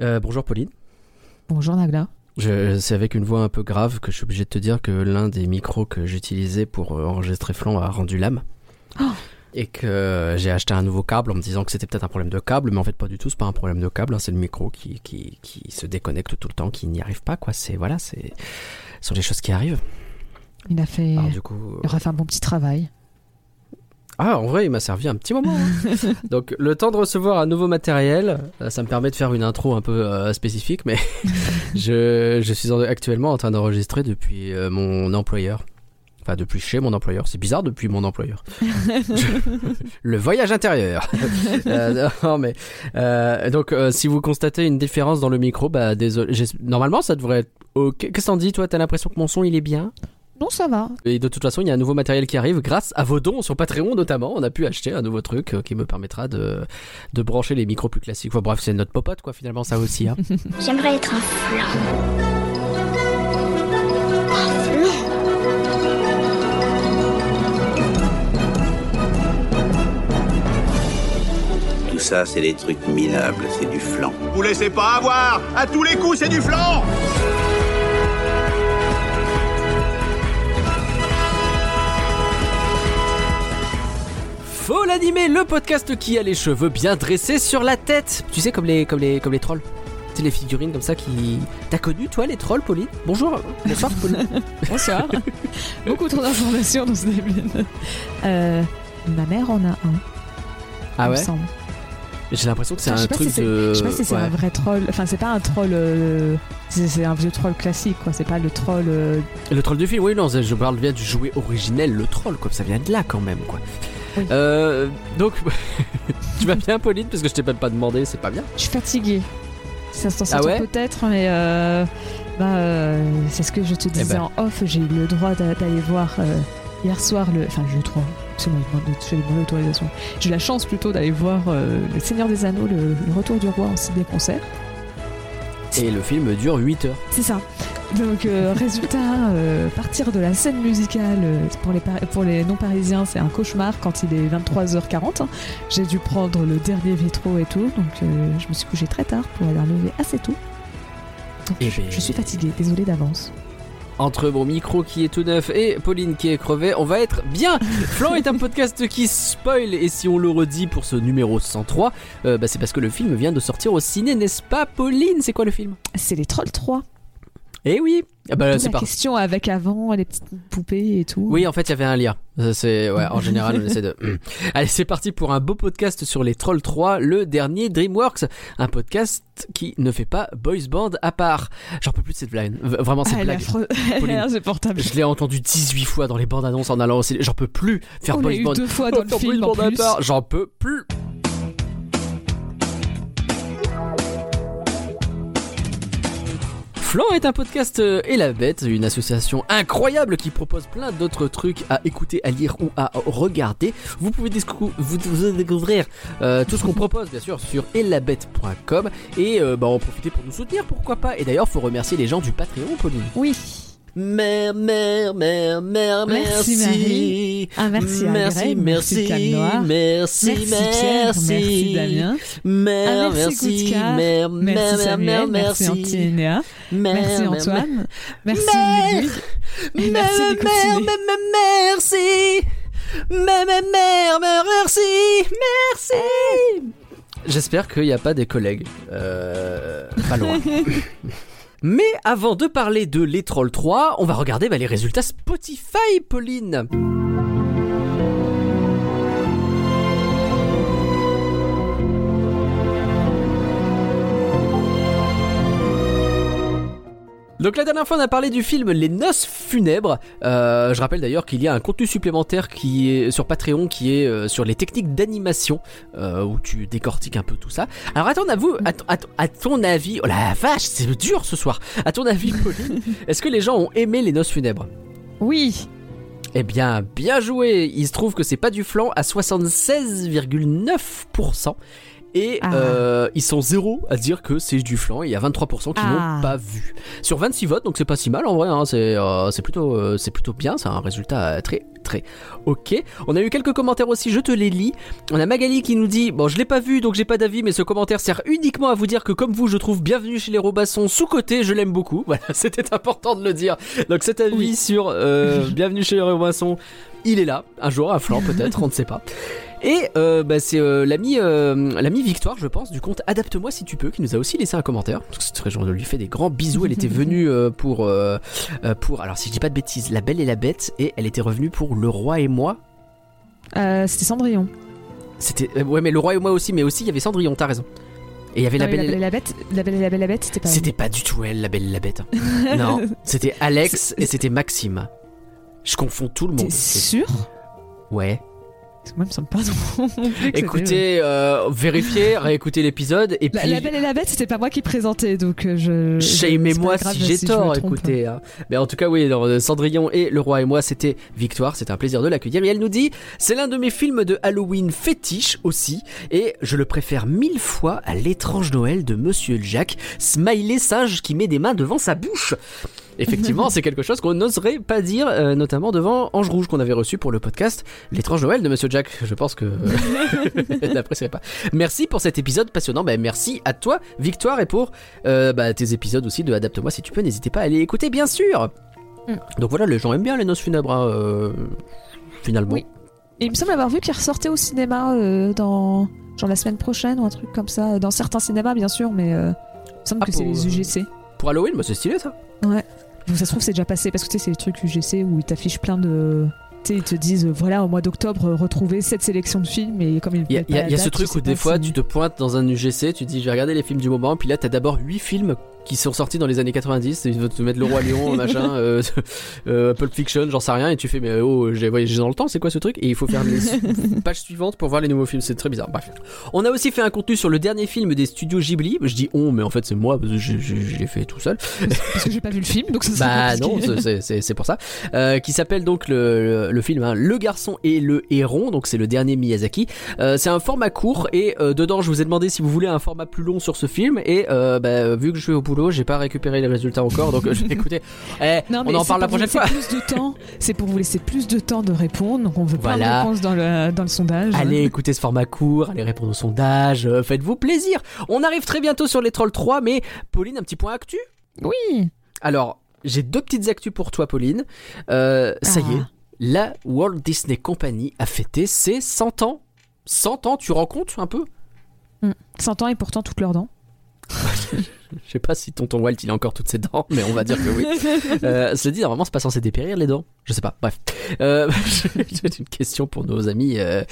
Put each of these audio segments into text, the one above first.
Euh, bonjour Pauline. Bonjour Nagla. C'est avec une voix un peu grave que je suis obligé de te dire que l'un des micros que j'utilisais pour euh, enregistrer Flan a rendu l'âme. Oh. Et que j'ai acheté un nouveau câble en me disant que c'était peut-être un problème de câble, mais en fait pas du tout, c'est pas un problème de câble, hein, c'est le micro qui, qui, qui, se déconnecte tout le temps, qui n'y arrive pas, quoi. C'est voilà, c'est ce sont des choses qui arrivent. Il a fait. Alors, du coup, Il aura fait un bon petit travail. Ah, en vrai, il m'a servi un petit moment. hein. Donc, le temps de recevoir un nouveau matériel, euh, ça me permet de faire une intro un peu euh, spécifique, mais je, je suis en- actuellement en train d'enregistrer depuis euh, mon employeur. Enfin, depuis chez mon employeur. C'est bizarre, depuis mon employeur. Le voyage intérieur. Euh, non, mais. donc, si vous constatez une différence dans le micro, bah, désolé. Normalement, ça devrait être ok. Qu'est-ce que t'en dis, toi? T'as l'impression que mon son, il est bien? Non, ça va. et de toute façon, il y a un nouveau matériel qui arrive grâce à vos dons sur Patreon notamment. On a pu acheter un nouveau truc euh, qui me permettra de, de brancher les micros plus classiques. Enfin, bref, c'est notre popote quoi finalement ça aussi. Hein. J'aimerais être un flan. Un flan Tout ça, c'est des trucs minables, c'est du flan. Vous laissez pas avoir À tous les coups, c'est du flan Faut l'animer, le podcast qui a les cheveux bien dressés sur la tête. Tu sais comme les comme les comme les trolls. Tu sais les figurines comme ça qui. T'as connu toi les trolls, Pauline? Bonjour, bonsoir Pauline. Bonsoir. Beaucoup trop d'informations dans ce début. Euh, ma mère en a un. ah ouais? J'ai l'impression que c'est un truc si c'est- de. Je sais pas si c'est un vrai troll. Enfin, c'est pas un troll. euh, C'est c'est un vieux troll classique, quoi. C'est pas le troll. euh, Le troll du film, oui, non, je parle bien du jouet originel, le troll, quoi. Ça vient de là quand même, quoi. Oui. Euh, donc, tu vas bien, Pauline, parce que je t'ai même pas demandé, c'est pas bien. Je suis fatiguée. Ça se Ah ouais peut-être, mais euh, bah, euh, c'est ce que je te disais ben. en off. J'ai eu le droit d'a- d'aller voir hier soir le. Enfin, eu le droit. C'est moi, j'ai demandé l'autorisation. J'ai eu la chance plutôt d'aller voir Le Seigneur des Anneaux, le, le Retour du Roi en ciné-concert. Et le film dure 8 heures. C'est ça. Donc, euh, résultat, euh, partir de la scène musicale euh, pour les, Par- pour les non-parisiens, c'est un cauchemar quand il est 23h40. J'ai dû prendre le dernier métro et tout, donc je me suis couché très tard pour aller lever assez tôt. Donc, Eh je, ben. je suis fatiguée, désolée d'avance. Entre mon micro qui est tout neuf et Pauline qui est crevée, on va être bien Flan est un podcast qui spoil, et si on le redit pour ce numéro 103, euh, bah, c'est parce que le film vient de sortir au ciné, n'est-ce pas, Pauline? C'est quoi le film? C'est les Trolls 3. Eh oui ah bah, c'est la pas... question avec avant les petites poupées et tout. Oui, en fait, il y avait un lien. C'est ouais, en général, on essaie de. Hmm. Allez, c'est parti pour un beau podcast sur les Trolls 3, le dernier DreamWorks, un podcast qui ne fait pas boys band à part. J'en peux plus de cette blague. Vraiment Ah, cette elle est blague. est Pauline. insupportable. Je l'ai entendu 18 fois dans les bandes annonces en allant au ciné. J'en peux plus faire On boys band. deux fois dans le Faire boys film en plus. part. J'en peux plus. Flan est un podcast euh, et la bête, une association incroyable qui propose plein d'autres trucs à écouter, à lire ou à regarder. Vous pouvez découvrir euh, tout ce qu'on propose bien sûr sur elabette.com et euh, bah, en profiter pour nous soutenir, pourquoi pas. Et d'ailleurs, faut remercier les gens du Patreon, Pauline. Oui. Mère, mère, mère, mère, Merci, Marie. Ah, merci merci, merci merci, merci, Merci Pierre, merci Damien. Mère, Ah, merci merci, mère, Merci Samuel, merci. merci, Antinéa, merci Antoine, merci. Ludwig, merci merci, mère, mère, merci, merci. J'espère qu'il n'y a pas des collègues, euh, pas loin. Mais avant de parler de Les Trolls 3, on va regarder bah, les résultats Spotify, Pauline. Donc la dernière fois on a parlé du film Les Noces funèbres. Euh, je rappelle d'ailleurs qu'il y a un contenu supplémentaire qui est sur Patreon qui est euh, sur les techniques d'animation euh, où tu décortiques un peu tout ça. Alors à ton, avou- à, ton- à ton- à ton avis, oh la vache c'est dur ce soir. À ton avis Pauline, est-ce que les gens ont aimé Les Noces funèbres? Oui, Eh bien bien joué. Il se trouve que c'est pas du flan à 76,9%. Et Ah. euh, ils sont zéro à dire que c'est du flan. Il y a 23% qui Ah. n'ont pas vu. Sur 26 votes, donc c'est pas si mal en vrai. hein, c'est euh, c'est plutôt, euh, plutôt bien. C'est un résultat très enregistré. Ok. On a eu quelques commentaires aussi, je te les lis. On a Magali qui nous dit Bon, je l'ai pas vu donc j'ai pas d'avis, mais ce commentaire sert uniquement à vous dire que, comme vous, je trouve Bienvenue chez les Robasson sous-côté, je l'aime beaucoup. Voilà, c'était important de le dire. Donc cet avis Oui. sur Bienvenue chez les Robasson, il est là. Un jour, un flanc peut-être, on ne sait pas. Et euh, bah, c'est euh, l'ami euh, l'ami Victoire, je pense, du compte Adapte-moi si tu peux, qui nous a aussi laissé un commentaire. Parce que c'est très gentil, on lui fait des grands bisous. Elle était venue pour pour alors si je dis pas de bêtises, La Belle et la Bête, et elle était revenue pour Le Roi et moi. C'était Cendrillon. C'était ouais, mais Le Roi et moi aussi, mais aussi il y avait Cendrillon. T'as raison. Et il y avait Non, La mais Belle. et la... la Bête. La Belle et la Belle et la Bête, c'était pas. C'était pas du tout elle, La Belle et la Bête. non, c'était Alex et c'était Maxime. Je confonds tout le monde. T'es C'est- sûr Ouais. Moi, il me semble pas non plus que c'était- Écoutez, euh, vérifiez, réécoutez l'épisode et La, puis. la Belle et la Bête, c'était pas moi qui présentais, donc euh, je. Shamez-moi c'est si j'ai tort, écoutez. hein. Mais en tout cas, oui, euh, Cendrillon et Le Roi et moi, c'était Victoire. C'était un plaisir de l'accueillir. Et elle nous dit c'est l'un de mes films de Halloween fétiche aussi. Et je le préfère mille fois à L'étrange Noël de Monsieur Jack. Smiley singe qui met des mains devant sa bouche. Effectivement, c'est quelque chose qu'on n'oserait pas dire, euh, notamment devant Ange Rouge qu'on avait reçu pour le podcast L'étrange Noël de Monsieur Jack. Je pense que n'apprécierait pas. Merci pour cet épisode passionnant. Ben, merci à toi, Victoire, et pour euh, bah, tes épisodes aussi de Adapte-moi si tu peux. N'hésitez pas à aller écouter, bien sûr. Mm. Donc voilà, les gens aiment bien les noces funèbres, hein, euh, finalement. Oui. Il me semble avoir vu qu'il ressortait au cinéma dans. Genre la semaine prochaine ou un truc comme ça. Dans certains cinémas, bien sûr, mais. Il me semble Ah, que c'est les UGC. Pour Halloween, bah, c'est stylé ça. Donc ça se trouve, c'est déjà passé parce que tu sais, c'est les trucs UGC où ils t'affichent plein de. Tu sais, ils te disent, euh, voilà, au mois d'octobre, euh, retrouvez cette sélection de films et comme Il y a, y a- y a ce truc où des fois tu te pointes dans un UGC, tu dis je vais regarder les films du moment, puis là t'as d'abord 8 films qui sont sortis dans les années 90, ils veulent te mettre Le Roi Lion, machin, euh, euh, Pulp Fiction, j'en sais rien, et tu fais mais oh j'ai voyagé dans le temps, c'est quoi ce truc? Et il faut faire les su- pages suivantes pour voir les nouveaux films, c'est très bizarre. Bref. On a aussi fait un contenu sur le dernier film des studios Ghibli, je dis on, mais en fait c'est moi, parce que j'ai j'ai fait tout seul. Parce que j'ai pas vu le film, donc ça Bah non, c'est- c'est- c'est c'est pour ça. Euh, qui s'appelle donc le, le, le film hein, Le garçon et le héron, donc c'est le dernier Miyazaki. Euh, c'est un format court et euh, dedans je vous ai demandé si vous voulez un format plus long sur ce film et euh, bah, vu que je suis au boulot, j'ai pas récupéré les résultats encore, donc je vais écouter. Eh, Non, on en parle la prochaine fois. Plus de temps, c'est pour vous laisser plus de temps de répondre, donc on veut pas de Voilà. réponse dans le, dans le sondage. Allez écouter ce format court, allez répondre au sondage, euh, faites-vous plaisir. On arrive très bientôt sur les Trolls 3, mais Pauline, un petit point actu? Oui. Alors, j'ai deux petites actus pour toi, Pauline. Euh, Ça y est, Ah. la Walt Disney Company a fêté ses 100 ans. 100 ans, tu rends compte un peu? 100 ans et pourtant toutes leurs dents. Je sais pas si tonton Walt il a encore toutes ses dents, mais on va dire que oui. Euh, cela dit, normalement c'est pas censé dépérir les dents. Je sais pas, bref. Euh, c'est une question pour nos amis euh,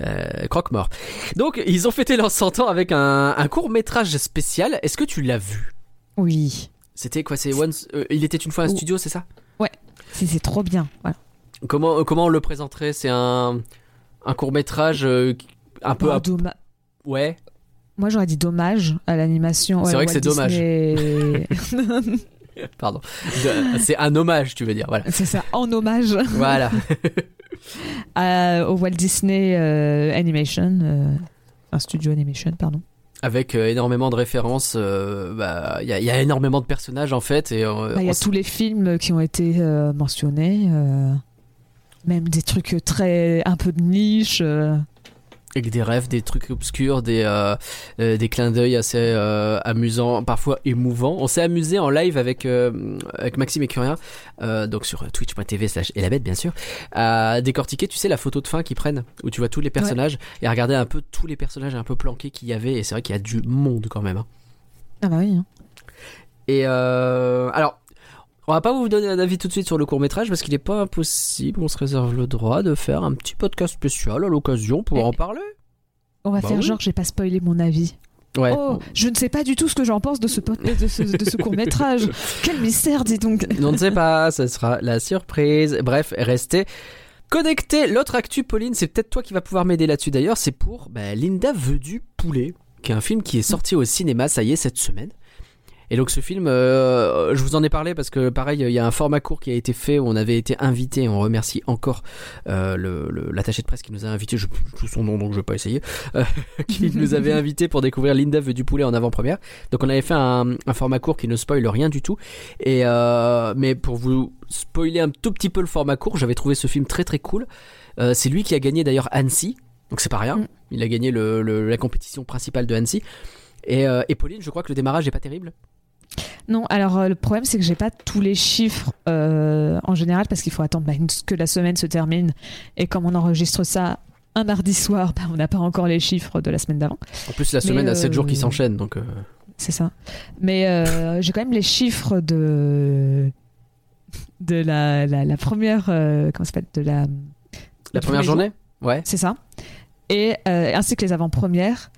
euh, croque-morts. Donc, ils ont fêté leurs 100 ans avec un, un court métrage spécial. Est-ce que tu l'as vu? Oui. C'était quoi C'est Once- euh, Il était une fois un studio, c'est ça? C'est c'est trop bien. Voilà. Comment, euh, comment on le présenterait? C'est un, un court métrage un peu. Domma- Ouais. Moi j'aurais dit dommage à l'animation. C'est vrai que c'est Disney- Pardon. C'est un hommage, tu veux dire. Voilà. c'est ça, en hommage Voilà. à- au Walt Disney euh, Animation. euh, un studio animation, pardon. Avec euh, énormément de références. bah, Il y, a, il y a énormément de personnages en fait. Bah, Il y a tous les films qui ont été mentionnés. même des trucs très. un peu de niche. Avec des rêves, des trucs obscurs, des, euh, euh, des clins d'œil assez euh, amusants, parfois émouvants. On s'est amusé en live avec, euh, avec Maxime et Curien, euh, donc sur twitch.tv slash et la bête bien sûr, à décortiquer, tu sais, la photo de fin qu'ils prennent, où tu vois tous les personnages, et à regarder un peu tous les personnages un peu planqués qu'il y avait, et c'est vrai qu'il y a du monde quand même. hein. Ah bah oui. hein. Et alors, on va pas vous donner un avis tout de suite sur le court métrage parce qu'il n'est pas impossible. On se réserve le droit de faire un petit podcast spécial à l'occasion pour en parler. On va Bah faire oui. genre, j'ai pas spoilé mon avis. Ouais. Oh, je ne sais pas du tout ce que j'en pense de ce, de ce, de ce court métrage. Quel mystère, dis donc. On ne sait pas, ce sera la surprise. Bref, restez connectés. L'autre actu, Pauline, c'est peut-être toi qui vas pouvoir m'aider là-dessus d'ailleurs. C'est pour bah, Linda veut du poulet, qui est un film qui est sorti au cinéma, ça y est, cette semaine. Et donc ce film, euh, je vous en ai parlé parce que pareil, il y a un format court qui a été fait où on avait été invité. On remercie encore euh, le- le- l'attaché de presse qui nous a invité. Je tout son nom donc je vais pas essayer. euh, qui nous avait invité pour découvrir Linda veut du poulet en avant-première. Donc on avait fait un, un format court qui ne spoile rien du tout. Et euh, mais pour vous spoiler un tout petit peu le format court, j'avais trouvé ce film très très cool. C'est lui qui a gagné d'ailleurs Annecy. Donc c'est pas rien. Mm. Il a gagné le, le- la compétition principale de Annecy. Et, euh, et Pauline, je crois que le démarrage est pas terrible. Non, alors euh, le problème c'est que j'ai pas tous les chiffres euh, en général parce qu'il faut attendre bah, que la semaine se termine et comme on enregistre ça un mardi soir, bah, on n'a pas encore les chiffres de la semaine d'avant. En plus, la Mais, semaine a 7 jours qui euh, s'enchaînent, donc. C'est ça. Mais j'ai quand même les chiffres de de la, la, la première comment ça s'appelle de la première journée? Ouais. c'est ça. Et ainsi que les avant-premières.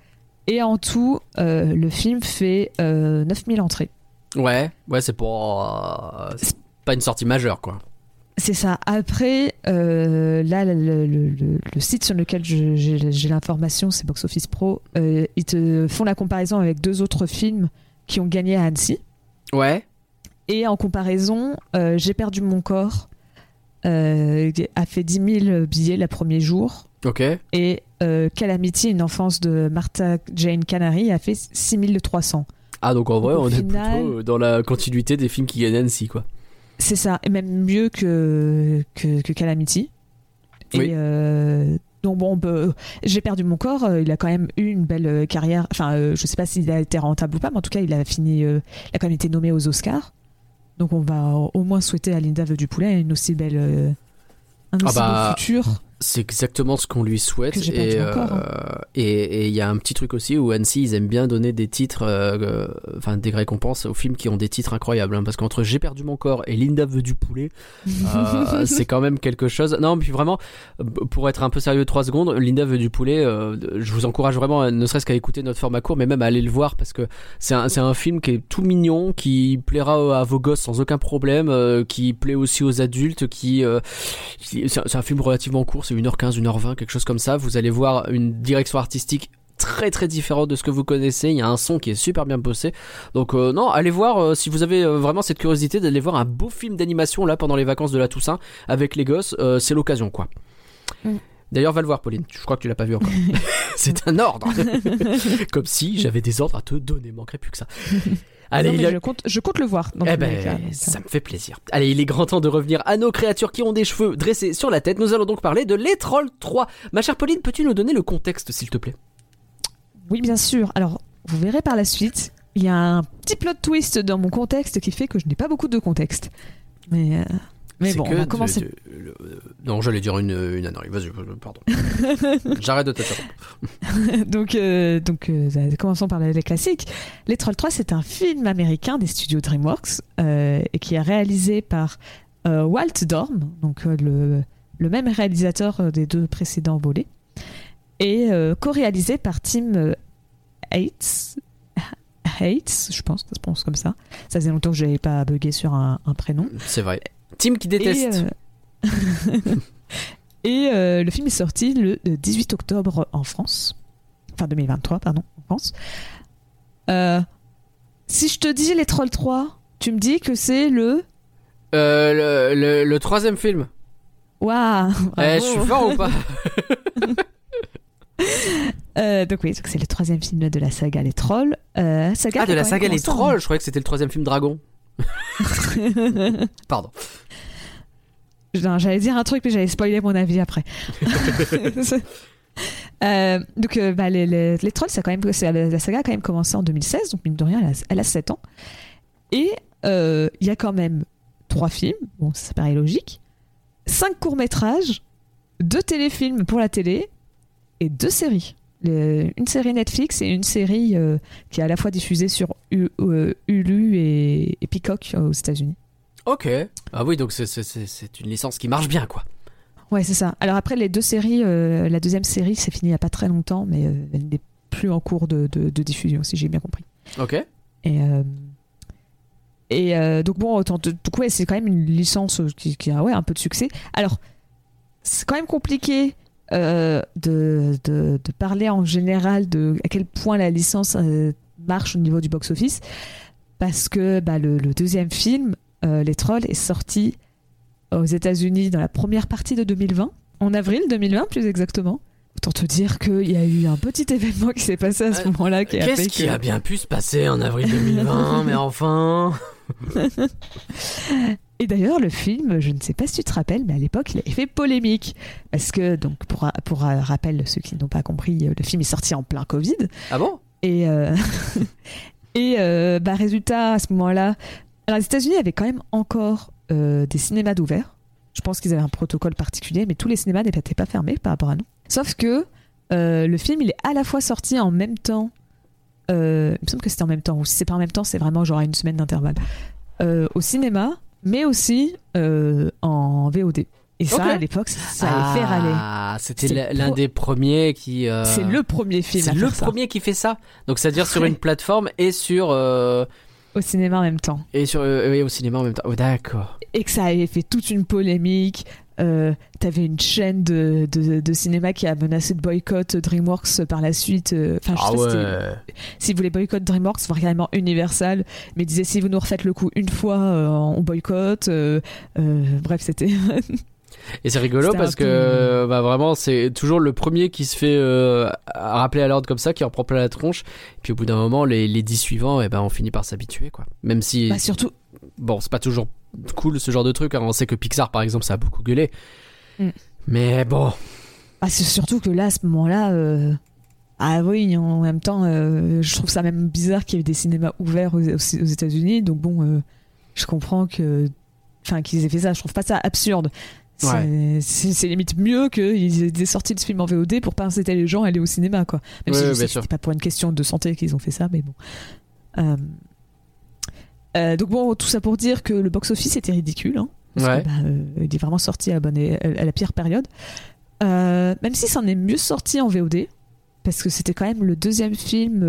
Et en tout, euh, le film fait euh, 9000 entrées. Ouais, ouais, c'est pour. euh, c'est pas une sortie majeure, quoi. C'est ça. Après, euh, là, le, le- le- le site sur lequel j'ai l'information, c'est Box Office Pro. euh, ils te font la comparaison avec deux autres films qui ont gagné à Annecy. Ouais. Et en comparaison, euh, J'ai perdu mon corps a fait 10 000 billets le premier jour. Ok. Et Calamity, une enfance de Martha Jane Canary, a fait 6300. Ah, donc en vrai, on est plutôt dans la continuité des films qui gagnent Annecy, quoi. C'est ça, et même mieux que, que, que Calamity. Et Oui. euh, donc bon, on peut- j'ai perdu mon corps. euh, Il a quand même eu une belle euh, carrière. Enfin, euh, je sais pas s'il a été rentable ou pas, mais en tout cas, il a fini. euh, il a quand même été nommé aux Oscars. Donc on va au moins souhaiter à Linda Veut du poulet une aussi belle, euh, un Ah aussi bah, beau futur. C'est exactement ce qu'on lui souhaite. Et, hein. euh, et et il y a un petit truc aussi où Annecy, ils aiment bien donner des titres, euh, enfin des récompenses aux films qui ont des titres incroyables. hein, parce qu'entre J'ai perdu mon corps et Linda veut du poulet, euh, c'est quand même quelque chose. Non, puis vraiment, pour être un peu sérieux, trois secondes, Linda veut du poulet. euh, je vous encourage vraiment, ne serait-ce qu'à écouter notre format court, mais même à aller le voir parce que c'est un, un film qui est tout mignon, qui plaira à vos gosses sans aucun problème, qui plaît aussi aux adultes, qui, euh, qui- c'est un film relativement court, c'est 1h15, 1h20, quelque chose comme ça. Vous allez voir une direction artistique très très différente de ce que vous connaissez. Il y a un son qui est super bien bossé. Donc euh, non, allez voir euh, si vous avez euh, vraiment cette curiosité d'aller voir un beau film d'animation là pendant les vacances de la Toussaint avec les gosses, c'est l'occasion quoi. Mm. D'ailleurs, va le voir, Pauline. Je crois que tu l'as pas vu encore. c'est un ordre. Comme si j'avais des ordres à te donner. Manquerait plus que ça. Allez, Non, a- je, compte, je compte le voir. Dans eh ben, cas, donc, euh. ça me fait plaisir. Allez, il est grand temps de revenir à nos créatures qui ont des cheveux dressés sur la tête. Nous allons donc parler de Les Trolls 3. Ma chère Pauline, peux-tu nous donner le contexte, s'il te plaît? Oui, bien sûr. Alors, vous verrez par la suite, il y a un petit plot twist dans mon contexte qui fait que je n'ai pas beaucoup de contexte. Mais, euh, mais bon, que on va de- commencer. de- le- euh, non, j'allais dire une, une ânerie. Vas-y, euh, pardon. J'arrête de t'interrompre. donc, euh, donc euh, commençons par les classiques. Les Trolls 3, c'est un film américain des studios DreamWorks euh, et qui est réalisé par euh, Walt Dorm, donc euh, le, le même réalisateur euh, des deux précédents volets, et euh, co-réalisé par Tim euh, Hates. Hates, je pense que ça se prononce comme ça. Ça faisait longtemps que je n'avais pas bugué sur un, un prénom. C'est vrai. Tim qui déteste. Et, euh, et, euh, le film est sorti le 18 octobre en France. Enfin 2023, pardon, en France. Euh, si je te dis Les Trolls 3, tu me dis que c'est le... Euh, le, le- le troisième film. Waouh Eh, je suis fort ou pas Euh, Donc oui, donc c'est le troisième film de la saga Les Trolls. Euh, saga Ah, de la saga Les Trolls. Je croyais que c'était le troisième film Dragon. Pardon. J'allais dire un truc, mais j'allais spoiler mon avis après. Euh, donc, euh, bah, les, les- les trolls, ça quand même, la, saga a quand même commencé en 2016, donc mine de rien, elle a, elle a 7 ans. Et euh, il y a quand même trois films, bon, ça paraît logique, cinq courts-métrages, deux téléfilms pour la télé et deux séries. Le- une série Netflix et une série euh, qui est à la fois diffusée sur U- euh, Hulu et, et Peacock euh, aux États-Unis. Ok. Ah oui, donc c'est- une licence qui marche bien, quoi. Ouais, c'est ça. Alors après, les deux séries, euh, la deuxième série, c'est fini il n'y a pas très longtemps, mais elle n'est plus en cours de, de- de diffusion, si j'ai bien compris. Ok. Et, et donc bon, autant de- ouais, c'est quand même une licence qui, qui a ouais, un peu de succès. Alors, c'est quand même compliqué euh, de, de, de parler en général de à quel point la licence euh, marche au niveau du box-office. parce que bah, le, le deuxième film, euh, Les Trolls, est sorti aux États-Unis dans la première partie de 2020, en avril 2020 plus exactement. Autant te dire qu'il y a eu un petit événement qui s'est passé à ce moment-là Qu'est-ce qui que... a bien pu se passer en avril 2020 Mais enfin. Et d'ailleurs, le film, je ne sais pas si tu te rappelles, mais à l'époque, il avait fait polémique. Parce que, donc, pour, pour euh, rappel, ceux qui n'ont pas compris, euh, le film est sorti en plein Covid. Ah bon? Et, euh, et euh, bah, résultat, à ce moment-là, alors les États-Unis avaient quand même encore euh, des cinémas d'ouvert. Je pense qu'ils avaient un protocole particulier, mais tous les cinémas n'étaient pas fermés par rapport à nous. Sauf que le film, il est à la fois sorti en même temps. il me semble que c'était en même temps, ou si c'est pas en même temps, c'est vraiment genre à une semaine d'intervalle. au cinéma, mais aussi euh, en VOD. Et ça, à l'époque, ça, ça avait fait râler. Ah, c'était l'un pro- des premiers qui. euh, C'est le premier film C'est le faire ça. premier qui fait ça. Donc c'est-à-dire sur une plateforme et sur euh, au cinéma en même temps. et sur oui, au cinéma en même temps. Oh, D'accord. et que ça avait fait toute une polémique. Euh, T'avais une chaîne de, de, de cinéma qui a menacé de boycott DreamWorks par la suite. euh, Enfin, je Ah sais ouais. si vous voulez boycott DreamWorks, voire carrément Universal, mais disait si vous nous refaites le coup une fois, euh, on boycotte. bref, c'était. Et c'est rigolo parce peu- que bah, vraiment c'est toujours le premier qui se fait euh, rappeler à l'ordre comme ça, qui en prend plein la tronche. Et puis au bout d'un moment, les, les dix suivants, et ben on finit par s'habituer quoi. Même si bah, surtout, bon, c'est pas toujours cool ce genre de truc. hein. On sait que Pixar par exemple, ça a beaucoup gueulé. Mm. Mais bon, bah, c'est surtout que là, à ce moment-là. euh, Ah oui, en même temps, euh, je trouve ça même bizarre qu'il y ait des cinémas ouverts aux, États-Unis. Donc bon, euh, je comprends que, enfin, qu'ils aient fait ça. Je trouve pas ça absurde. C'est Ouais. c'est- c'est limite mieux qu'ils aient sorti ce film en VOD pour pas inciter les gens à aller au cinéma, quoi. Même Ouais, si ouais, c'était pas pour une question de santé qu'ils ont fait ça, mais bon. Euh, euh, donc bon, tout ça pour dire que le box-office était ridicule. Hein, parce Ouais. que, bah, euh, il est vraiment sorti à, la bonne- à la pire période. Euh, même si c'en est mieux sorti en VOD, parce que c'était quand même le deuxième film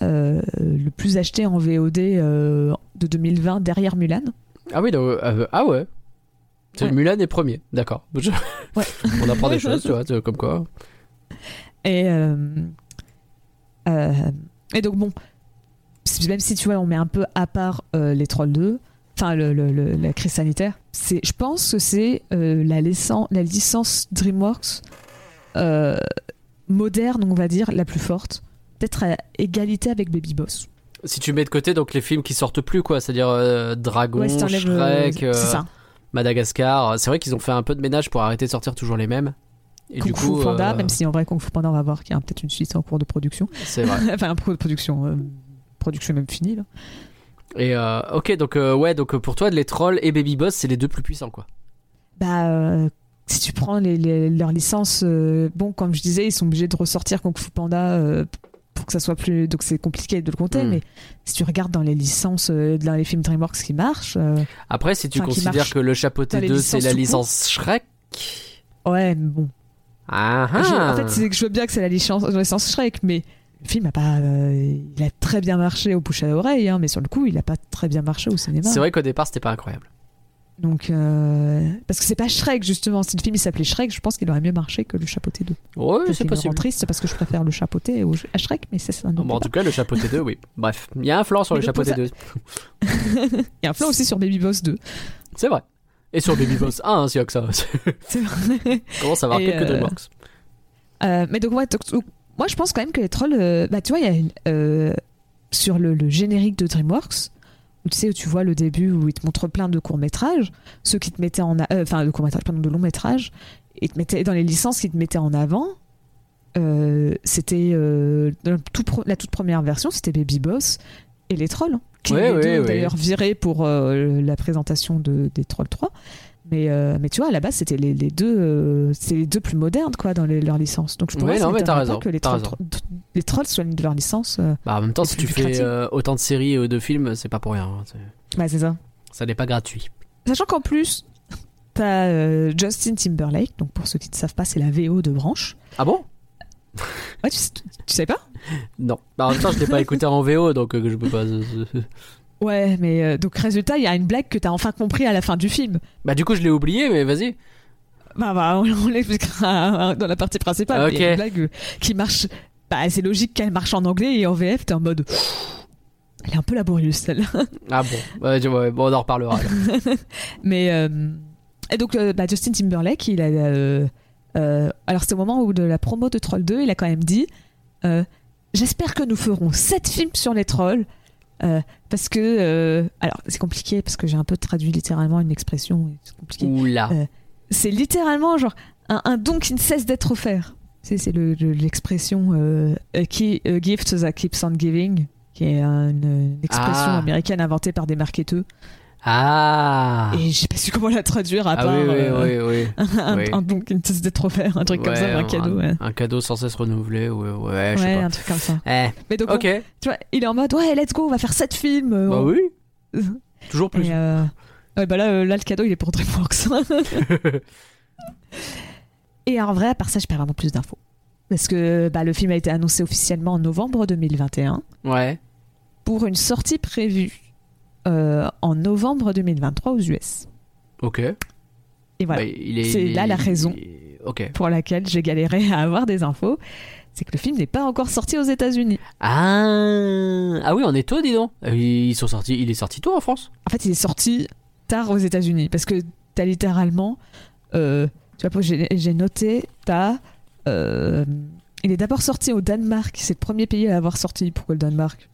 le plus acheté en VOD de 2020 derrière Mulan. ah oui, donc, ah ouais. C'est- Ouais. Mulan est premier, d'accord. Je- Ouais. on apprend des choses, tu vois, comme quoi. Et, et donc bon, même si tu vois, on met un peu à part euh, les Trolls 2, enfin le, le- le- la crise sanitaire, c'est, je pense que c'est euh, la, licence, la licence DreamWorks euh, moderne, on va dire, la plus forte. Peut-être à égalité avec Baby Boss. Si tu mets de côté donc les films qui sortent plus quoi, c'est-à-dire Dragon, Ouais, si Shrek, ça. Madagascar, c'est vrai qu'ils ont fait un peu de ménage pour arrêter de sortir toujours les mêmes. Et Kung du coup, Fu Panda, euh, même si en vrai Kung Fu Panda, on va voir qu'il y a peut-être une suite en cours de production. c'est vrai. enfin, un cours de production, euh, production même finie là. Et euh, ok, donc euh, ouais, donc euh, pour toi, les trolls et Baby Boss, c'est les deux plus puissants quoi. Bah, si tu prends les, les- leurs licences, euh, bon, comme je disais, ils sont obligés de ressortir Kung Fu Panda euh, pour que ça soit plus. Donc c'est compliqué de le compter, Mm. mais si tu regardes dans les licences, euh, dans les films DreamWorks qui marchent, Après, si tu considères marche que le chapeauté dans les 2 c'est la licence Shrek. ouais, mais bon. Ah Je- ah. en fait, c'est que je veux bien que c'est la licence, la licence Shrek, mais le film a pas. euh, il a très bien marché au bouche à oreille, hein, mais sur le coup, il a pas très bien marché au cinéma. C'est vrai qu'au départ, c'était pas incroyable. Donc, euh, parce que c'est pas Shrek justement. Si le film il s'appelait Shrek, je pense qu'il aurait mieux marché que le chapeauté 2. Ouais, c'est possible. triste parce que je préfère le chapeauté au- à Shrek, mais c'est ça. un Bon, en tout cas, le chapeauté 2, oui. Bref, il y a un flanc sur Mais le chapeauté ça- 2. Il y a un plan aussi sur Baby Boss 2. C'est vrai. Et sur Baby Boss 1, s'il y a que ça. C'est vrai. Comment ça va quelques euh, DreamWorks Euh, mais donc, ouais, moi je pense quand même que les trolls. euh, bah, tu vois, il y a une, euh, sur le, le générique de DreamWorks, où tu sais, où tu vois le début où ils te montrent plein de courts-métrages, ceux qui te mettaient en. a- euh, Enfin, de courts-métrages, pardon, de longs-métrages, et te mettaient dans les licences qui te mettaient en avant. euh, c'était euh, dans le tout pro- la toute première version, c'était Baby Boss et les trolls, hein, qui Ouais, les ouais, deux, ouais. d'ailleurs virés pour euh, la présentation de, des Trolls 3. Mais, euh, mais tu vois, à la base, c'était les, les deux, euh, c'est les deux plus modernes quoi, dans les- leurs licences. Donc je pourrais non, mais t'as raison, que les trolls, les trolls soient de leurs licences. euh, Bah, en même temps, si tu fais autant de séries et de films, c'est pas pour rien. hein. C'est- Ouais, c'est ça. Ça n'est pas gratuit. Sachant qu'en plus, t'as Justin Timberlake. Donc pour ceux qui ne savent pas, c'est la VO de Branche. Ah bon? Ouais, tu, tu sais pas? Non. Bah, en même temps, je l'ai pas écouté en VO, donc je peux pas. Ouais, mais euh, donc résultat, il y a une blague que t'as enfin compris à la fin du film. Bah, du coup, je l'ai oublié, mais vas-y. Bah, bah on, on l'expliquera dans la partie principale. Ok. Il y a une blague euh, qui marche. Bah, c'est logique qu'elle marche en anglais et en VF, t'es en mode. Elle est un peu laborieuse celle-là. Ah bon, ouais, je- ouais, bon, on en reparlera. alors. Mais euh, et donc euh, bah, Justin Timberlake, il a alors c'est au moment où de la promo de Troll 2, il a quand même dit j'espère que nous ferons 7 films sur les trolls euh, parce que euh, alors c'est compliqué parce que j'ai un peu traduit littéralement une expression, c'est compliqué. Oula. Euh, C'est littéralement genre un, un don qui ne cesse d'être offert. C'est c'est le- le- l'expression a qui- a gift that keeps on giving, qui est une, une expression Ah. américaine inventée par des marketeurs. Ah. Et j'ai pas su comment la traduire à Ah part oui, oui, euh, oui, un, un don qui ne cesse d'être offert, un truc comme ça, un cadeau. Ouais, Un cadeau sans cesse renouvelé, ouais, ouais, je sais Ouais, pas. un truc comme ça. Eh, Mais donc, on- tu vois, il est en mode ouais, let's go, on va faire 7 films. euh, Bah on- oui. Toujours plus. Et, euh, ouais, bah là, euh, là, le cadeau, il est pour DreamWorks. Et en vrai, à part ça, j'ai pas vraiment plus d'infos. Parce que bah, le film a été annoncé officiellement en novembre 2021 Ouais. pour une sortie prévue euh, en novembre 2023 aux US. Ok. Et voilà, Bah, C'est là la raison. est- pour laquelle j'ai galéré à avoir des infos, c'est que le film n'est pas encore sorti aux États-Unis. Ah. Ah oui, on est tôt, dis donc. Euh, Ils sont sortis. Il est sorti tôt en France? En fait, il est sorti tard aux États-Unis parce que t'as littéralement, euh, tu vois, j'ai j'ai noté, t'as, euh, il est d'abord sorti au Danemark, c'est le premier pays à l'avoir sorti. Pourquoi le Danemark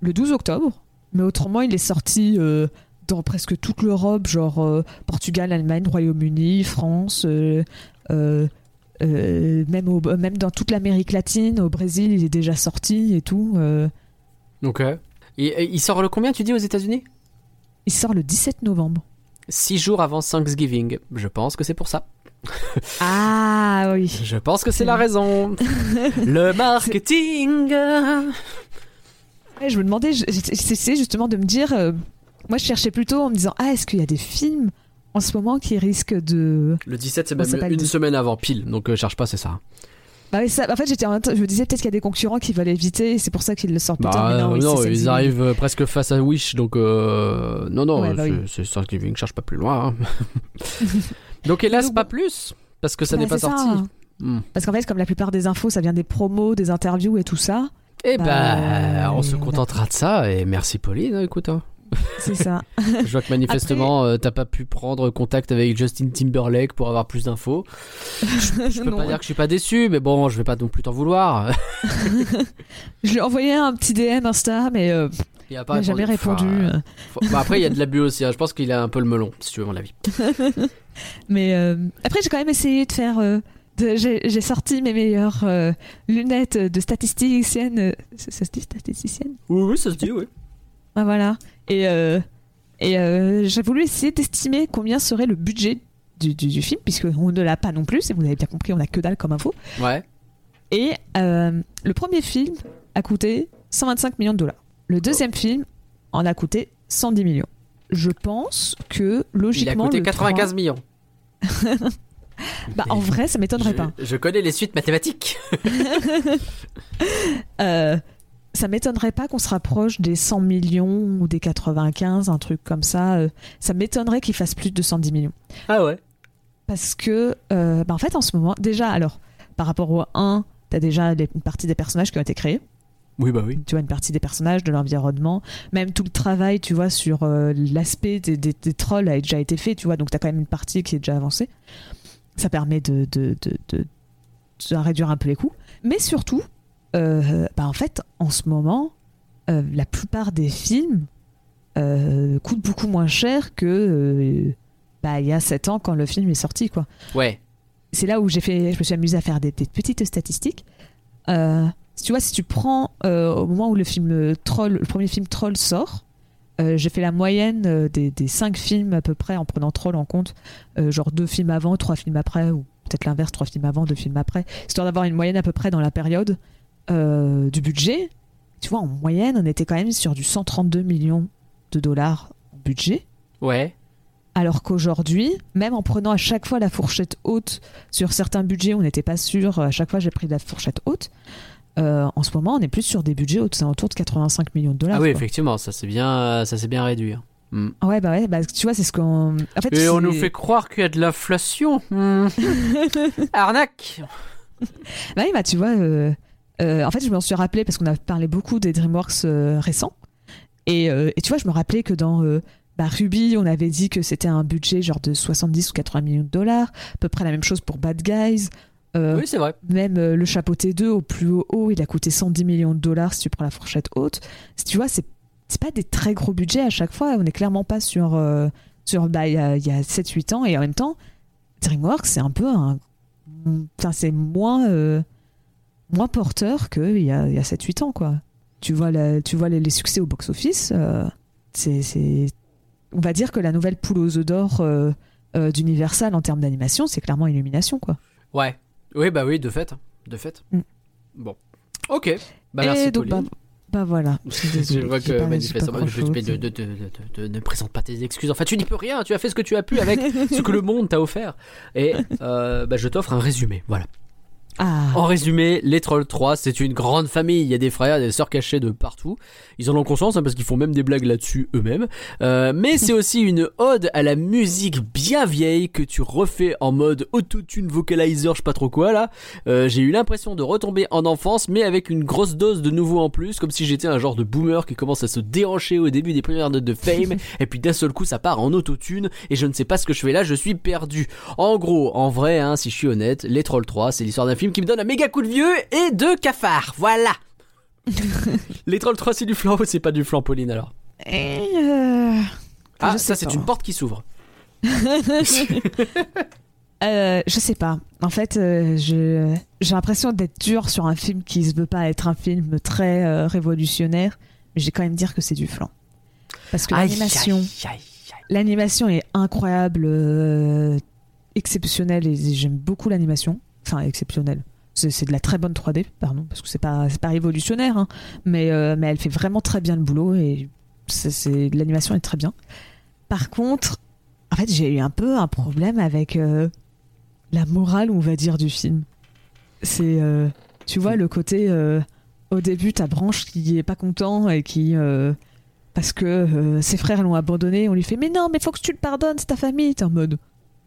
Le 12 octobre, mais autrement, il est sorti euh, dans presque toute l'Europe, genre euh, Portugal, Allemagne, Royaume-Uni, France. euh, même, au- même dans toute l'Amérique latine, au Brésil, il est déjà sorti et tout. Ok. Et, et il sort le combien, tu dis, aux États-Unis? Il sort le 17 novembre. Six jours avant Thanksgiving. Je pense que c'est pour ça. Ah oui. Je pense que c'est la raison. le marketing. Ouais, je me demandais, j'essayais justement de me dire, euh, moi je cherchais plutôt en me disant, ah, est-ce qu'il y a des films en ce moment qui risquent de. Le 17, c'est même une 10. semaine avant, pile. Donc, euh, cherche pas, c'est ça. Bah, oui, ça, en fait, j'étais en je me disais peut-être qu'il y a des concurrents qui veulent éviter, et c'est pour ça qu'ils le sortent. Bah, mais non, oui, non, ils arrivent euh, presque face à Wish, donc euh, non, non, Ouais, bah c'est oui. Thanksgiving, cherche pas plus loin. hein. donc hélas, Donc, pas plus, parce que ça n'est pas c'est ça. sorti. Hmm. Parce qu'en fait, comme la plupart des infos, ça vient des promos, des interviews et tout ça. Eh Bah, ben, on se voilà. contentera de ça, et merci Pauline, hein, écoute. hein. C'est ça. Je vois que manifestement, euh, t'as pas pu prendre contact avec Justin Timberlake pour avoir plus d'infos. Je peux Non. pas dire que je suis pas déçu, mais bon, je vais pas non plus t'en vouloir. Je lui ai envoyé un petit DM Insta, mais euh, Il n'a jamais répondu. Enfin, faut- bah, après, il y a de l'abus aussi, hein. je pense qu'il a un peu le melon, si tu veux mon avis. Mais euh, après, j'ai quand même essayé de faire. euh, j'ai sorti mes meilleures euh, lunettes de statisticienne. euh, ça se dit statisticienne? Oui, oui, ça se dit, oui. Ah, voilà. Et, euh, et euh, j'ai voulu essayer d'estimer combien serait le budget du, du, du film, puisqu'on ne l'a pas non plus, et vous avez bien compris, on a que dalle comme info. Ouais. Et le premier film a coûté 125 millions de dollars. Le deuxième film en a coûté 110 millions. Je pense que Il a logiquement. coûté le 95 trois- millions. Bah, en vrai, ça m'étonnerait pas. je connais les suites mathématiques. Euh, ça m'étonnerait pas qu'on se rapproche des 100 millions ou des 95, un truc comme ça. euh, ça m'étonnerait qu'il fasse plus de 110 millions. Ah ouais. Parce que, euh, bah, en fait, en ce moment, déjà, alors, par rapport au 1, t'as déjà les- une partie des personnages qui ont été créés. Oui, bah oui. Tu vois, une partie des personnages, de l'environnement. Même tout le travail, tu vois, sur euh, l'aspect des, des- des trolls a déjà été fait, tu vois. Donc, t'as quand même une partie qui est déjà avancée. Ça permet de, de, de, de- de réduire un peu les coûts. Mais surtout, euh, bah, en fait, en ce moment, euh, la plupart des films euh, coûtent beaucoup moins cher que bah, il y a 7 ans quand le film est sorti, quoi Ouais. c'est là où j'ai fait, je me suis amusée à faire des, des petites statistiques. Tu vois, si tu prends au moment où le film Troll, le premier film Troll sort, euh, j'ai fait la moyenne euh, des, des cinq films à peu près en prenant Troll en compte, euh, genre deux films avant, trois films après, ou peut-être l'inverse, trois films avant, deux films après, histoire d'avoir une moyenne à peu près dans la période euh, du budget. Tu vois, en moyenne, on était quand même sur du 132 millions de dollars en budget. Ouais. Alors qu'aujourd'hui, même en prenant à chaque fois la fourchette haute, sur certains budgets, on n'était pas sûr, à chaque fois j'ai pris la fourchette haute. Euh, en ce moment, on est plus sur des budgets autour de 85 millions de dollars. Ah oui, quoi. effectivement, ça s'est bien, ça bien réduit. Hmm. Ouais, bah ouais, bah, tu vois, c'est ce qu'on. En fait, Et on nous fait croire qu'il y a de l'inflation. Hmm. Arnaque. Bah oui, bah tu vois, euh, euh, en fait, je m'en suis rappelé parce qu'on a parlé beaucoup des DreamWorks euh, récents. Et, euh, et tu vois, je me rappelais que dans euh, bah, Ruby, on avait dit que c'était un budget genre de 70 ou 80 millions de dollars. À peu près la même chose pour Bad Guys. Euh, Oui, c'est vrai. Même euh, le chapeau T2 au plus haut, haut, il a coûté 110 millions de dollars si tu prends la fourchette haute. Si tu vois, c'est c'est pas des très gros budgets à chaque fois. On n'est clairement pas sur euh, sur bah il y a, a 7-8 ans et en même temps, DreamWorks c'est un peu un enfin c'est moins moins porteur qu'il y a, a 7-8 ans quoi. Tu vois la- tu vois les, les succès au box office, euh, c'est on va dire que la nouvelle poule aux œufs d'or d'Universal en termes d'animation, c'est clairement Illumination quoi. Ouais. Oui, bah oui, de fait. De fait. Mm. Bon. Ok. Bah merci, et donc bah, Pauline. bah voilà. Je, vois que manifestement, je- de- ne présente pas tes excuses. Enfin, tu n'y peux rien. Tu as fait ce que tu as pu avec ce que le monde t'a offert. Et euh, bah, je t'offre un résumé. Voilà. Ah. En résumé, les Trolls 3, c'est une grande famille. Il y a des frères, des sœurs cachés de partout. Ils en ont conscience hein, parce qu'ils font même des blagues là-dessus eux-mêmes. Euh, mais c'est aussi une ode à la musique bien vieille que tu refais en mode autotune vocalizer, je sais pas trop quoi là. Euh, J'ai eu l'impression de retomber en enfance, mais avec une grosse dose de nouveau en plus, comme si j'étais un genre de boomer qui commence à se déhancher au début des premières notes de Fame, et puis d'un seul coup ça part en autotune, et je ne sais pas ce que je fais là, je suis perdu. En gros, en vrai, hein, si je suis honnête, Les Trolls 3, c'est l'histoire d'un film qui me donne un méga coup de vieux et de cafard. Voilà. les Trolls 3, c'est du flan ou c'est pas du flan, Pauline alors Et, euh, Ah, je ça c'est une porte qui s'ouvre. Euh, je sais pas. En fait, euh, je- j'ai l'impression d'être dur sur un film qui se veut pas être un film très révolutionnaire, mais j'ai quand même dire que c'est du flan. Parce que l'animation, l'animation est incroyable, exceptionnelle et j'aime beaucoup l'animation. Enfin, exceptionnelle. C'est de la très bonne 3D, pardon, parce que c'est pas pas révolutionnaire, hein, mais euh, mais elle fait vraiment très bien le boulot et l'animation est très bien. Par contre, en fait, j'ai eu un peu un problème avec euh, la morale, on va dire, du film. C'est, euh, tu vois, le côté au début, ta branche qui est pas content et qui parce que ses frères l'ont abandonné, on lui fait mais non, mais faut que tu le pardonnes, c'est ta famille. T'es en mode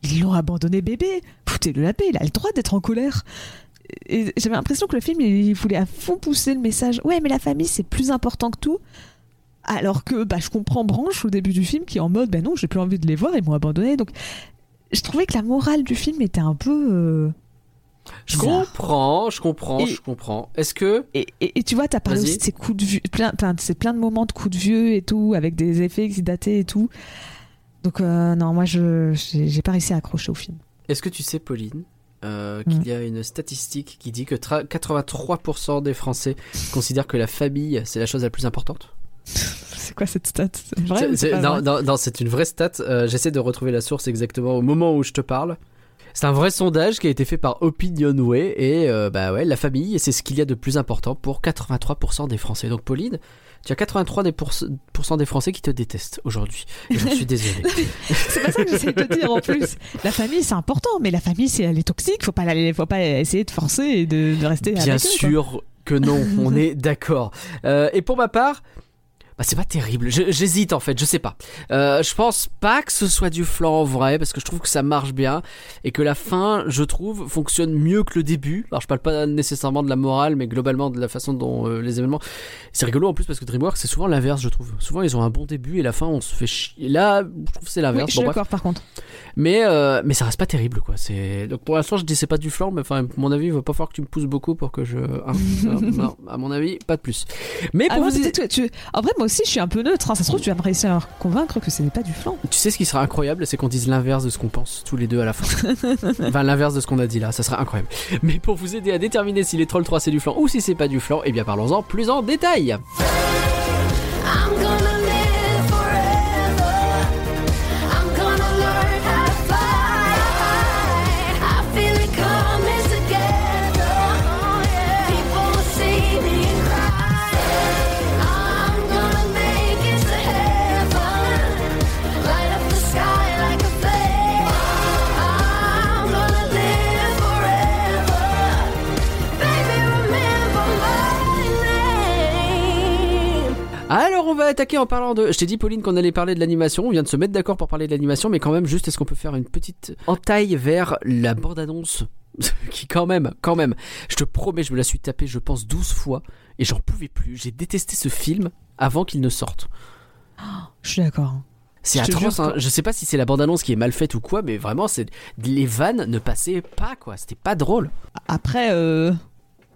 ils l'ont abandonné bébé, foutez-le la paix, il a le droit d'être en colère. Et j'avais l'impression que le film il voulait à fond pousser le message ouais mais la famille c'est plus important que tout alors que bah, je comprends Branche au début du film qui est en mode bah non j'ai plus envie de les voir ils m'ont abandonné donc je trouvais que la morale du film était un peu euh, Je comprends, je comprends, Et- je comprends. Est-ce que Et, et- et tu vois, t'as parlé aussi de ces coups de vieux, plein, plein, c'est plein de moments de coups de vieux et tout, avec des effets qui datés et tout. Donc euh, non, moi je j'ai pas réussi à accrocher au film. Est-ce que tu sais, Pauline, euh, qu'il Mm. y a une statistique qui dit que tra- 83% des Français considèrent que la famille, c'est la chose la plus importante? C'est quoi cette stat? C'est vrai non, vrai? non, non, c'est une vraie stat. Euh, J'essaie de retrouver la source exactement au moment où je te parle. C'est un vrai sondage qui a été fait par Opinionway et euh, bah ouais, la famille, c'est ce qu'il y a de plus important pour 83% des Français. Donc Pauline, tu as 83% des, pourcents des Français qui te détestent aujourd'hui. Et J'en suis désolé. C'est pas ça que j'essaie de te dire en plus. La famille c'est important, mais la famille c'est elle est toxique. Faut pas la- faut pas essayer de forcer et de, de rester. Bien avec eux, quoi. sûr que non, on est d'accord. Euh, et pour ma part, bah c'est pas terrible. J'hésite en fait, je sais pas. Euh, je pense pas que ce soit du flan en vrai parce que je trouve que ça marche bien et que la fin, je trouve, fonctionne mieux que le début. Alors je parle pas nécessairement de la morale, mais globalement de la façon dont euh, les événements. C'est rigolo en plus parce que DreamWorks c'est souvent l'inverse, je trouve. Souvent ils ont un bon début et la fin on se fait chier. Là, je trouve que c'est Oui, l'inverse. je suis Bon, d'accord par contre. Mais euh, mais ça reste pas terrible quoi. C'est donc pour l'instant je dis c'est pas du flan, mais enfin à mon avis il va pas falloir que tu me pousses beaucoup pour que je. non, à mon avis pas de plus. Mais Ah pour vous, que tu... En vrai, moi aussi, je suis un peu neutre. hein. Ça se trouve, tu vas me réussir à convaincre que ce n'est pas du flan. tu sais ce qui sera incroyable, c'est qu'on dise l'inverse de ce qu'on pense tous les deux à la fin. enfin l'inverse de ce qu'on a dit là, ça sera incroyable. Mais pour vous aider à déterminer si les trolls 3 c'est du flan ou si c'est pas du flan, eh bien parlons-en plus en détail. I'm gonna Alors on va attaquer en parlant de... Je t'ai dit Pauline qu'on allait parler de l'animation, on vient de se mettre d'accord pour parler de l'animation, mais quand même juste est-ce qu'on peut faire une petite entaille vers la bande-annonce qui quand même, quand même, je te promets, je me la suis tapée je pense 12 fois et j'en pouvais plus. J'ai détesté ce film avant qu'il ne sorte. Je suis d'accord. C'est atroce, hein. je sais pas si c'est la bande-annonce qui est mal faite ou quoi, mais vraiment, c'est les vannes ne passaient pas, quoi. C'était pas drôle. Après, euh...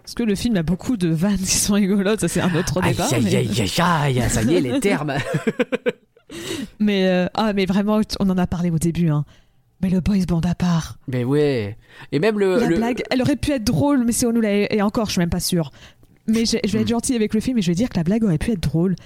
parce que le film a beaucoup de vannes qui sont rigolotes, ça c'est un autre Aïe, débat. aïe, mais... aïe, aïe, aïe, ça y est, les termes. mais, euh, ah, mais vraiment, on en a parlé au début. Hein. Mais le boys band à part. mais ouais. Et même le. La le- blague, elle aurait pu être drôle, mais si on nous l'a. Et encore, je suis même pas sûre. Mais je, je vais être Hmm. gentille avec le film et je vais dire que la blague aurait pu être drôle.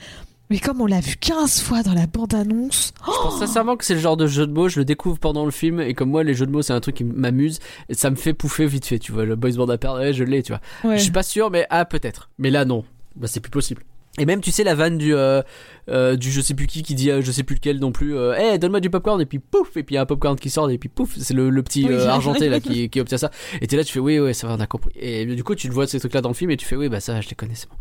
Mais comme on l'a vu 15 fois dans la bande-annonce. Je pense sincèrement que c'est le genre de jeu de mots, je le découvre pendant le film, et comme moi, les jeux de mots, c'est un truc qui m'amuse, et ça me fait pouffer vite fait, tu vois. Le boys band à ouais, je l'ai, tu vois. Ouais. Je suis pas sûr, mais ah, peut-être. Mais là, non. Bah, c'est plus possible. Et même, tu sais, la vanne du, euh, euh, du je sais plus qui qui dit euh, je sais plus lequel non plus, euh, hey, donne-moi du popcorn, et puis pouf, et puis il y a un popcorn qui sort, et puis pouf, c'est le, le petit Oui. euh, argenté là qui, qui obtient ça. Et t'es là, tu fais oui, oui, ça va, on a compris. Et du coup, tu le vois ces trucs là dans le film, et tu fais oui, bah ça, je les connais, c'est bon.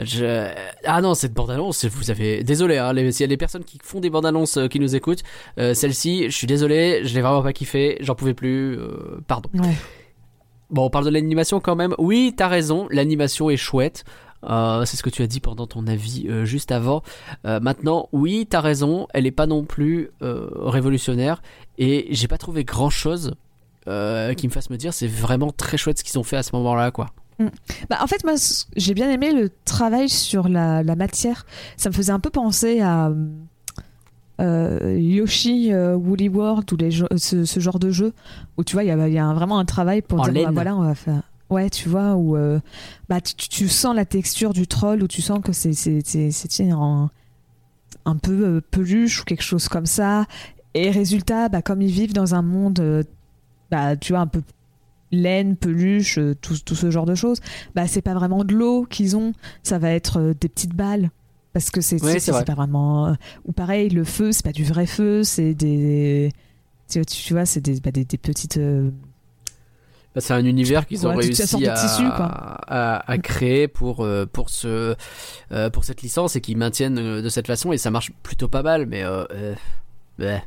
Je... Ah non, cette bande-annonce, vous avez. Désolé, hein, les- s'il y a des personnes qui font des bandes-annonces qui nous écoutent, celle-ci, je suis désolé, je l'ai vraiment pas kiffé, j'en pouvais plus, pardon. Ouais. Bon, on parle de l'animation quand même. Oui, t'as raison, l'animation est chouette. Euh, c'est ce que tu as dit pendant ton avis euh, juste avant. Euh, maintenant, oui, t'as raison, elle est pas non plus révolutionnaire et j'ai pas trouvé grand chose qui me fasse me dire c'est vraiment très chouette ce qu'ils ont fait à ce moment-là, quoi. Bah, en fait, moi, j'ai bien aimé le travail sur la, la matière. Ça me faisait un peu penser à Yoshi Woolly World ou les jeux- ce, ce genre de jeu où tu vois, il y a, y vraiment un travail pour En dire bah, voilà, on va faire. Ouais, tu vois, où euh, bah, tu, tu- sens la texture du troll, où tu sens que c'est c'est c'est- c'est, tiens, un, un peu euh, peluche ou quelque chose comme ça. Et résultat, bah, comme ils vivent dans un monde, euh, bah, tu vois, un peu laine, peluche, tout, tout ce genre de choses, bah, c'est pas vraiment de l'eau qu'ils ont, ça va être des petites balles. Parce que c'est Ouais, vrai. pas vraiment. ou pareil, le feu, c'est pas du vrai feu, c'est des. Tu, tu vois, c'est des, bah, des, des petites. Bah, c'est un univers qu'ils ont Ouais, réussi à, tissu, quoi. à, à créer pour euh, pour ce euh, pour cette licence et qu'ils maintiennent euh, de cette façon et ça marche plutôt pas mal mais euh, euh,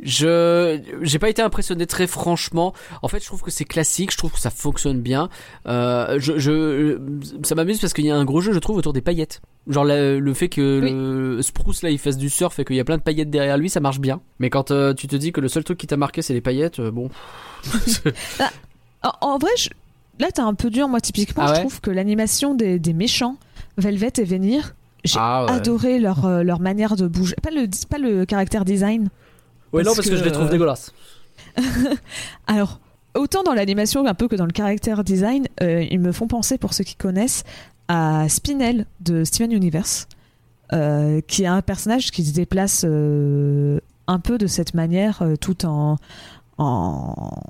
je j'ai pas été impressionné très franchement. En fait je trouve que c'est classique je trouve que ça fonctionne bien. Euh, je, je ça m'amuse parce qu'il y a un gros jeu je trouve autour des paillettes. Genre la- le fait que Oui. le Spruce là il fasse du surf et qu'il y a plein de paillettes derrière lui ça marche bien. Mais quand euh, tu te dis que le seul truc qui t'a marqué c'est les paillettes euh, bon En, en vrai, je- là, t'es un peu dur. Moi, typiquement, Ah je trouve que l'animation des, des méchants, Velvet et Venir, j'ai Ah ouais. adoré leur, euh, leur manière de bouger. Pas le, pas le caractère design. Ouais, non, Parce parce que, que, je les trouve euh, dégueulasses. Alors, autant dans l'animation un peu que dans le caractère design, euh, ils me font penser, pour ceux qui connaissent, à Spinel de Steven Universe, euh, qui est un personnage qui se déplace euh, un peu de cette manière, euh, tout en, en,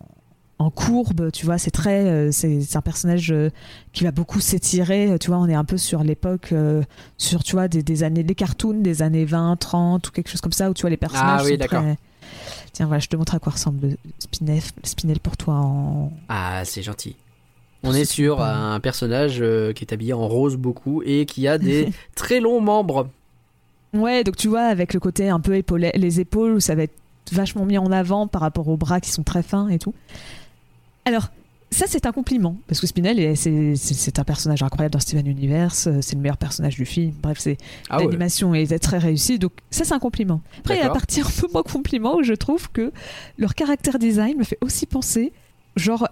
en courbe, tu vois, c'est très, euh, c'est un personnage euh, qui va beaucoup s'étirer, euh, tu vois, on est un peu sur l'époque, euh, sur, tu vois, des, des années, des cartoons des années 20, 30 ou quelque chose comme ça, où tu vois les personnages Ah oui, d'accord. très... Tiens, voilà, je te montre à quoi ressemble Spinel, Spinel pour toi en... Ah, c'est gentil. On est sur un personnage qui est habillé en rose beaucoup et qui a des très longs membres. Ouais, donc tu vois, avec le côté un peu épaulé, les épaules, ça va être vachement mis en avant par rapport aux bras qui sont très fins et tout. Alors, ça, c'est un compliment, parce que Spinel, est- c'est un personnage incroyable dans Steven Universe, euh, c'est le meilleur personnage du film, bref, c'est Ah ouais. l'animation est très réussie, donc ça, c'est un compliment. Après, il y a la D'accord. partie un peu moins compliment, où je trouve que leur caractère design me fait aussi penser, genre,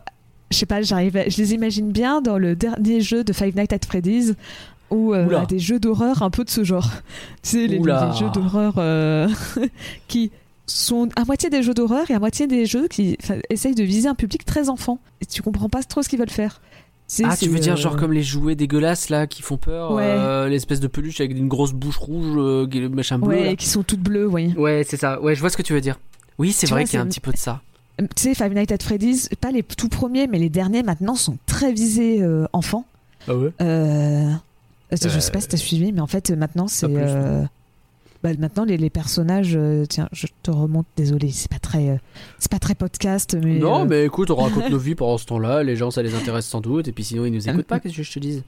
je sais pas, j'arrive, je les imagine bien dans le dernier jeu de Five Nights at Freddy's, ou euh, des jeux d'horreur un peu de ce genre. Tu sais, les jeux d'horreur euh, qui sont à moitié des jeux d'horreur et à moitié des jeux qui essayent de viser un public très enfant. Et tu comprends pas trop ce qu'ils veulent faire. Ah, tu veux dire genre comme les jouets dégueulasses là qui font peur, Ouais. euh, l'espèce de peluche avec une grosse bouche rouge, euh, machin bleu. Ouais, là. qui sont toutes bleues, oui. Ouais, c'est ça. Ouais, je vois ce que tu veux dire. Oui, c'est vrai qu'il y a un petit peu de ça. Euh, Tu sais, Five Nights at Freddy's, pas les tout premiers, mais les derniers maintenant sont très visés euh, enfants. Ah ouais? Je sais pas si t'as suivi, mais en fait, maintenant, c'est. Bah, maintenant, les, les personnages. euh, tiens, je te remonte, désolé, c'est pas très. euh, c'est pas très podcast, mais. Non, euh, mais écoute, on raconte nos vies pendant ce temps-là. Les gens, ça les intéresse sans doute. Et puis sinon, ils nous écoutent pas. Qu'est-ce que je te dise?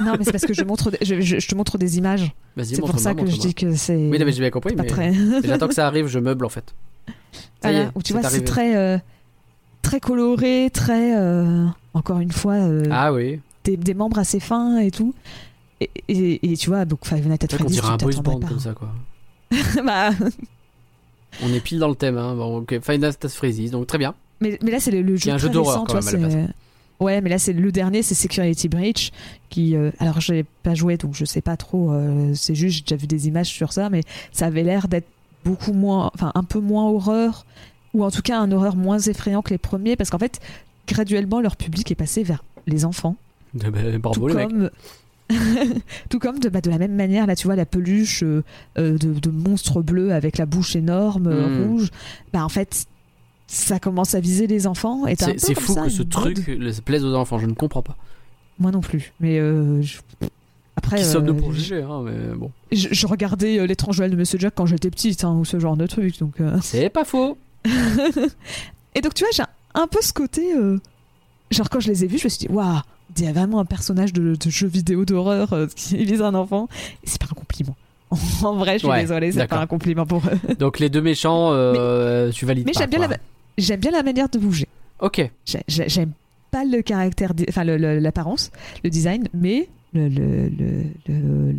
Non, mais c'est parce que je, montre, je, je- je te montre des images. C'est pour ça que je dis que c'est. Oui, non, mais j'ai bien compris. Mais très. j'attends que ça arrive, je meuble en fait. Ça Voilà, est, où tu vois, c'est très. très coloré, très. encore une fois, Ah oui. des, des membres assez fins et tout. Et, et- et tu vois, donc Five Nights at Freddy's, dirait un boys band comme ça, quoi. bah, On est pile dans le thème, hein. Bon, Final Fantasy donc très bien. mais, mais là, c'est le, le jeu un jeu d'horreur, quand vois, même, c'est- Ouais, mais là, c'est le dernier, c'est Security Breach. Qui, euh, alors, je n'ai pas joué, donc je sais pas trop. euh, c'est juste, j'ai déjà vu des images sur ça, mais ça avait l'air d'être beaucoup moins. Enfin, un peu moins horreur. Ou en tout cas, un horreur moins effrayant que les premiers. Parce qu'en fait, graduellement, leur public est passé vers les enfants. Ben, bravo tout les mecs. tout comme de, bah, de la même manière, là tu vois la peluche euh, euh, de, de monstre bleu avec la bouche énorme, euh, Mm. rouge, bah en fait ça commence à viser les enfants et C'est fou ça que ce truc plaise aux enfants, je ne comprends pas. Moi non plus, mais euh, je- après Qui je, juger, hein, mais bon. je- je regardais l'étrange Noël de Monsieur Jack quand j'étais petite hein, ou ce genre de truc donc. C'est pas faux. Et donc tu vois j'ai un peu ce côté genre quand je les ai vus je me suis dit waouh il y a vraiment un personnage de, de jeu vidéo d'horreur euh, qui vise un enfant c'est pas un compliment. En vrai, je suis Ouais, désolée, c'est pas un compliment pour eux. Donc les deux méchants, euh, tu valides Mais j'aime bien, la, j'aime bien la manière de bouger. Ok. J'ai- j'ai- J'aime pas le caractère, enfin le- le- l'apparence, le design, mais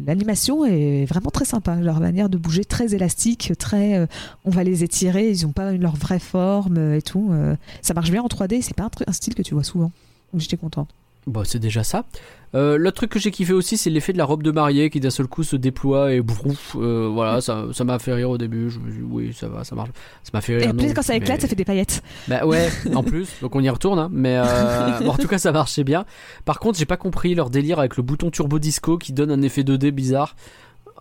l'animation est vraiment très sympa. Leur manière de bouger très élastique, très. euh, on va les étirer, ils ont pas leur vraie forme et tout. euh, ça marche bien en 3D, c'est pas un, un style que tu vois souvent. J'étais contente. Bon, c'est déjà ça. Euh, L'autre truc que j'ai kiffé aussi, c'est l'effet de la robe de mariée qui d'un seul coup se déploie et brouf. euh, voilà, ça ça m'a fait rire au début. Je me suis dit, oui, ça va, ça marche. Ça m'a fait Et rire. en plus, non, quand ça éclate, mais- ça fait des paillettes. Bah ouais, en plus, donc on y retourne, hein, mais euh, bon, en tout cas ça marchait bien. Par contre, j'ai pas compris leur délire avec le bouton turbo disco qui donne un effet 2D bizarre.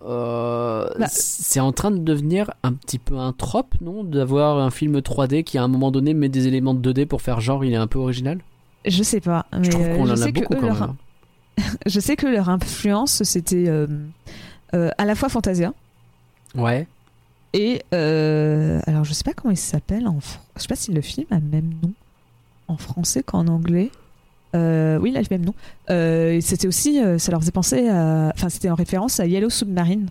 Euh, Bah. c'est en train de devenir un petit peu un trope, non D'avoir un film 3D qui à un moment donné met des éléments de 2D pour faire genre il est un peu original? Je sais pas. Mais Je trouve qu'on je en a sais que beaucoup eux, quand leur- même. Je sais que leur influence, c'était euh, euh, à la fois Fantasia Ouais. et. euh, alors, je sais pas comment il s'appelle. En... fr- Je sais pas si le film a le même nom en français qu'en anglais. Euh, oui, il a le même nom. Euh, c'était aussi. ça leur faisait penser à. Enfin, c'était en référence à Yellow Submarine,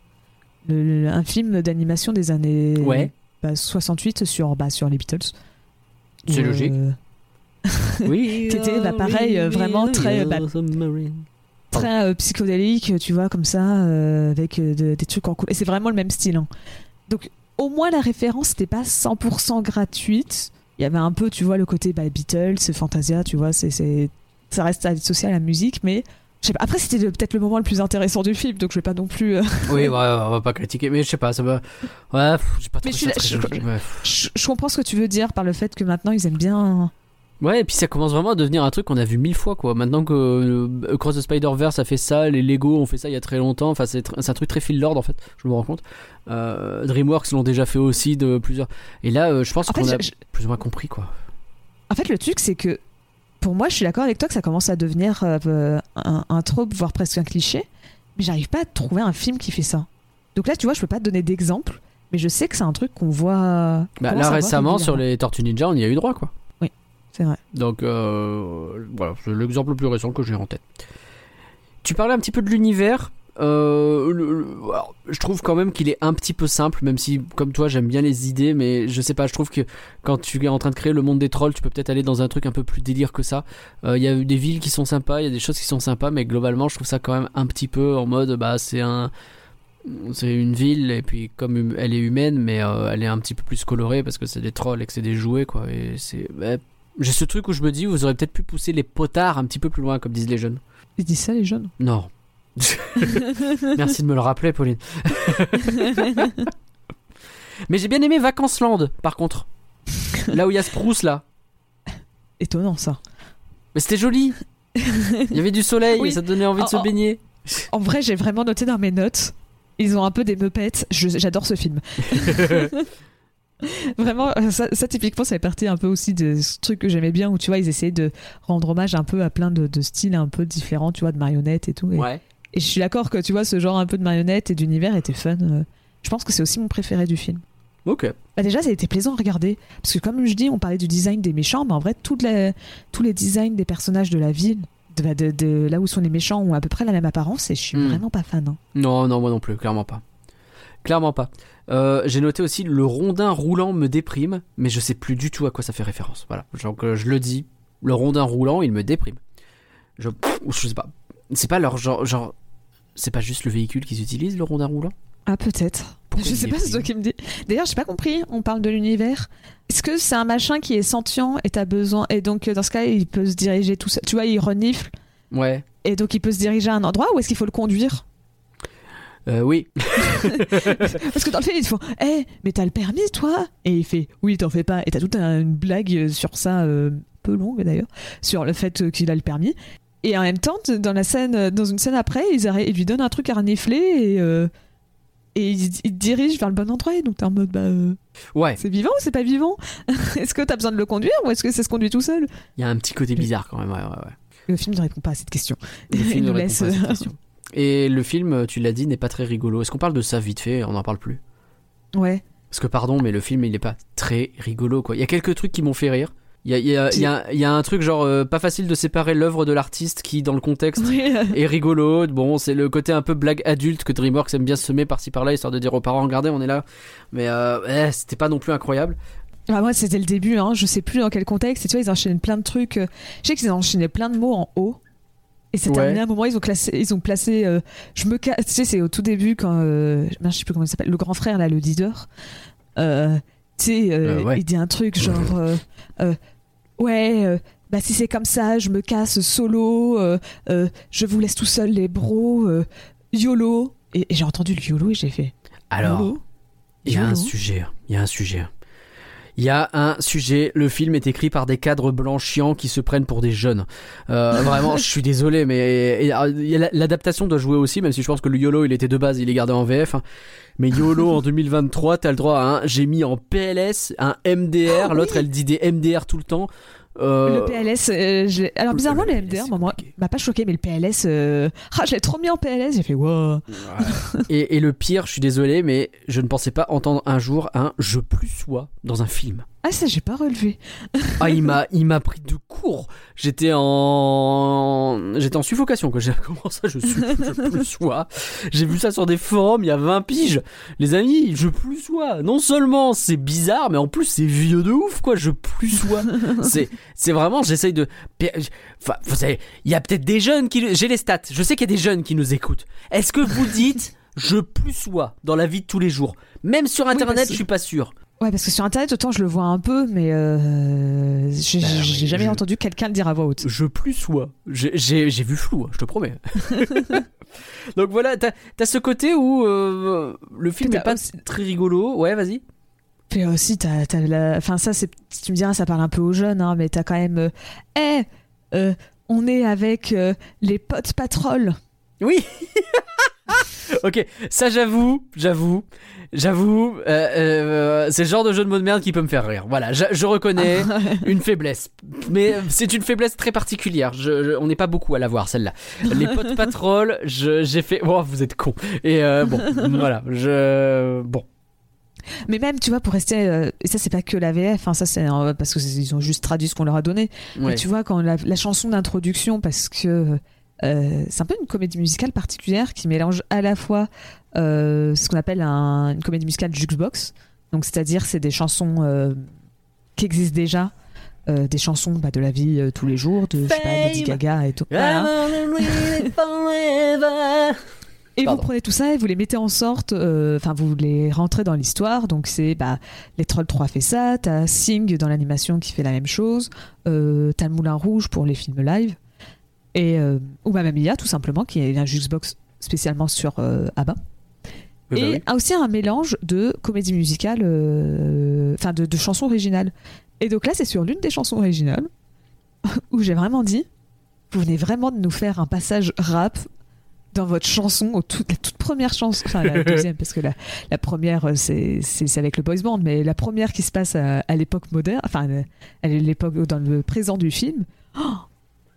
le- un film d'animation des années Ouais. bah, 68 sur, bah, sur les Beatles. C'est logique. Oui. Qui était, bah, pareil, euh, vraiment très, bah, très euh, psychodélique, tu vois, comme ça, euh, avec euh, de- des trucs en couleur. Et c'est vraiment le même style. hein. Donc, au moins, la référence n'était pas 100% gratuite. Il y avait un peu, tu vois, le côté bah, Beatles, Fantasia, tu vois, c'est, c'est- ça reste associé à la musique, mais. Pas. Après, c'était peut-être le moment le plus intéressant du film, donc je vais pas non plus. euh, Oui, on va pas critiquer, mais je sais pas, ça me. Ouais, j'ai pas Mais ça. Je, je comprends ce que tu veux dire par le fait que maintenant ils aiment bien. Ouais, et puis ça commence vraiment à devenir un truc qu'on a vu mille fois, quoi. Maintenant que euh, Across the Spider-Verse a fait ça, les Lego ont fait ça il y a très longtemps. Enfin, c'est tr- un truc très fil d'ordre, en fait. Je me rends compte. Euh, DreamWorks l'ont déjà fait aussi de plusieurs. Et là, euh, je pense qu'on a je- plus ou moins compris, quoi. En fait, le truc, c'est que pour moi, je suis d'accord avec toi que ça commence à devenir un, un trope, voire presque un cliché, mais j'arrive pas à trouver un film qui fait ça. Donc là, tu vois, je peux pas te donner d'exemple, mais je sais que c'est un truc qu'on voit. Bah, là, récemment, sur les Tortues Ninja, on y a eu droit, quoi. C'est vrai. Donc, euh, voilà, c'est l'exemple le plus récent que j'ai en tête. Tu parlais un petit peu de l'univers. Euh, je trouve quand même qu'il est un petit peu simple, même si, comme toi, j'aime bien les idées, mais je sais pas, je trouve que quand tu es en train de créer le monde des trolls, tu peux peut-être aller dans un truc un peu plus délire que ça. Euh, Il y a des villes qui sont sympas, il y a des choses qui sont sympas, mais globalement, je trouve ça quand même un petit peu en mode, bah, c'est un. C'est une ville, et puis comme hum- elle est humaine, mais elle est un petit peu plus colorée parce que c'est des trolls et que c'est des jouets, quoi. Et c'est. ouais, j'ai ce truc où je me dis, vous aurez peut-être pu pousser les potards un petit peu plus loin, comme disent les jeunes. Ils disent ça, les jeunes? Non. Merci de me le rappeler, Pauline. Mais j'ai bien aimé Vacances-Land, par contre. Là où il y a Spruce, là. Étonnant, ça. Mais c'était joli. Il y avait du soleil Oui. et ça donnait envie de se oh. baigner. En vrai, j'ai vraiment noté dans mes notes. Ils ont un peu des meupettes. J'adore ce film. Vraiment, ça, ça, typiquement, ça fait partie un peu aussi de ce truc que j'aimais bien où tu vois, ils essayaient de rendre hommage un peu à plein de, de styles un peu différents, tu vois, de marionnettes et tout. Et, Ouais. et je suis d'accord que tu vois, ce genre un peu de marionnettes et d'univers était fun. euh. Je pense que c'est aussi mon préféré du film. Ok. Bah déjà, ça a été plaisant à regarder. Parce que comme je dis, on parlait du design des méchants, mais en vrai, toutes les, tous les designs des personnages de la ville, de, de- de là où sont les méchants, ont à peu près la même apparence et je suis Hmm. vraiment pas fan. hein. Non, non, moi non plus, clairement pas. Clairement pas. Euh, j'ai noté aussi le rondin roulant me déprime, mais je sais plus du tout à quoi ça fait référence. Voilà, donc euh, je le dis, le rondin roulant, il me déprime. Je, je sais pas. C'est pas leur genre, genre, c'est pas juste le véhicule qu'ils utilisent, le rondin roulant? Ah, peut-être. Pourquoi Je sais pas, c'est toi qui me dis. D'ailleurs, j'ai pas compris. On parle de l'univers. Est-ce que c'est un machin qui est sentient et t'as besoin et donc euh, dans ce cas il peut se diriger tout seul. Tu vois, il renifle Ouais. et donc il peut se diriger à un endroit ou est-ce qu'il faut le conduire? Euh, oui. Parce que dans le film ils te font, eh mais t'as le permis toi? Et il fait, oui t'en fais pas. Et t'as toute un- une blague sur ça, euh, peu longue d'ailleurs, sur le fait qu'il a le permis. Et en même temps, dans la scène, dans une scène après, ils, ils lui donnent un truc à renifler et euh, et ils, ils te dirigent vers le bon endroit. Et donc t'es en mode, bah. euh, Ouais. C'est vivant ou c'est pas vivant? Est-ce que t'as besoin de le conduire ou est-ce que ça se conduit tout seul? Il y a un petit côté bizarre quand même. Ouais, ouais, ouais. Le film ne répond pas à cette question. Le film Il ne nous répond laisse, pas à cette question. Et le film, tu l'as dit, n'est pas très rigolo. Est-ce qu'on parle de ça vite fait? On n'en parle plus. Ouais. Parce que pardon, mais le film, il n'est pas très rigolo, quoi. Il y a quelques trucs qui m'ont fait rire. Il y a, y a- y a- il y a un truc genre euh, pas facile de séparer l'œuvre de l'artiste qui, dans le contexte, est rigolo. Bon, c'est le côté un peu blague adulte que DreamWorks aime bien semer par-ci par-là, histoire de dire aux parents, regardez, on est là. Mais euh, eh, c'était pas non plus incroyable. Ah, moi, c'était le début, hein. je sais plus dans quel contexte. Et tu vois, ils enchaînaient plein de trucs. Je sais qu'ils enchaînaient plein de mots en haut. Et c'est Ouais. terminé à un moment, ils ont, classé, ils ont placé. euh, je me ca- Tu sais, c'est au tout début quand. euh, je sais plus comment il s'appelle. Le grand frère, là, le leader. Euh, tu sais, euh, ouais. il dit un truc genre. ouais. bah si c'est comme ça, je me casse solo, je vous laisse tout seul les bros, YOLO. Et, et j'ai entendu le YOLO et j'ai fait. Alors, il y a un sujet. Il y a un sujet. Il y a un sujet. Le film est écrit par des cadres blancs chiants qui se prennent pour des jeunes. Euh, vraiment, je suis désolé, mais euh, l'adaptation doit jouer aussi, même si je pense que le YOLO, il était de base, il est gardé en VF. hein. Mais YOLO en 2023, t'as le droit à un. J'ai mis en PLS un MDR. Oh, L'autre, oui. elle dit des MDR tout le temps. Euh, Le PLS, euh, je alors bizarrement le MDR, moi, m'a pas choqué, mais le PLS, euh, ah, je l'ai trop mis en PLS, j'ai fait wow. et, et le pire, je suis désolé, mais je ne pensais pas entendre un jour un je plus sois dans un film. Ah ça j'ai pas relevé. Ah, il m'a, il m'a pris de court. J'étais en, j'étais en suffocation quand j'ai comment ça, je suis, je plus sois? J'ai vu ça sur des forums il y a 20 piges. Les amis, je plus sois. Non seulement c'est bizarre, mais en plus c'est vieux de ouf, quoi. Je plus sois. c'est, c'est vraiment, j'essaye de, enfin, vous savez, il y a peut-être des jeunes qui, j'ai les stats. Je sais qu'il y a des jeunes qui nous écoutent. Est-ce que vous dites je plus sois dans la vie de tous les jours? Même sur internet, je suis pas sûr. Ouais parce que sur internet autant je le vois un peu, mais euh, j'ai Bah, oui, jamais je- entendu quelqu'un le dire à voix haute. Je plus sois. J'ai- vu flou, hein, je te promets. Donc voilà, t'as as ce côté où euh, le film n'est pas aussi- très rigolo. Ouais, vas-y. Puis aussi t'as la, enfin ça tu me diras ça parle un peu aux jeunes, hein, mais t'as quand même, eh, euh, on est avec les potes patrol. Oui. ok, ça j'avoue, j'avoue, j'avoue, euh, euh, c'est le genre de jeu de mots de merde qui peut me faire rire. Voilà, je, je reconnais une faiblesse, mais c'est une faiblesse très particulière. Je, je- on n'est pas beaucoup à l'avoir celle-là. Les potes patrol, j'ai fait, oh vous êtes con. Et euh, bon, voilà, je, bon. Mais même, tu vois, pour rester. euh, et ça, c'est pas que la VF, hein, ça, c'est euh, parce qu'ils ont juste traduit ce qu'on leur a donné. Ouais. Mais tu vois, quand la, la chanson d'introduction, parce que euh, c'est un peu une comédie musicale particulière qui mélange à la fois euh, ce qu'on appelle un- une comédie musicale jukebox. Donc, c'est-à-dire, c'est des chansons euh, qui existent déjà. des chansons bah, de la vie tous les jours, de je sais pas, Lady. Gaga et tout. Voilà. Et Pardon. vous prenez tout ça et vous les mettez en sorte, euh, enfin vous les rentrez dans l'histoire. Donc c'est bah les Trolls 3 fait ça, t'as Sing dans l'animation qui fait la même chose, euh, t'as le Moulin Rouge pour les films live et euh, ou Mamma Mia tout simplement qui est un jukebox spécialement sur euh, ABBA. Bah et oui. aussi un mélange de comédie musicale, euh, enfin de, de chansons originales. Et donc là c'est sur l'une des chansons originales où j'ai vraiment dit, vous venez vraiment de nous faire un passage rap dans votre chanson, au tout- la toute première chanson, enfin la deuxième, parce que la, la première euh, c'est c'est avec le boys band, mais la première qui se passe à, à l'époque moderne, enfin à l'époque dans le présent du film, oh,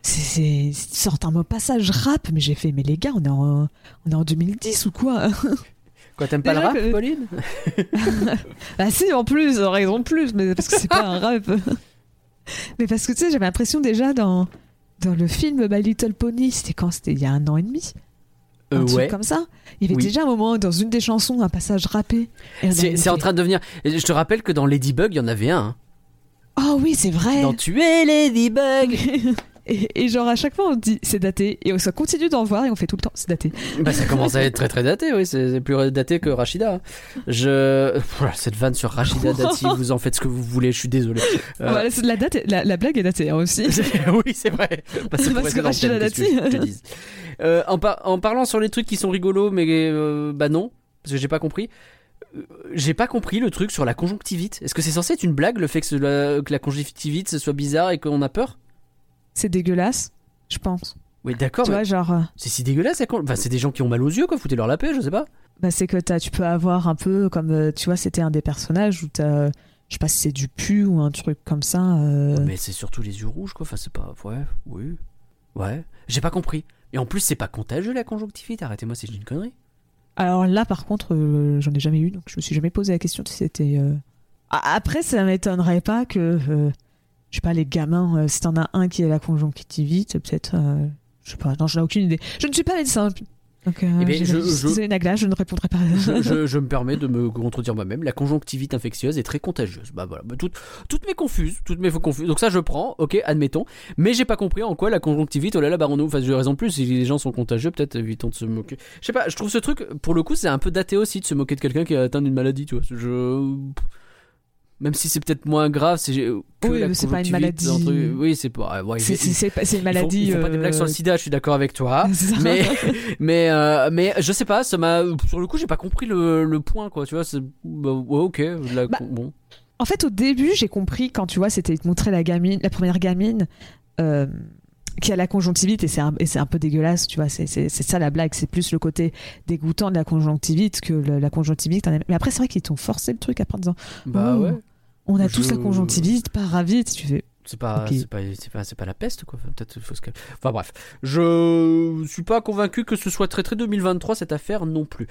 c'est sortent un mot passage rap, mais j'ai fait mais les gars on est en on est en 2010 ou quoi Quoi, t'aimes pas le rap, que- Pauline Bah si, en plus, en raison de plus, mais parce que c'est pas un rap. mais parce que tu sais, j'avais l'impression déjà dans, dans le film My Little Pony, c'était quand? C'était il y a un an et demi? Un Euh, truc Ouais. comme ça? Il y avait Oui. déjà un moment dans une des chansons, un passage rappé. C'est en train de devenir. Je te rappelle que dans Ladybug, il y en avait un. hein. Oh oui, c'est vrai. Dans Tu es Ladybug. Et, et genre à chaque fois on dit c'est daté et on ça continue d'en voir et on fait tout le temps c'est daté. Bah, ça commence à être très très daté, oui, c'est plus daté que Rachida. Je. Cette vanne sur Rachida Dati, vous en faites ce que vous voulez, je suis désolé. Euh, la date, la, la blague est datée hein, aussi. oui, c'est vrai. Bah, Parce que Rachida Dati. Euh, en, par- en parlant sur les trucs qui sont rigolos, mais euh, bah non, parce que j'ai pas compris. Euh, J'ai pas compris le truc sur la conjonctivite. Est-ce que c'est censé être une blague le fait que, cela- que la conjonctivite soit bizarre et qu'on a peur? C'est dégueulasse, je pense. Oui, d'accord. tu vois genre euh, C'est si dégueulasse. Enfin, c'est des gens qui ont mal aux yeux, quoi. Foutez-leur la paix, je sais pas. bah c'est que t'as, tu peux avoir un peu comme euh, tu vois c'était un des personnages où t'as je sais pas si c'est du pu ou un truc comme ça. euh, Mais c'est surtout les yeux rouges, quoi. Enfin, c'est pas. Ouais, oui. Ouais. J'ai pas compris. Et en plus, c'est pas contagieux la conjonctivite. Arrêtez-moi si je dis une connerie. Alors là, par contre, euh, j'en ai jamais eu, donc je me suis jamais posé la question si c'était. euh, Après, ça m'étonnerait pas que, je sais pas, les gamins, euh, si t'en as un qui a la conjonctivite, peut-être, euh, je sais pas, non, j'en ai aucune idée. Je ne suis pas médecin, donc euh, Eh j'ai- je- je- Nagla, je ne répondrai pas. je, je- je me permets de me contredire moi-même. La conjonctivite infectieuse est très contagieuse. Bah voilà, Bah, toutes, toutes mes confuses, toutes mes confuses. Donc ça, je prends, ok, admettons. Mais j'ai pas compris en quoi la conjonctivite, oh là là, barons-nous. Enfin, j'ai raison de plus. Si les gens sont contagieux, peut-être évitons de se moquer. Je sais pas, je trouve ce truc, pour le coup, c'est un peu daté aussi de se moquer de quelqu'un qui a atteint d'une maladie, tu vois. Je. Même si c'est peut-être moins grave, c'est que Oui, la mais c'est pas une maladie. un truc- Oui, c'est pas. ouais, c'est une ils font- maladie. Ils font, pas des blagues sur le euh, sida, je suis d'accord avec toi. mais mais euh, mais je sais pas ça m'a sur le coup j'ai pas compris le, le point quoi tu vois c'est bah, ouais ok la- Bah, bon En fait, au début, j'ai compris quand tu vois, c'était montrer la gamine, la première gamine euh, qui a la conjonctivite et c'est un, un peu dégueulasse, tu vois. C'est, ça la blague, c'est plus le côté dégoûtant de la conjonctivite que le- la conjonctivite. Mais après, c'est vrai qu'ils t'ont forcé le truc après en disant bah Oh, ouais on a Je- tous la conjonctivite, paravite. Tu fais c'est pas Ok. c'est pas pas c'est pas la peste quoi Enfin, peut-être faut se calmer. enfin bref je suis pas convaincu que ce soit très très 2023 cette affaire non plus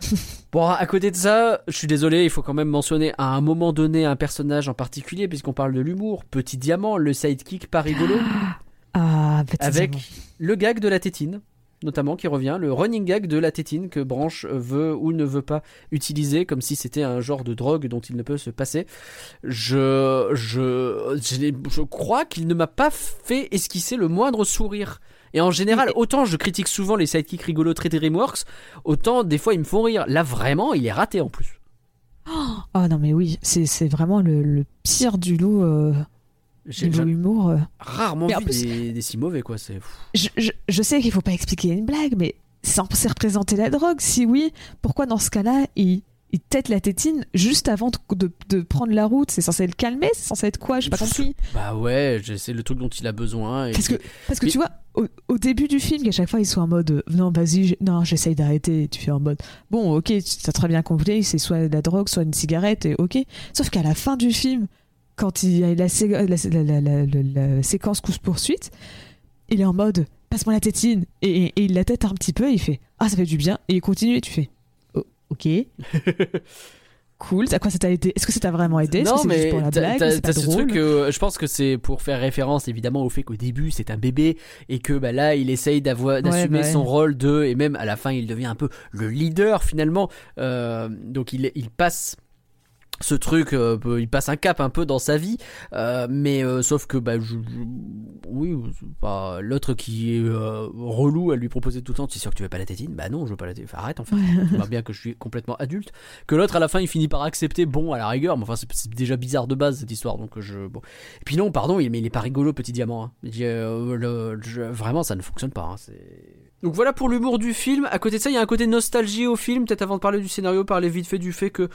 bon à côté de ça je suis désolé il faut quand même mentionner à un moment donné un personnage en particulier puisqu'on parle de l'humour petit diamant le sidekick pas rigolo ah, avec le gag de la tétine notamment qui revient le running gag de la tétine que Branche veut ou ne veut pas utiliser comme si c'était un genre de drogue dont il ne peut se passer je je je, crois qu'il ne m'a pas fait esquisser le moindre sourire et en général, autant je critique souvent les sidekicks rigolos très Dreamworks, autant des fois ils me font rire. Là vraiment, il est raté en plus. Oh non, mais oui, c'est, vraiment le, le pire du lot euh, niveau humour. euh. rarement Mais vu plus- des, des si mauvais quoi. C'est Je, je, je sais qu'il faut pas expliquer une blague, mais c'est censé représenter la drogue. Si oui, pourquoi dans ce cas-là, il, il tête la tétine juste avant de, prendre la route? C'est censé le calmer? C'est censé être quoi? J'ai pas compris. bah ouais, c'est le truc dont il a besoin. Et Parce que, parce que Mais- tu vois, au, au début du film, qu'à chaque fois ils sont en mode euh, non, vas-y, non, j'essaye d'arrêter. Tu fais en mode bon, ok, tu as très bien compris, c'est soit de la drogue, soit une cigarette, et ok. Sauf qu'à la fin du film, quand il y a la, sé- la, la- la- la- la- la séquence course-poursuite, il est en mode passe-moi la tétine, et, et- et il la tête un petit peu, et il fait ah, ça fait du bien, et il continue, et tu fais oh, ok. Cool, à quoi ça t'a aidé? Est-ce que ça t'a vraiment aidé? Que non, mais juste pour la t'as- blague ce truc, euh, je pense que c'est pour faire référence évidemment au fait qu'au début c'est un bébé et que bah, là il essaye d'assumer bah ouais. son rôle de et même à la fin il devient un peu le leader finalement. Euh, donc il, il passe ce truc, euh, il passe un cap un peu dans sa vie, euh, mais euh, sauf que bah je, je- oui, pas l'autre qui est relou à lui proposer tout le temps. Tu es sûr que tu veux pas la tétine? Bah non, je veux pas la tétine. Enfin, arrête en fait. On voit bien que je suis complètement adulte. Que l'autre à la fin il finit par accepter. Bon, à la rigueur, mais enfin c'est- déjà bizarre de base cette histoire. Donc je bon. Et puis non, pardon, il, mais il est pas rigolo petit diamant. hein. Le- je- vraiment, ça ne fonctionne pas. hein, c'est donc voilà pour l'humour du film. À côté de ça, il y a un côté nostalgie au film. Peut-être avant de parler du scénario, parler vite fait du fait que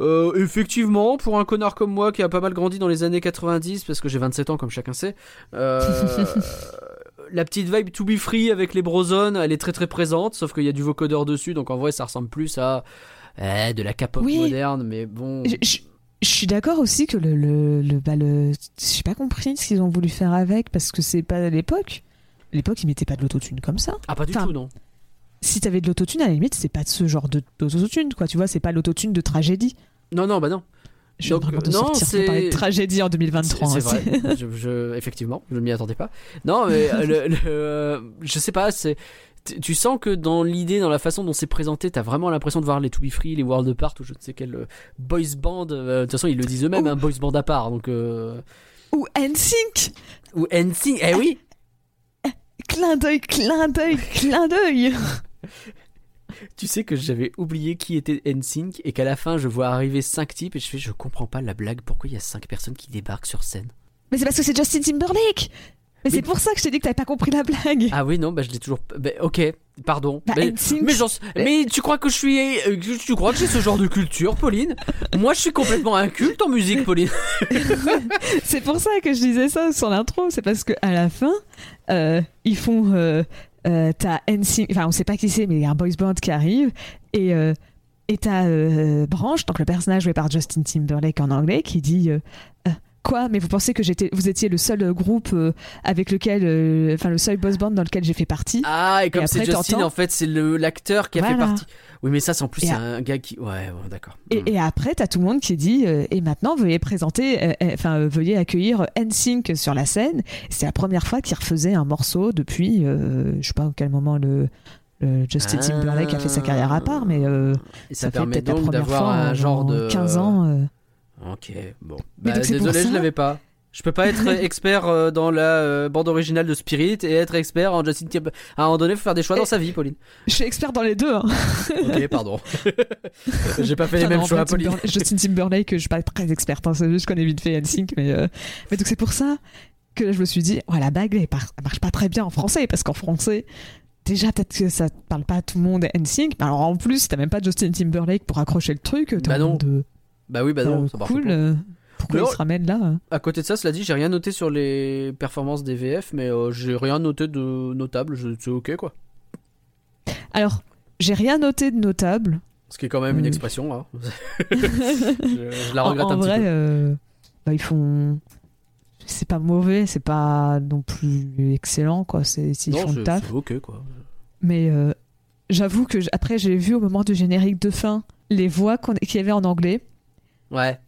euh, effectivement, pour un connard comme moi qui a pas mal grandi dans les années 90, parce que j'ai 27 ans comme chacun sait, euh, la petite vibe to be free avec les brosons, elle est très très présente, sauf qu'il y a du vocodeur dessus, donc en vrai ça ressemble plus à eh, de la K-pop Oui. moderne, mais bon. Je, je- je suis d'accord aussi que le, le, le, bah, le j'ai pas compris ce qu'ils ont voulu faire avec parce que c'est pas à l'époque. À l'époque, ils mettaient pas de l'autotune comme ça. Ah pas du Enfin, tout non. Si t'avais de l'autotune, à la limite, c'est pas ce genre de- d'autotune, quoi. Tu vois, c'est pas l'autotune de tragédie. Non non bah non. Je viens Donc, vraiment de non, sortir parler de tragédie en 2023. C'est hein, vrai. je, je- effectivement, je ne m'y attendais pas. Non, mais euh, le, le, euh, je sais pas. C'est tu- sens que dans l'idée, dans la façon dont c'est présenté, t'as vraiment l'impression de voir les To Be Free, les World Apart ou je ne sais quel euh, boys band. euh, De toute façon, ils le disent eux-mêmes, un boys band à part. Donc Ou NSYNC ou NSYNC. Eh oui. clin d'œil, clin d'œil, clin d'œil. Tu sais que j'avais oublié qui était NSYNC et qu'à la fin je vois arriver 5 types et je fais je comprends pas la blague, pourquoi il y a 5 personnes qui débarquent sur scène? Mais c'est parce que c'est Justin Timberlake. Mais c'est pour ça que je t'ai dit que t'avais pas compris la blague. Ah oui, non, bah je l'ai toujours. Bah, ok, pardon. Bah, mais, NSYNC, mais, tu crois que je suis. euh, Tu crois que j'ai ce genre de culture, Pauline? Moi je suis complètement inculte en musique, Pauline. C'est pour ça que je disais ça sur l'intro. C'est parce que à la fin, euh, ils font. Euh, euh, t'as NSYNC, enfin on sait pas qui c'est, mais il y a un boys band qui arrive et euh, et t'as euh, Branch, donc le personnage joué par Justin Timberlake en anglais, qui dit. Quoi Mais vous pensez que j'étais, vous étiez le seul euh, groupe euh, avec lequel, euh, enfin le seul boys band dans lequel j'ai fait partie. Ah, et comme c'est Justin, en fait, c'est le- l'acteur qui a fait partie. Oui, mais ça, c'est en plus, c'est un gars qui. Ouais, ouais, d'accord. Et, Hmm. et après, t'as tout le monde qui dit euh, et maintenant veuillez présenter, euh, enfin euh, veuillez accueillir NSYNC sur la scène. C'est la première fois qu'il refaisait un morceau depuis, je sais pas à quel moment le, le Justin Ah. Timberlake a fait sa carrière à part, mais Et ça, ça, fait peut-être la première fois un en- genre en de. 15 ans. Ok, bon. Bah, désolé, je l'avais pas. Je peux pas être expert euh, dans la euh, bande originale de Spirit et être expert en Justin Timberlake. À un moment donné, faut faire des choix dans sa vie, Pauline. Je suis expert dans les deux. hein. Ok, pardon. J'ai pas fait les Enfin, mêmes non, en choix, vrai, Pauline. Justin Timberlake, je suis pas très experte, hein, c'est juste qu'on est vite fait NSYNC, mais, euh, mais donc c'est pour ça que je me suis dit, ouais, la bague, elle, marche pas très bien en français, parce qu'en français, déjà, peut-être que ça parle pas à tout le monde NSYNC, mais alors en plus, t'as même pas Justin Timberlake pour accrocher le truc, t'es Bah en non. Bah oui, bah non, ça marche cool, pas. euh, pourquoi Mais il oh- se ramène là hein À côté de ça, cela dit, j'ai rien noté sur les performances des VF, mais euh, j'ai rien noté de notable. C'est ok, quoi. Alors, j'ai rien noté de notable. Ce qui est quand même une Euh. expression, hein. je, je la regrette en un petit vrai, peu. euh, bah, ils font. C'est pas mauvais, c'est pas non plus excellent, quoi. C'est, Non, font le taf. ok, quoi. Mais euh, j'avoue que j- après j'ai vu au moment du générique de fin les voix qu'il y avait en anglais. Ouais.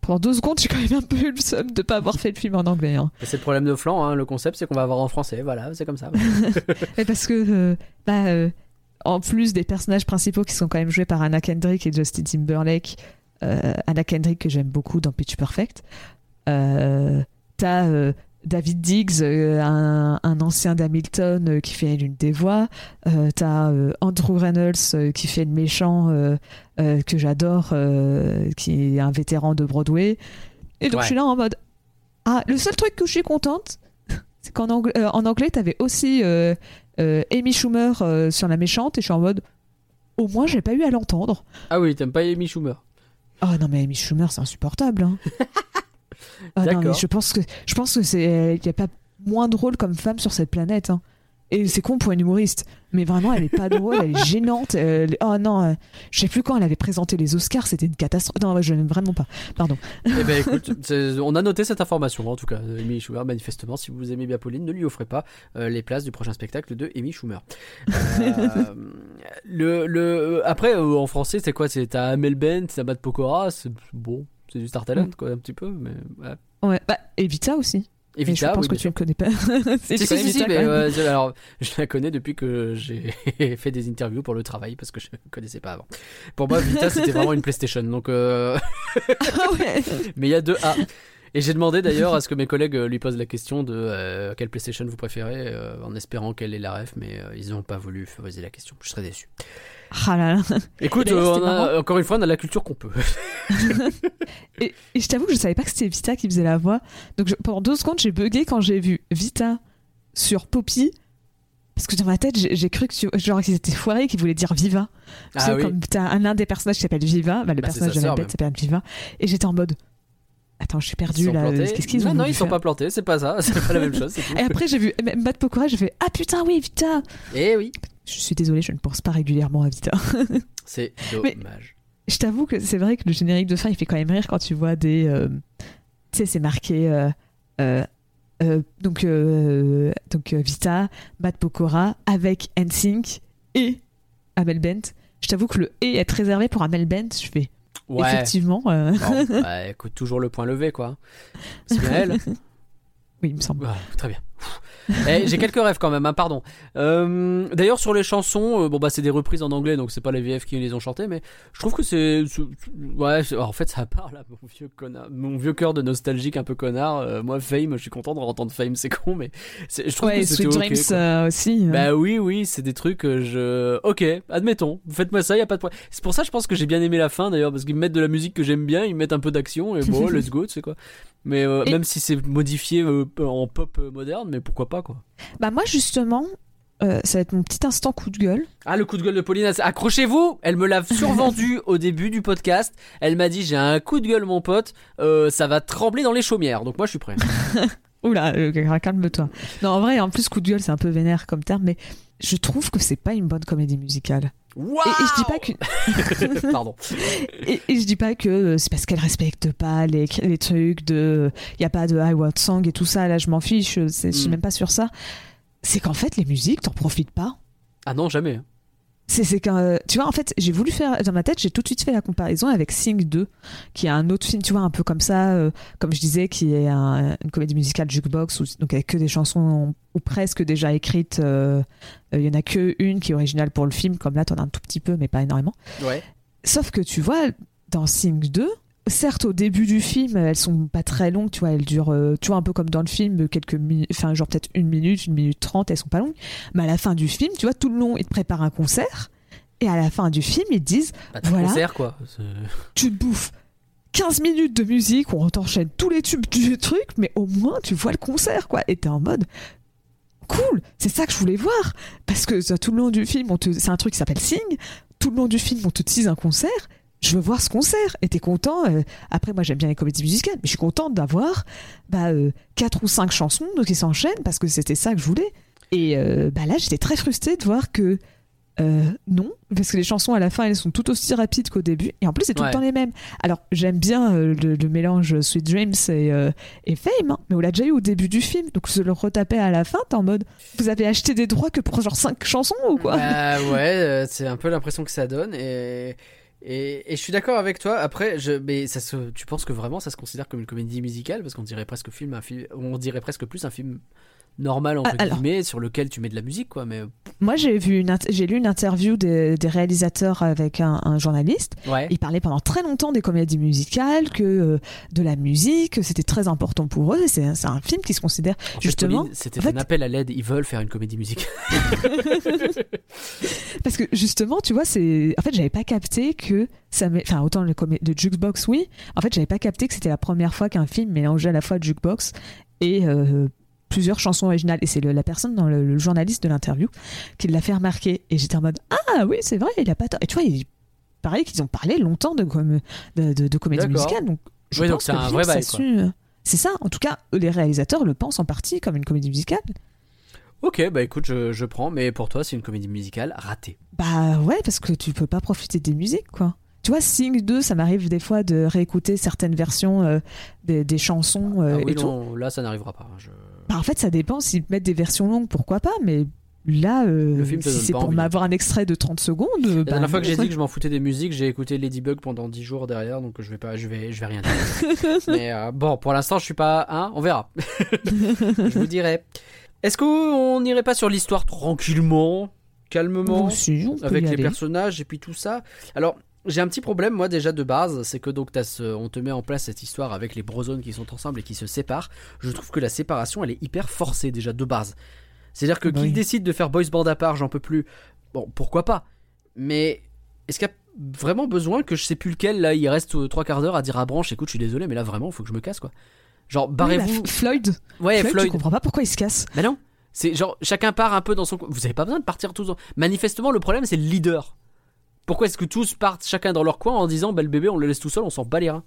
Pendant deux secondes, j'ai quand même un peu eu le seum de pas avoir fait le film en anglais. hein. C'est le problème de Flan, hein. le concept, c'est qu'on va avoir en français. Voilà, c'est comme ça. Parce que, euh, bah, euh, en plus des personnages principaux qui sont quand même joués par Anna Kendrick et Justin Timberlake, euh, Anna Kendrick que j'aime beaucoup dans Pitch Perfect, euh, t'as David Diggs, euh, un, un ancien d'Hamilton euh, qui fait l'une des voix, euh, t'as euh, Andrew Reynolds qui fait le méchant euh, que j'adore, qui est un vétéran de Broadway. Et donc Ouais. je suis là en mode Ah, le seul truc que je suis contente, c'est qu'en anglais, en anglais t'avais aussi Amy Schumer sur la méchante, et je suis en mode Au moins, j'ai pas eu à l'entendre. ah oui, t'aimes pas Amy Schumer Oh non, mais Amy Schumer, c'est insupportable. Hein. Ah non, mais D'accord. je pense que je pense que c'est il y a pas moins drôle comme femme sur cette planète. hein. Et c'est con pour une humoriste, mais vraiment, elle est pas drôle, elle est gênante. elle est- Oh non, euh, je sais plus quand elle avait présenté les Oscars, c'était une catastrophe. Non, je n'aime vraiment pas. Pardon. Eh ben écoute, on a noté cette information en tout cas. Amy Schumer, manifestement, si vous aimez bien Pauline, ne lui offrez pas euh, les places du prochain spectacle de Amy Schumer. Euh, le, le, après, euh, en français, c'est quoi? C'est t'as Amel Bent, t'as Matt Pokora, c'est bon, c'est du Star Talent quoi, un petit peu, mais ouais. Ouais, bah, Evita aussi. Mais je Evita, pense oui, que tu ne connais pas. Si, si, si, si, Evita, mais euh, je- alors, je la connais depuis que j'ai fait des interviews pour le travail parce que je ne connaissais pas avant. Pour moi, Vita, c'était vraiment une PlayStation. Donc, euh, Ah ouais. mais il y a deux A. Et j'ai demandé d'ailleurs à ce que mes collègues euh, lui posent la question de euh, quelle PlayStation vous préférez, en espérant qu'elle ait la ref, mais ils n'ont pas voulu poser la question. Je serais déçu. Ah là là. Écoute, Et d'ailleurs, euh, on a- encore une fois, on a la culture qu'on peut. Et, et je t'avoue que je savais pas que c'était Vita qui faisait la voix. Donc je- pendant deux secondes, j'ai bugué quand j'ai vu Vita sur Poppy. Parce que dans ma tête, j'ai cru que tu, genre qu'ils étaient foirés, qu'ils voulaient dire Viva. Tu Ah oui. comme t'as un, un des personnages qui s'appelle Viva, bah, le Bah, personnage de la bête s'appelle Viva. Et j'étais en mode, attends, je suis perdu là. plantés. Qu'est-ce qu'ils non, ont non, voulu ils sont pas plantés, c'est pas ça, c'est pas la même chose. tout. Et après, j'ai vu Matt Pokora, j'ai fait ah putain oui Vita. Eh oui, Je suis désolée, je ne pense pas régulièrement à Vita. c'est Mais- dommage. Je t'avoue que c'est vrai que le générique de fin, il fait quand même rire quand tu vois des. euh, tu sais, c'est marqué. euh, euh, euh, donc, euh, donc euh, Vita, Matt Pokora avec NSYNC et Amel Bent. Je t'avoue que le et est réservé pour Amel Bent. Je fais Ouais. effectivement. euh, Bon, bah, écoute, toujours le point levé, quoi. C'est bien elle. oui, il me semble. Ah, très bien. Eh, J'ai quelques rêves quand même, hein, pardon. Euh, D'ailleurs, sur les chansons, euh, bon bah c'est des reprises en anglais, donc c'est pas les VF qui les ont chantées, mais je trouve que c'est, ouais, en fait ça parle à mon vieux connard, mon vieux cœur de nostalgique un peu connard. Euh, moi, Fame, je suis content de entendre Fame, c'est con, mais je trouve Ouais, que Sweet ok, Dreams quoi. euh, aussi. euh. Bah oui, oui, c'est des trucs je. Ok, admettons. Faites-moi ça, y a pas de problème. C'est pour ça, je pense que j'ai bien aimé la fin d'ailleurs, parce qu'ils me mettent de la musique que j'aime bien, ils me mettent un peu d'action et bon, let's go, tu sais quoi. Mais Et- même si c'est modifié en pop moderne, mais pourquoi pas quoi. Bah moi justement, euh, ça va être mon petit instant coup de gueule. Ah, le coup de gueule de Pauline, accrochez-vous Elle me l'a survendu au début du podcast. Elle m'a dit J'ai un coup de gueule, mon pote, euh, ça va trembler dans les chaumières. Donc moi, je suis prêt. Oula, euh, calme-toi. Non, en vrai, en plus, coup de gueule, c'est un peu vénère comme terme, mais je trouve que c'est pas une bonne comédie musicale. Et, et je dis pas que, Pardon. et, et je dis pas que euh, c'est parce qu'elle respecte pas les, les trucs de, y a pas de I Want Song et tout ça. Là, je m'en fiche. Je suis Mm. même pas sur ça. C'est qu'en fait, les musiques, t'en profites pas. Ah non, jamais. C'est qu'un, euh, tu vois, en fait, j'ai voulu faire dans ma tête, j'ai tout de suite fait la comparaison avec Sing 2, qui est un autre film, tu vois, un peu comme ça, euh, comme je disais, qui est un- une comédie musicale jukebox, où, donc avec que des chansons ou presque déjà écrites. euh, Il y en a que une qui est originale pour le film, comme là, t'en as un tout petit peu, mais pas énormément. Ouais. Sauf que tu vois, dans Sing 2, certes, au début du film, elles sont pas très longues, tu vois, elles durent, euh, tu vois, un peu comme dans le film, quelques minutes, enfin, genre peut-être une minute, une minute trente, elles sont pas longues. Mais à la fin du film, tu vois, tout le long, ils te préparent un concert. Et à la fin du film, ils te disent Bah, Voilà. concert quoi. C'est- tu te bouffes 15 minutes de musique on t'enchaîne tous les tubes du truc, mais au moins tu vois le concert, quoi. Et t'es en mode cool, c'est ça que je voulais voir. Parce que tout le long du film, on te... c'est un truc qui s'appelle Sing. Tout le long du film, on te tease un concert. Je veux voir ce concert. Et t'es content. euh, Après, moi, j'aime bien les comédies musicales, mais je suis contente d'avoir bah, euh, quatre ou cinq chansons qui s'enchaînent parce que c'était ça que je voulais. Et euh, bah, là, j'étais très frustrée de voir que non, parce que les chansons à la fin, elles sont tout aussi rapides qu'au début. Et en plus, c'est tout Ouais. le temps les mêmes. Alors, j'aime bien le, le mélange Sweet Dreams et, et Fame, hein, mais on l'a déjà eu au début du film. Donc, se le retaper à la fin, t'es en mode Vous avez acheté des droits que pour genre 5 chansons ou quoi? Bah ouais, c'est un peu l'impression que ça donne et et, je suis d'accord avec toi. Après, je mais ça se, tu penses que vraiment ça se considère comme une comédie musicale? Parce qu'on dirait presque film, on dirait presque plus un film normal entre Ah, alors. guillemets sur lequel tu mets de la musique quoi. Mais Moi, j'ai vu une j'ai lu une interview des, des réalisateurs avec un, un journaliste. ouais. Ils parlaient pendant très longtemps des comédies musicales, que euh, de la musique, que c'était très important pour eux. C'est c'est un film qui se considère En justement. C'était en fait- un appel à l'aide. Ils veulent faire une comédie musicale. Parce que justement, tu vois, c'est. En fait, j'avais pas capté que ça. m'est- Enfin, autant le de jukebox, oui. En fait, j'avais pas capté que c'était la première fois qu'un film mélangeait à la fois jukebox et euh, plusieurs chansons originales. Et c'est la personne dans le, le journaliste de l'interview qui l'a fait remarquer. Et j'étais en mode Ah oui, c'est vrai, il a pas tort. Et tu vois, il pareil qu'ils ont parlé longtemps de, com- de, de, de comédie musicale. Donc, je Oui, donc pense c'est que le un vrai bail, euh, C'est ça. En tout cas, les réalisateurs le pensent en partie comme une comédie musicale. ok, bah écoute, je, je prends. Mais pour toi, c'est une comédie musicale ratée. Bah ouais, parce que tu peux pas profiter des musiques, quoi. Tu vois, Sing 2, ça m'arrive des fois de réécouter certaines versions euh, des, des chansons euh, Ah oui, et tout. non, là ça n'arrivera pas. Je... Bah, en fait, ça dépend. S'ils mettent des versions longues, pourquoi pas, mais là, euh, si c'est pour m'avoir un extrait de 30 secondes. La bah, dernière fois que j'ai dit que je m'en foutais des musiques, j'ai écouté Ladybug pendant 10 jours derrière, donc je vais pas, je vais, je vais rien dire. Mais euh, bon, pour l'instant, je suis pas, hein, on verra. je vous dirai. Est-ce qu'on n'irait pas sur l'histoire tranquillement, calmement, Aussi, avec les aller. personnages et puis tout ça? Alors, j'ai un petit problème, moi déjà de base, c'est que donc ce- on te met en place cette histoire avec les brozones qui sont ensemble et qui se séparent. Je trouve que la séparation, elle est hyper forcée déjà de base. C'est-à-dire que Bah qu'ils oui. décident de faire boys band à part, j'en peux plus. Bon, pourquoi pas Mais est-ce qu'il y a vraiment besoin que je sais plus lequel là il reste euh, trois quarts d'heure à dire à Branche écoute je suis désolé mais là vraiment faut que je me casse quoi genre Oui, barrez-vous bah, Floyd, ouais Floyd, Floyd, je comprends pas pourquoi il se casse. mais non c'est genre chacun part un peu dans son vous avez pas besoin de partir tous en... manifestement le problème c'est le leader pourquoi est-ce que tous partent chacun dans leur coin en disant bah le bébé on le laisse tout seul on s'en bat les reins?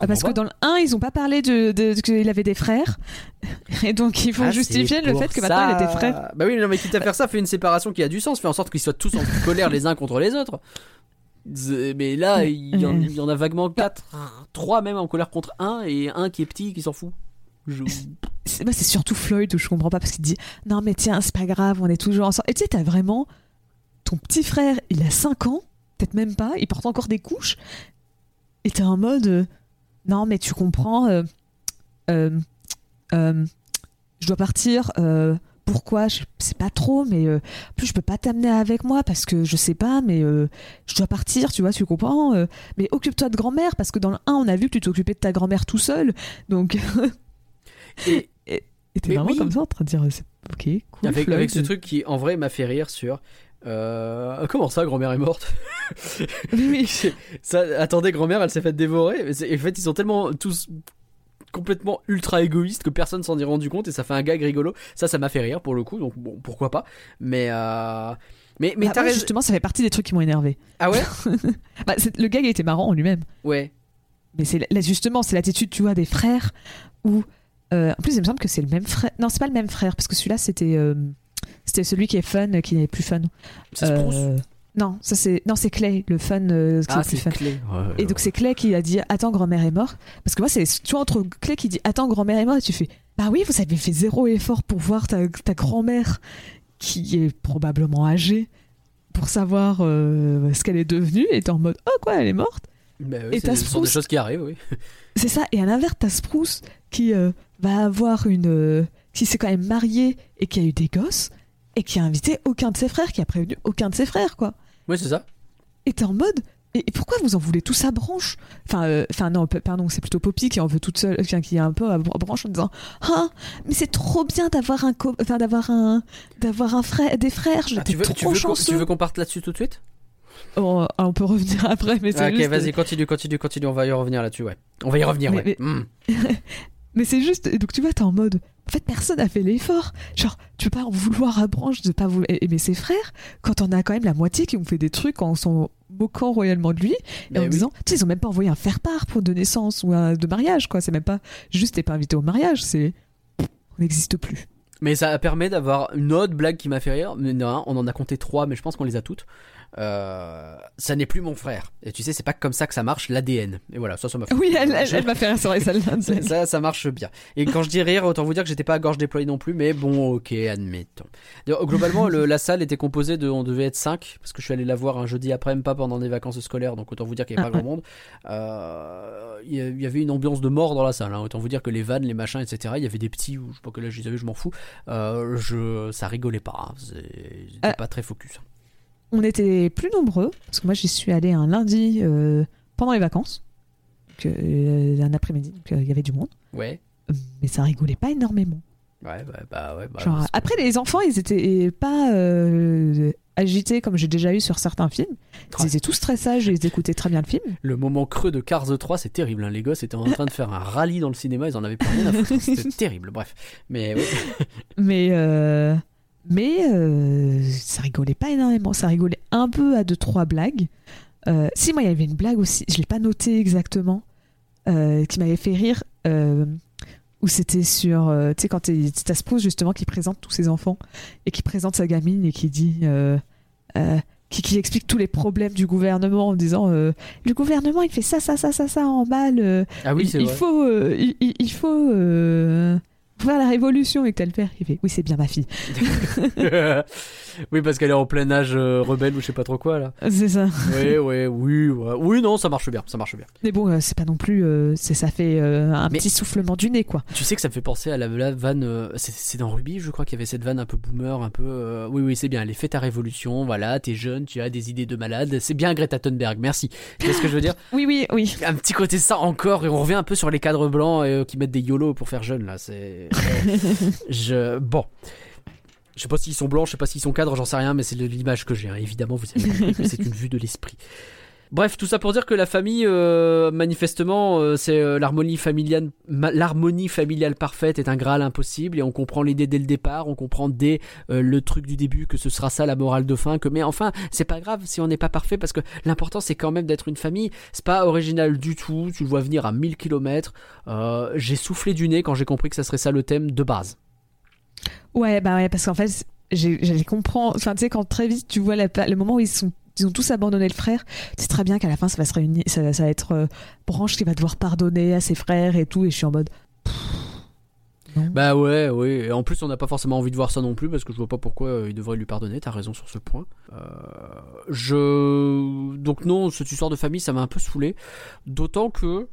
Ah, parce que dans le 1, ils ont pas parlé de, de, qu'il avait des frères. Et donc, ils vont Ah, justifier le fait que maintenant il a des frères. bah oui non mais quitte à faire ça fait une séparation qui a du sens fait en sorte qu'ils soient tous en colère les uns contre les autres. Mais là il y, en, il y en a vaguement quatre trois même en colère contre un et un qui est petit qui s'en fout. Je- c'est moi, c'est surtout Floyd où je comprends pas parce qu'il dit non mais tiens c'est pas grave on est toujours ensemble. Et tu sais t'as vraiment ton petit frère il a 5 ans peut-être même pas il porte encore des couches et t'es en mode euh, non mais tu comprends euh, euh, je dois partir. pourquoi Je sais pas trop, mais en plus je peux pas t'amener avec moi parce que je sais pas, mais je dois partir, tu vois, tu comprends Mais occupe-toi de grand-mère parce que dans le 1, on a vu que tu t'occupais de ta grand-mère tout seul, donc Et et t'es vraiment oui. comme ça en train de dire, ok, cool. avec, Floyd. avec ce truc qui, en vrai, m'a fait rire sur. Euh, comment ça, grand-mère est morte Oui, ça, Attendez, grand-mère, elle s'est faite dévorer. En fait, ils sont tellement tous complètement ultra égoïstes que personne s'en est rendu compte et ça fait un gag rigolo. Ça, ça m'a fait rire pour le coup, donc bon, pourquoi pas. Mais euh... mais mais Bah, justement, ça fait partie des trucs qui m'ont énervé. Ah ouais, Bah, le gag était marrant en lui-même. ouais. Mais c'est là, justement, c'est l'attitude, tu vois, des frères où. euh, en plus, il me semble que c'est le même frère. Non, c'est pas le même frère, parce que celui-là, c'était. euh, c'était celui qui est fun, euh, qui n'est plus fun. C'est Spruce. Euh, non, ça c'est. Non, c'est Clay, le fun euh, qui ah, est plus fun. Ouais, Et donc, c'est Clay qui a dit Attends, grand-mère est morte. Parce que moi, c'est. Tu vois, entre Clay qui dit Attends, grand-mère est morte, et tu fais Bah oui, vous avez fait zéro effort pour voir ta, ta grand-mère, qui est probablement âgée, pour savoir euh, ce qu'elle est devenue, et t'es en mode Oh quoi, elle est morte Bah oui, Et t'as ce sont des Spruce. choses qui arrivent, oui. C'est ça. Et à l'inverse, t'as Spruce qui euh, va avoir une. qui s'est quand même marié et qui a eu des gosses et qui a invité aucun de ses frères, qui a prévenu aucun de ses frères, quoi. Oui, c'est ça. Et t'es en mode. Et, pourquoi vous en voulez tous à branche? Enfin, euh, enfin non, pardon, c'est plutôt Poppy qui en veut toute seule, enfin, qui est un peu à br- branche en disant ah mais c'est trop bien d'avoir un enfin d'avoir un d'avoir un frère, des frères, Ah, j'étais tu veux, trop tu veux qu'on- chanceux. tu veux qu'on parte là-dessus tout de suite? Oh, ah, on peut revenir après, mais c'est Ah, Ok, juste- vas-y, continue, continue, continue. On va y revenir là-dessus, ouais. On va y revenir, Mais- ouais. mais- Hmm. Mais c'est juste, donc tu vois, t'es en mode, en fait, personne a fait l'effort. Genre, tu peux pas en vouloir à branche de pas vouloir aimer ses frères quand on a quand même la moitié qui ont fait des trucs en s'en moquant royalement de lui et Mais en oui. disant, tu sais, ils ont même pas envoyé un faire-part pour de naissance ou un de mariage, quoi. C'est même pas juste t'es pas invité au mariage, c'est on n'existe plus. Mais ça permet d'avoir une autre blague qui m'a fait rire. Mais non, on en a compté trois, mais je pense qu'on les a toutes. Euh, ça n'est plus mon frère. Et tu sais, c'est pas comme ça que ça marche l'ADN. Et voilà, ça, ça m'a fait. Oui, elle, elle, elle m'a fait rire sur celle-là. Ça, ça, marche bien. Et quand je dis rire, autant vous dire que j'étais pas à gorge déployée non plus, mais bon, ok, admettons. Globalement, le- la salle était composée de, on devait être 5, parce que je suis allé la voir un jeudi après, même pas pendant des vacances scolaires, donc autant vous dire qu'il n'y avait Ah, pas grand monde. Euh, Il y avait une ambiance de mort dans la salle, hein. autant vous dire que les vannes, les machins, etc. Il y avait des petits, ou je sais pas quel âge ils avaient, je m'en fous. Euh, je, ça rigolait pas, hein. Ah. pas très focus. On était plus nombreux, parce que moi j'y suis allée un lundi euh, pendant les vacances, euh, un après-midi, donc euh, il y avait du monde, Ouais. mais ça rigolait pas énormément. Ouais, bah, bah ouais. Bah, Genre, après, les enfants, ils étaient pas euh, agités comme j'ai déjà eu sur certains films. Ils étaient tous très sages et ils écoutaient très bien le film. Le moment creux de Cars 3, c'est terrible. hein. Les gosses étaient en train de faire un rallye dans le cinéma, ils en avaient plus rien à foutre. C'était terrible, bref. Mais. Mais, euh, mais euh, ça rigolait pas énormément. Ça rigolait un peu à deux, trois blagues. Euh, si, moi, il y avait une blague aussi, je l'ai pas notée exactement, euh, qui m'avait fait rire. où c'était sur, tu sais, quand t'as Spruce justement qui présente tous ses enfants et qui présente sa gamine et qui dit, qui, qui explique tous les problèmes du gouvernement en disant, euh, le gouvernement il fait ça, ça, ça, ça, ça en mal. euh, Ah oui, il, c'est il vrai. faut, euh, il, il- il faut faire la révolution et que t'as le père qui fait, oui c'est bien ma fille. oui, parce qu'elle est en plein âge euh, rebelle ou je sais pas trop quoi là. C'est ça. Oui, oui, oui, ouais. oui, non, ça marche bien, ça marche bien. Mais bon, euh, c'est pas non plus, euh, c'est ça fait euh, un Mais- petit soufflement du nez quoi. Tu sais que ça me fait penser à la, la vanne. euh, c'est- c'est dans Ruby, je crois qu'il y avait cette vanne un peu boomer, un peu. euh, oui, oui, c'est bien. Elle est fait ta révolution. Voilà, t'es jeune, tu as des idées de malade. C'est bien Greta Thunberg. Merci. Qu'est-ce que je veux dire? Oui, oui, oui. Un petit côté ça encore et on revient un peu sur les cadres blancs euh, qui mettent des YOLO pour faire jeune là. C'est. je bon. Je sais pas s'ils sont blancs, je sais pas s'ils sont cadres, j'en sais rien, mais c'est l'image que j'ai. hein. Évidemment, vous avez compris que c'est une vue de l'esprit. Bref, tout ça pour dire que la famille, euh, manifestement, euh, c'est euh, l'harmonie familiale, l'harmonie familiale parfaite est un graal impossible et on comprend l'idée dès le départ, on comprend dès euh, le truc du début que ce sera ça la morale de fin. Que mais enfin, c'est pas grave si on n'est pas parfait parce que l'important c'est quand même d'être une famille. C'est pas original du tout. Tu le vois venir à 1000 km. j'ai soufflé du nez quand j'ai compris que ça serait ça le thème de base. Ouais, bah ouais, parce qu'en fait, j'ai- j'allais comprendre. Enfin, tu sais, quand très vite tu vois le moment où ils sont. Ils ont tous abandonné le frère. Sais très bien qu'à la fin, ça va se réunir. Ça, va- être euh, Branche qui va devoir pardonner à ses frères et tout. Et je suis en mode. Bah ouais, oui. Et en plus, on n'a pas forcément envie de voir ça non plus parce que je vois pas pourquoi euh, il devrait lui pardonner. T'as raison sur ce point. Euh, je donc non, cette histoire de famille, ça m'a un peu saoulé. D'autant que,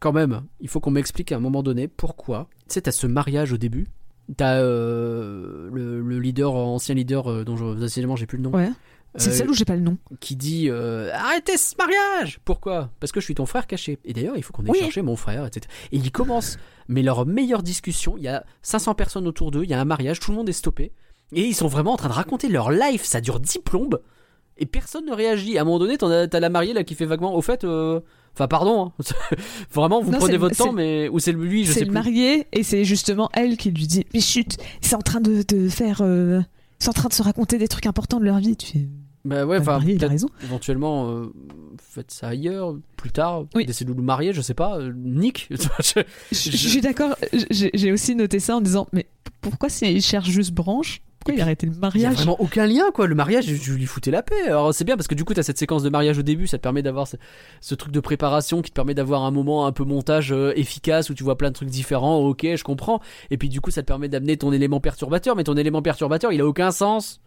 quand même, il faut qu'on m'explique à un moment donné pourquoi. Tu sais, t'as ce mariage au début T'as euh, le, le leader, ancien leader, euh, dont je, j'ai plus le nom. Ouais. C'est Euh, celle où j'ai pas le nom. qui dit euh, arrêtez ce mariage pourquoi? Parce que je suis ton frère caché et d'ailleurs il faut qu'on aille Oui. chercher mon frère etc et ils commencent mais leur meilleure discussion il y a 500 personnes autour d'eux il y a un mariage tout le monde est stoppé et ils sont vraiment en train de raconter leur life ça dure 10 plombes et personne ne réagit à un moment donné as- t'as la mariée là qui fait vaguement au fait euh, enfin pardon hein. vraiment vous Non, prenez votre temps mais ou c'est lui je C'est sais le plus marié et c'est justement elle qui lui dit Mais chut, c'est en train de, de faire. euh, c'est en train de se raconter des trucs importants de leur vie. Tu fais. bah ouais enfin il a raison. éventuellement euh, faites ça ailleurs plus tard Oui. d'essayer de le marier je sais pas euh, Nick Je, Je- je suis d'accord, j'ai j'ai aussi noté ça en disant Mais pourquoi s'il cherche juste branche? Pourquoi il a arrêté le Il y a mariage vraiment aucun lien quoi. Le mariage, je, je lui foutais la paix. Alors c'est bien parce que du coup t'as cette séquence de mariage au début, ça te permet d'avoir ce, ce truc de préparation qui te permet d'avoir un moment un peu montage euh, efficace où tu vois plein de trucs différents. Ok, je comprends. Et puis du coup ça te permet d'amener ton élément perturbateur, mais ton élément perturbateur il a aucun sens.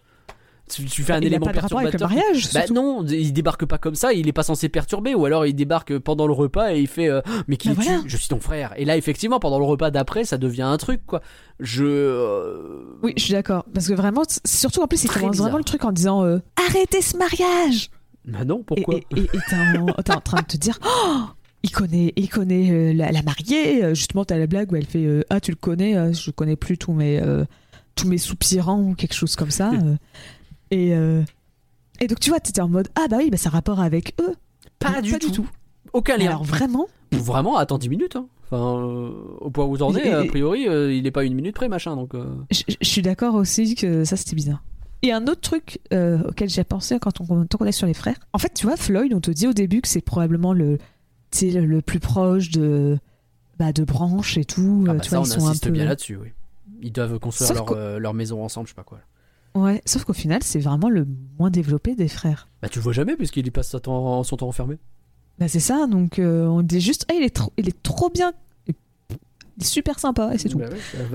Tu, tu fais un Il élément pas de rapport avec le perturbateur. mariage. Bah non, il débarque pas comme ça, il est pas censé perturber, ou alors il débarque pendant le repas et il fait euh, mais qui Bah es-tu voilà. Je suis ton frère. Et là effectivement pendant le repas d'après ça devient un truc quoi. Je euh, Oui, je suis d'accord. Parce que vraiment, surtout en plus, il commence vraiment le truc en disant euh, Arrêtez ce mariage bah non pourquoi et- t'es en, en train de te dire Oh il connaît, il connaît la, la mariée. Justement, t'as la blague où elle fait Ah, tu le connais Je connais plus tous mes, tous mes soupirants ou quelque chose comme ça. euh. et, euh, et donc, tu vois, t'étais en mode Ah, bah oui, bah, ça a rapport avec eux. Pas, du, tout. tout. Aucun lien. alors, vraiment Vraiment, attends 10 minutes. Hein. Enfin, euh, au point où vous en êtes, a priori, euh, il est pas une minute près, machin. Donc, euh, Je, je suis d'accord aussi que ça c'était bizarre. Et un autre truc euh, auquel j'ai pensé quand on, tant qu'on est sur les frères. En fait, tu vois, Floyd, on te dit au début que c'est probablement le, le, le plus proche de, bah, de Branche et tout. ah bah tu ça, vois, on ils sont un insiste peu. bien là-dessus, oui. Ils doivent construire euh, leur maison ensemble, je sais pas quoi. Ouais, sauf qu'au final, c'est vraiment le moins développé des frères. Bah, tu le vois jamais, puisqu'il y passe son temps, son temps enfermé. Bah, c'est ça, donc euh, on dit juste, ah, il est trop, il est trop bien, il est super sympa, et c'est tout. Bah.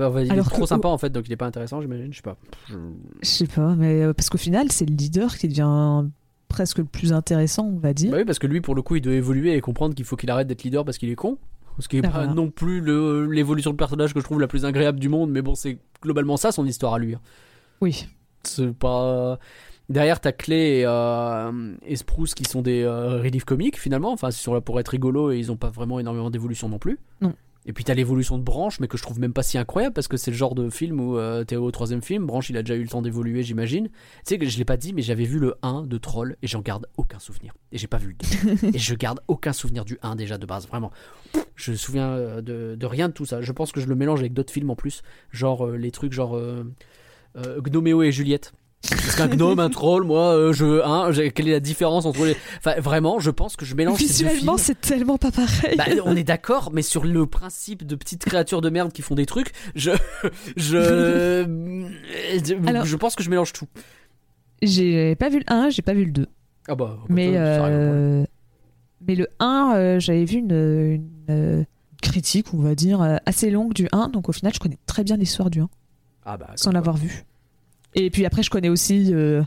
Bah, il Alors est trop que- sympa, en fait, donc il est pas intéressant, j'imagine. Je sais pas. Je- sais pas, mais euh, parce qu'au final, c'est le leader qui devient presque le plus intéressant, on va dire. Bah oui, parce que lui, pour le coup, il doit évoluer et comprendre qu'il faut qu'il arrête d'être leader parce qu'il est con. Ce qui est Ah, pas voilà. non plus l'évolution de personnage que je trouve la plus agréable du monde, mais bon, c'est globalement ça son histoire à lui. hein. Oui. C'est pas. Derrière, t'as Clay et, euh, et Spruce qui sont des euh, reliefs comiques finalement. Enfin, ils sont là pour être rigolos et ils ont pas vraiment énormément d'évolution non plus. Non. Et puis t'as l'évolution de Branche, mais que je trouve même pas si incroyable parce que c'est le genre de film où euh, t'es au troisième film. Branche, il a déjà eu le temps d'évoluer, j'imagine. Tu sais que je l'ai pas dit, mais j'avais vu le 1 de Troll et j'en garde aucun souvenir. Et j'ai pas vu le 2. et je garde aucun souvenir du 1 déjà de base, vraiment. Je me souviens euh, de, de rien de tout ça. Je pense que je le mélange avec d'autres films en plus. Genre les trucs genre euh, Gnoméo et Juliette. Parce qu'un gnome, un troll, moi, euh, je, hein, j'ai- quelle est la différence entre les. Enfin, vraiment, je pense que je mélange ces deux Visuellement, films. c'est tellement pas pareil. Bah, on est d'accord, mais sur le principe de petites créatures de merde qui font des trucs, je, je, Alors- je pense que je mélange tout. J'ai pas vu le 1, j'ai pas vu le 2. Ah bah, comme Mais, ça, ça euh, mais le 1, euh, j'avais vu une, une, euh, critique, on va dire, euh, assez longue du 1. Donc au final, je connais très bien l'histoire du 1, Ah bah, sans l'avoir vu. Et puis après, je connais aussi euh,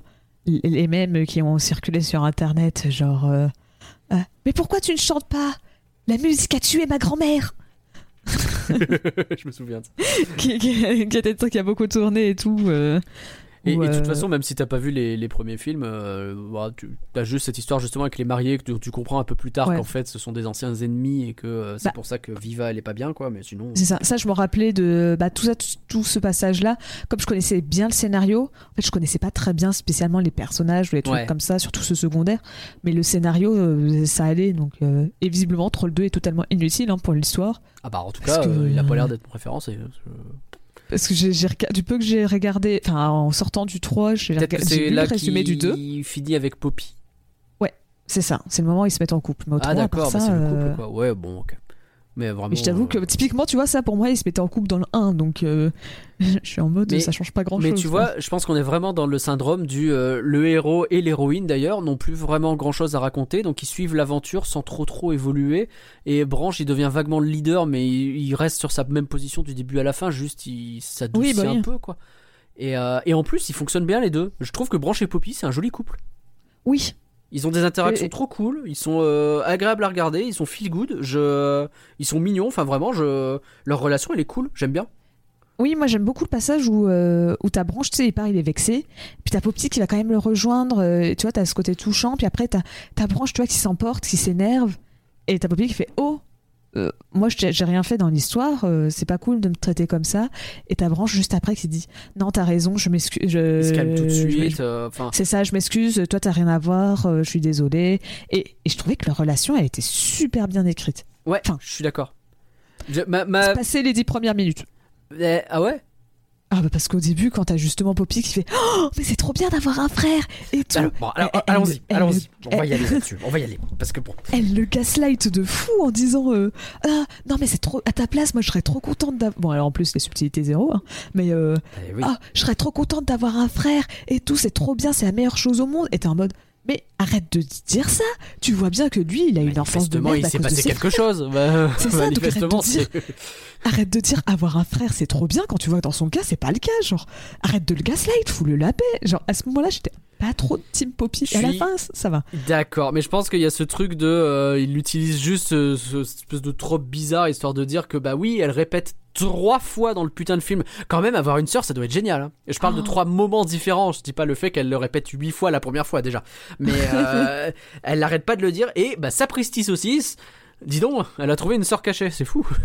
les- mèmes qui ont circulé sur Internet, genre euh, Ah, Mais pourquoi tu ne chantes pas? La musique a tué ma grand-mère je me souviens de ça. qui, qui, qui truc qui a beaucoup tourné et tout. Et, de toute euh, façon, même si t'as pas vu les, les premiers films, euh, bah, tu as juste cette histoire justement avec les mariés que tu, tu comprends un peu plus tard Ouais. qu'en fait ce sont des anciens ennemis et que euh, c'est Bah. pour ça que Viva elle est pas bien quoi. Mais sinon, C'est ça, ça je me rappelais de bah, tout, ça, tout, tout ce passage-là. Comme je connaissais bien le scénario, en fait je connaissais pas très bien spécialement les personnages ou les trucs Ouais. comme ça, surtout ce secondaire. Mais le scénario, ça allait. Donc, et visiblement, Troll 2 est totalement inutile hein, pour l'histoire. ah bah en tout cas, que- il a pas l'air d'être référencé. Parce que j'ai, du peu que j'ai regardé, enfin en sortant du 3, j'ai, lu là le résumé du 2. qui finit avec Poppy. C'est ça, c'est le moment où ils se mettent en couple. Mais Ah d'accord, bah, c'est le euh, couple quoi. Ouais bon ok. Mais vraiment. Mais je t'avoue que euh, typiquement, tu vois, ça pour moi, ils se mettaient en couple dans le 1. Donc je suis en mode, Mais- ça change pas grand Mais chose. tu vois, je pense qu'on est vraiment dans le syndrome du euh, le héros et l'héroïne d'ailleurs n'ont plus vraiment grand chose à raconter, donc ils suivent l'aventure sans trop trop évoluer. Et Branche, il devient vaguement le leader, mais il, il reste sur sa même position du début à la fin, juste il s'adoucit Oui, bah oui. un peu quoi. Et, euh, et en plus, ils fonctionnent bien les deux. Je trouve que Branche et Poppy, c'est un joli couple. Oui, Ils ont des interactions Et- trop cool, ils sont euh, agréables à regarder, ils sont feel good, je... ils sont mignons, enfin vraiment, je... leur relation elle est cool, j'aime bien. Oui, moi j'aime beaucoup le passage où, euh, où ta branche, tu sais, il part, il est vexé. Puis t'as Poppy qui va quand même le rejoindre. euh, tu vois, t'as ce côté touchant. Puis après, t'as ta branche, tu vois, qui s'emporte, qui s'énerve. Et t'as Poppy qui fait Oh, euh, moi j'ai rien fait dans l'histoire. euh, c'est pas cool de me traiter comme ça. Et ta branche juste après qui dit Non, t'as raison, je m'excuse. je- Il se calme tout de suite. euh, C'est ça, je m'excuse. Toi, t'as rien à voir. euh, je suis désolée. Et, et je trouvais que leur relation, elle était super bien écrite. ouais, Enfin. je suis d'accord. Ma- les dix premières minutes. eh, ah ouais? Ah bah parce qu'au début, quand t'as justement Poppy qui fait Oh, mais c'est trop bien d'avoir un frère et tout. Alors, bon, alors, allons-y, allons-y. On va y aller là-dessus. On va y aller. Parce que bon. Elle le gaslight de fou en disant euh, Ah non mais c'est trop à ta place, moi je serais trop contente d'avoir. Bon alors en plus les subtilités zéro, hein, mais euh, eh oui. ah je serais trop contente d'avoir un frère et tout, c'est trop bien, c'est la meilleure chose au monde. Et t'es en mode mais arrête de dire ça. Tu vois bien que lui, il a une enfance de merde il s'est de passé quelque chose. Bah, C'est ça, donc arrête de dire. Arrête de dire avoir un frère, c'est trop bien quand tu vois que dans son cas, c'est pas le cas. Genre, arrête de le gaslight, fous-le la paix. Genre, à ce moment-là, j'étais pas trop team Poppy. À la fin, ça va. D'accord, mais je pense qu'il y a ce truc de. euh, il utilise juste ce, espèce de trope bizarre histoire de dire que, bah oui, elle répète trois fois dans le putain de film. Quand même, avoir une sœur, ça doit être génial. hein. Je parle de Oh. trois moments différents. Je dis pas le fait qu'elle le répète huit fois la première fois déjà. Mais euh, elle n'arrête pas de le dire. Et bah, sapristi saucisse. Dis donc, elle a trouvé une sœur cachée, c'est fou.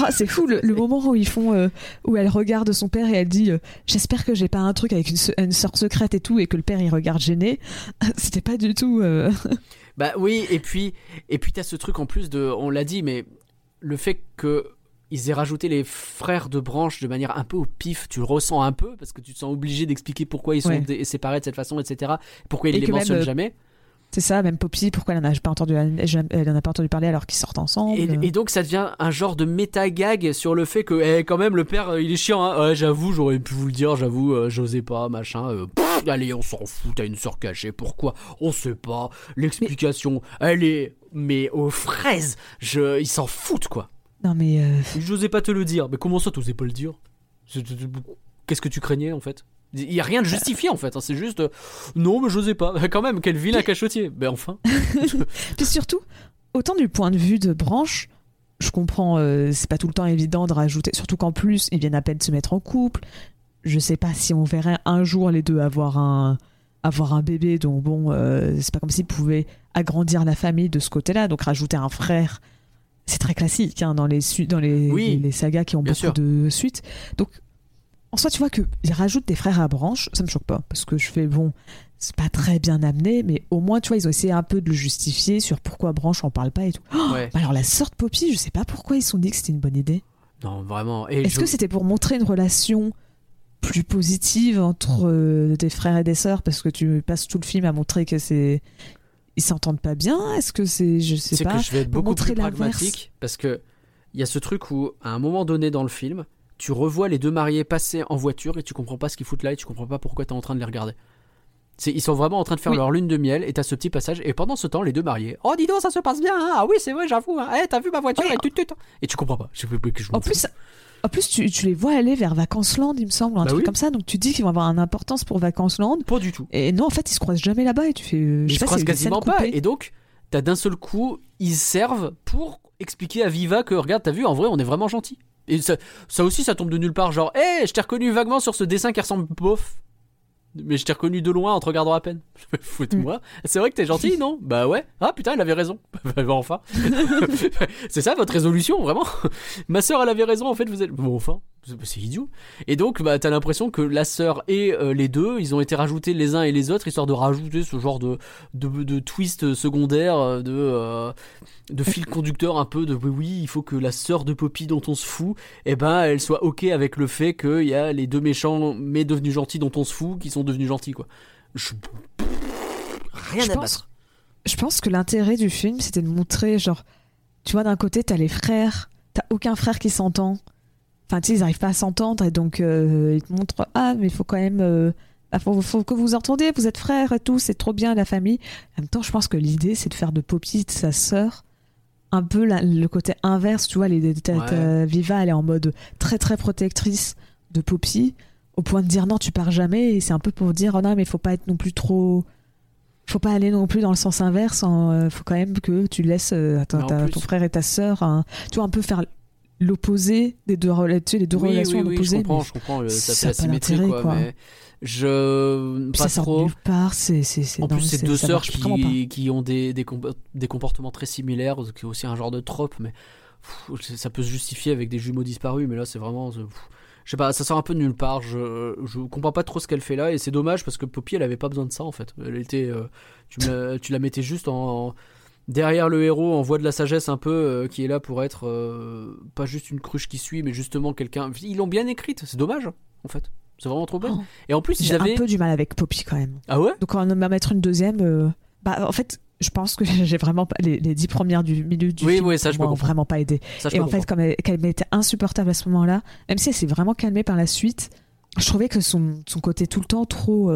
Ah, c'est fou le, le moment où ils font, euh, où elle regarde son père et elle dit euh, J'espère que j'ai pas un truc avec une, une sœur secrète et tout, et que le père il regarde gêné. C'était pas du tout. euh, Bah oui, et puis, et puis t'as ce truc en plus de, on l'a dit, mais le fait que ils aient rajouté les frères de branche de manière un peu au pif, tu le ressens un peu parce que tu te sens obligé d'expliquer pourquoi ils sont Ouais. séparés de cette façon, etc. Pourquoi ils Et les même, mentionnent euh, jamais. C'est ça, même Poppy, pourquoi elle en a pas entendu, elle, en a pas entendu parler alors qu'ils sortent ensemble? Et, et donc ça devient un genre de méta-gag sur le fait que, eh, quand même, le père, euh, il est chiant. Hein. Ouais, j'avoue, j'aurais pu vous le dire, j'avoue, euh, j'osais pas, machin. euh, pff, allez, on s'en fout, t'as une sœur cachée. Pourquoi? On sait pas. L'explication, elle est, mais aux fraises. Je, ils s'en foutent, quoi. Non mais euh, J'osais pas te le dire. Mais comment ça, t'osais pas le dire? Qu'est-ce que tu craignais en fait? Il y a rien de justifié en fait. hein, C'est juste euh, non, mais j'osais pas. Quand même, quel vilain cachotier. Ben enfin. Puis surtout, autant du point de vue de branche, je comprends, euh, c'est pas tout le temps évident de rajouter, surtout qu'en plus, ils viennent à peine de se mettre en couple. Je sais pas si on verrait un jour les deux avoir un, avoir un bébé, donc bon, c'est pas comme s'ils pouvaient agrandir la famille de ce côté-là, donc rajouter un frère. C'est très classique hein, dans, les, dans les, Oui, les, les sagas qui ont beaucoup sûr. de suites. Donc, en soi, tu vois qu'ils rajoutent des frères à branche, ça me choque pas, parce que je fais, bon, c'est pas très bien amené, mais au moins, tu vois, ils ont essayé un peu de le justifier sur pourquoi Branche en parle pas et tout. Ouais. Bah Alors, la sorte Poppy, je sais pas pourquoi ils se sont dit que c'était une bonne idée. Non, vraiment. Est-ce je- que c'était pour montrer une relation plus positive entre euh, des frères et des sœurs? Parce que tu passes tout le film à montrer que c'est. Ils s'entendent pas bien Est-ce que c'est. Je sais pas. que je vais être beaucoup plus pragmatique parce que il y a ce truc où à un moment donné dans le film, tu revois les deux mariés passer en voiture et tu comprends pas ce qu'ils foutent là et tu comprends pas pourquoi t'es en train de les regarder. Ils sont vraiment en train de faire Oui. leur lune de miel et t'as ce petit passage et pendant ce temps les deux mariés oh dis donc ça se passe bien hein ah oui c'est vrai j'avoue hein. Eh, t'as vu ma voiture? Ouais. et, tut, tut. et tu comprends pas je, que je m'en En plus, en plus tu, tu les vois aller vers Vacances-Land, il me semble, ou un Bah truc oui. comme ça. Donc tu dis qu'ils vont avoir une importance pour Vacances-Land. pas du tout Et non, en fait, ils se croisent jamais là-bas et tu fais. euh, je ils se croisent quasiment pas et donc t'as d'un seul coup ils servent pour expliquer à Viva que regarde t'as vu en vrai on est vraiment gentil et ça, ça aussi ça tombe de nulle part genre hé je t'ai reconnu vaguement sur ce dessin qui ressemble bof mais je t'ai reconnu de loin en te regardant à peine. Fouette-moi c'est vrai que t'es gentil non? Bah ouais. Ah putain elle avait raison. Bah enfin. C'est ça votre résolution vraiment? Ma sœur elle avait raison en fait vous êtes bon enfin c'est- c'est idiot et donc bah t'as l'impression que la sœur et euh, les deux ils ont été rajoutés les uns et les autres histoire de rajouter ce genre de de, de twist secondaire euh, de euh, de fil conducteur un peu de oui oui il faut que la sœur de Poppy dont on se fout eh ben elle soit ok avec le fait qu'il y a les deux méchants mais devenus gentils dont on se fout qui sont devenus gentils quoi Je- rien Je à pense- battre Je pense que l'intérêt du film, c'était de montrer, genre, tu vois, d'un côté, t'as les frères, t'as aucun frère qui s'entend. Enfin, tu sais, ils arrivent pas à s'entendre et donc euh, ils te montrent, ah, mais il faut quand même. euh, ah, faut, faut que vous entendiez, vous êtes frères et tout, c'est trop bien la famille. En même temps, je pense que l'idée, c'est de faire de Poppy, de sa sœur, un peu la- le côté inverse, tu vois. Les, t'as- Ouais. t'as Viva, elle est en mode très très protectrice de Poppy, au point de dire non, tu pars jamais. Et c'est un peu pour dire, oh non, mais il faut pas être non plus trop faut pas aller non plus dans le sens inverse. hein, faut quand même que tu laisses euh, ta- ton frère et ta sœur, hein, tu vois, un peu faire l'opposé des deux, les oui, relations oui, oui, je opposées. comprends, mais je comprends. euh, Ça fait a pas asymétrie, d'intérêt, quoi, quoi. Mais je. Pas ça sort trop. nulle part, c'est. En plus, c'est deux sœurs pas. qui, qui ont des, des, compo- des comportements très similaires, qui est aussi un genre de trope, mais pff, ça peut se justifier avec des jumeaux disparus, mais là, c'est vraiment. euh, pff, je sais pas, ça sort un peu de nulle part. Je, je comprends pas trop ce qu'elle fait là, et c'est dommage parce que Poppy, elle avait pas besoin de ça en fait. Elle était, euh, tu, me la, tu la mettais juste en, en- derrière le héros, en voie de la sagesse un peu, euh, qui est là pour être euh, pas juste une cruche qui suit, mais justement quelqu'un. Ils l'ont bien écrite, c'est dommage en fait. C'est vraiment trop bien. Oh. Et en plus, ils J'ai avaient. un peu du mal avec Poppy quand même. Ah ouais? Donc on va mettre une deuxième. euh, Bah en fait, je pense que j'ai vraiment pas les, les dix premières du milieu du Oui, film oui, ça, je m'ont vraiment pas aidé. Ça, je Et en fait, comme elle, qu'elle m'était insupportable à ce moment-là, même si elle s'est vraiment calmée par la suite, je trouvais que son, son côté tout le temps trop.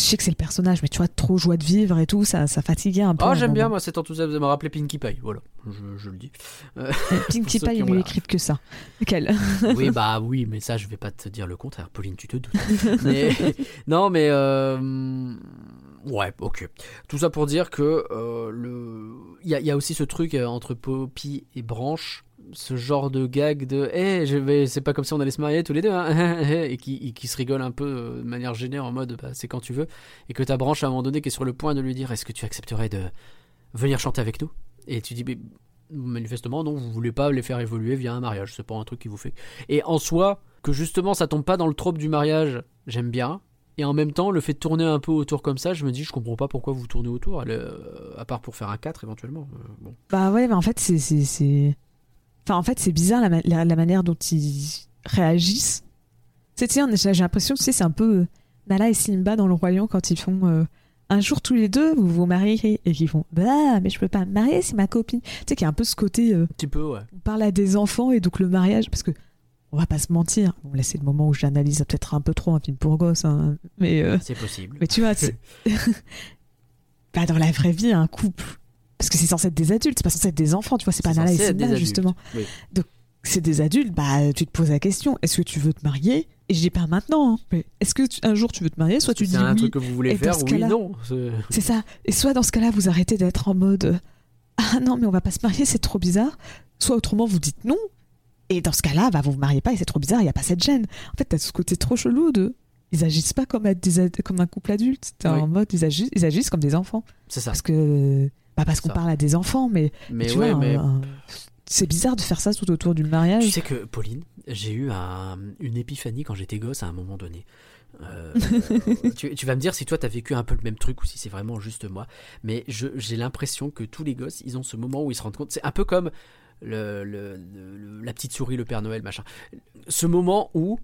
Euh, je sais que c'est le personnage, mais tu vois, trop joie de vivre et tout, ça, ça fatiguait un peu. Ah, un j'aime bien, moi, cet enthousiasme. Ça m'a rappelé Pinkie Pie, voilà, je, je le dis. Euh, Pinkie Pour ceux Pie mieux la- écrite que ça. Quelle oui, bah oui, mais ça, je vais pas te dire le contraire. Pauline, tu te doutes. Mais- non, mais. euh, Ouais, ok. Tout ça pour dire que euh, le... il y, a- il y a aussi ce truc euh, entre Poppy et Branche, ce genre de gag de Eh, je vais... c'est pas comme si on allait se marier tous les deux, hein, et, qui, et qui se rigole un peu euh, de manière gênée en mode bah, c'est quand tu veux, et que ta Branche à un moment donné qui est sur le point de lui dire Est-ce que tu accepterais de venir chanter avec nous? Et tu dis Mais manifestement, non, vous voulez pas les faire évoluer via un mariage, c'est pas un truc qui vous fait. Et en soi, que justement ça tombe pas dans le trope du mariage, j'aime bien. Et en même temps, le fait de tourner un peu autour comme ça, je me dis, je comprends pas pourquoi vous tournez autour, euh, à part pour faire un 4 éventuellement. euh, bon. Bah ouais, mais en fait, c'est. Enfin, en fait, c'est bizarre la, ma- la- la manière dont ils réagissent. Tu sais, j'ai l'impression que c'est un peu euh, Nala et Simba dans le royaume quand ils font. euh, un jour tous les deux, vous vous mariez et qu'ils font Bah, mais je peux pas me marier, c'est ma copine. Tu sais, qu'il y a un peu ce côté. euh, Un petit peu, ouais. on parle à des enfants et donc le mariage, parce que. On va pas se mentir. Bon, là, c'est le moment où j'analyse peut-être un peu trop un film pour gosses, hein, mais. euh, C'est possible. mais tu vois, bah, dans la vraie vie, un couple. Parce que c'est censé être des adultes, c'est pas censé être des enfants, tu vois, c'est pas Nala et Simba, justement. Oui. C'est des adultes, bah tu te poses la question, est-ce que tu veux te marier? Et je dis pas maintenant, hein, mais est-ce que tu- un jour tu veux te marier? Soit tu dis un oui, truc que vous voulez faire, oui, non. c'est- ça. Et soit dans ce cas-là, vous arrêtez d'être en mode euh, Ah non, mais on va pas se marier, c'est trop bizarre. Soit autrement, vous dites non. Et dans ce cas-là, bah, vous vous mariez pas et c'est trop bizarre, il y a pas cette gêne. En fait, t'as ce côté trop chelou de. Ils agissent pas comme, être des comme un couple adulte. T'es Oui. en mode, ils agissent, ils agissent comme des enfants. C'est ça. Parce que. Bah parce qu'on parle à des enfants, mais, Mais tu ouais, vois, mais. un- c'est bizarre de faire ça tout autour du Tu mariage. sais que, Pauline, j'ai eu un- une épiphanie quand j'étais gosse à un moment donné. Euh, tu, tu vas me dire si toi t'as vécu un peu le même truc ou si c'est vraiment juste moi. Mais j'ai l'impression que tous les gosses, ils ont ce moment où ils se rendent compte. C'est un peu comme le, le- le- le- la petite souris, le Père Noël, machin. Ce moment où,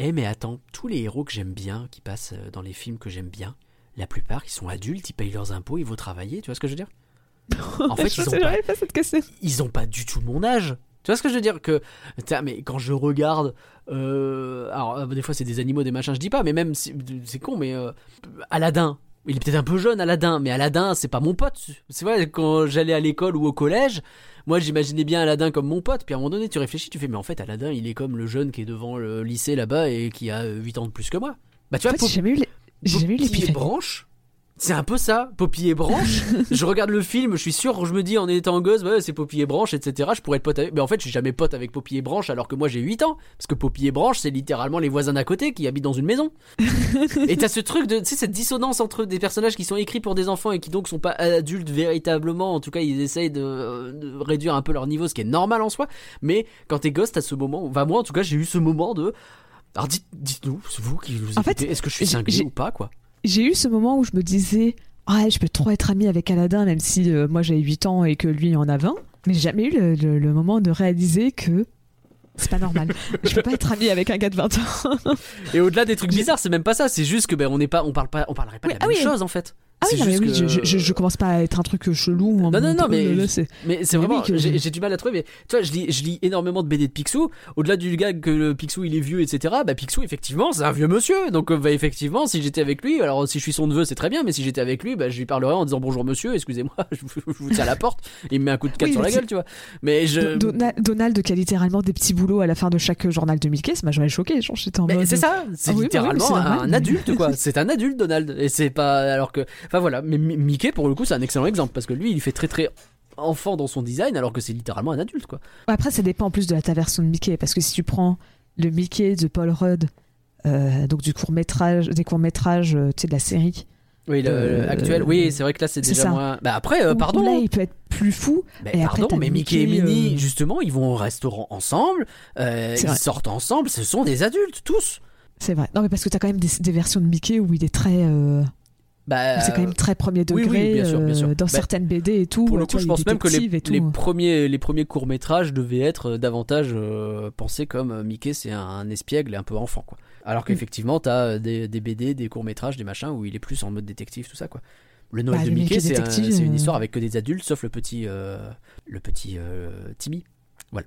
eh mais attends, tous les héros que j'aime bien, qui passent euh, dans les films que j'aime bien, la plupart, ils sont adultes, ils payent leurs impôts, ils vont travailler. Tu vois ce que je veux dire? En fait, je ils ont pas, cette question. ils ont pas du tout mon âge. Tu vois ce que je veux dire que mais quand je regarde euh, alors euh, des fois c'est des animaux des machins je dis pas mais même c'est c'est con mais euh, Aladdin il est peut-être un peu jeune Aladdin mais Aladdin c'est pas mon pote c'est vrai quand j'allais à l'école ou au collège moi j'imaginais bien Aladdin comme mon pote puis à un moment donné tu réfléchis tu fais mais en fait Aladdin il est comme le jeune qui est devant le lycée là-bas et qui a 8 ans de plus que moi bah tu En vois j'ai jamais eu les- j'ai jamais eu Poppy et l'épiphanie. Branche, c'est un peu ça. Poppy et Branche. je regarde le film, je suis sûr, je me dis en étant gosse, ouais, c'est Poppy et Branche, etc. Je pourrais être pote avec. Mais en fait, je suis jamais pote avec Poppy et Branche alors que moi j'ai 8 ans. Parce que Poppy et Branche, c'est littéralement les voisins d'à côté qui habitent dans une maison. et t'as ce truc de. Tu sais, cette dissonance entre des personnages qui sont écrits pour des enfants et qui donc sont pas adultes véritablement. En tout cas, ils essayent de, de réduire un peu leur niveau, ce qui est normal en soi. Mais quand t'es gosse, t'as ce moment. Enfin, moi en tout cas, j'ai eu ce moment de. Alors dites, dites-nous, c'est vous qui vous En fait, écoutez, est-ce que je suis cinglé ou pas, quoi? J'ai eu ce moment où je me disais Ah, je peux trop être amie avec Aladdin, même si euh, moi j'ai 8 ans et que lui en a 20. Mais j'ai jamais eu le, le- le moment de réaliser que c'est pas normal. je peux pas être amie avec un gars de 20 ans. Et au-delà des trucs bizarres, c'est même pas ça. C'est juste que ben on n'est pas, on parle pas, on parlerait pas Oui, de la ah même oui. chose en fait. Ah oui, C'est non, mais juste oui, que- je, je, je commence pas à être un truc chelou. en Non, non, non, mais Mais c'est vraiment, oui, que- j'ai du mal à trouver. Mais tu vois, je lis, je lis énormément de BD de Picsou. Au-delà du gag que le Picsou il est vieux, etc. Bah Picsou effectivement, c'est un vieux monsieur. Donc euh, bah, effectivement, si j'étais avec lui, alors si je suis son neveu, c'est très bien. Mais si j'étais avec lui, bah je lui parlerais en disant bonjour monsieur, excusez-moi, je vous, tiens à la porte. Il me met un coup de canne Oui, sur la gueule, tu vois. Mais je. Do- Dona- Donald qui a littéralement des petits boulots à la fin de chaque journal de Mickey, ça m'a jamais choqué. Genre, j'étais en mode. c'est ça, c'est Ah littéralement un adulte quoi. C'est un adulte Donald et c'est pas alors que enfin voilà, mais Mi- Mickey pour le coup c'est un excellent exemple parce que lui il fait très très enfant dans son design alors que c'est littéralement un adulte quoi. Après, ça dépend en plus de la ta version de Mickey, parce que si tu prends le Mickey de Paul Rudd, euh, donc du court métrage, des courts métrages, tu sais, de la série. Oui, le, Euh, actuel. Oui, c'est vrai que là c'est déjà ça. moins. Bah après, euh, pardon. Là, il peut être plus fou. Mais Et après, pardon, mais Mickey et Minnie, euh, justement, ils vont au restaurant ensemble, euh, ils vrai. sortent ensemble, ce sont des adultes, tous. C'est vrai. Non, mais parce que t'as quand même des, des versions de Mickey où il est très. Euh, Bah, c'est quand même très premier degré oui, bien sûr, bien euh, sûr. dans Bah, certaines BD et tout. Pour euh, le tu coup, je vois, pense même que les, premiers, les premiers courts métrages devaient être euh, davantage euh, pensés comme euh, Mickey, c'est un, un espiègle et un peu enfant, quoi. Alors Mm. qu'effectivement, t'as euh, des, des BD, des courts métrages, des machins où il est plus en mode détective, tout ça, quoi. Le Noël Bah, de Mickey, Mickey c'est un- une euh, histoire avec que des adultes, sauf le petit, euh, le petit euh, Timmy. Voilà.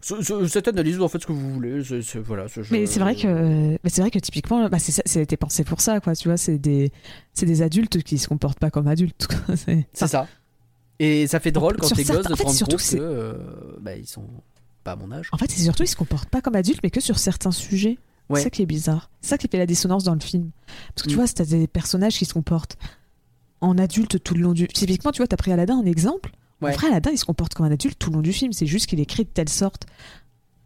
Ce- ce- cette analyse, en fait, ce que vous voulez. c'est- c'est- voilà, ce- Mais c'est vrai que, mais c'est vrai que typiquement, bah, c'est ça- ça a été pensé pour ça, quoi. Tu vois, c'est des, c'est des adultes qui se comportent pas comme adultes. quoi. C'est- C'est ça. Et ça fait drôle quand t'es gosse de te rendre compte que euh, bah, ils sont pas à mon âge. En fait, c'est surtout ils se comportent pas comme adultes, mais que sur certains sujets. Ouais. C'est ça qui est bizarre. C'est ça qui fait la dissonance dans le film. Parce que tu Mm. vois, t'as des personnages qui se comportent en adulte tout le long du. Typiquement, tu vois, t'as pris Aladdin en exemple. Ouais. Vrai, Aladdin, il se comporte comme un adulte tout le long du film. C'est juste qu'il est écrit de telle sorte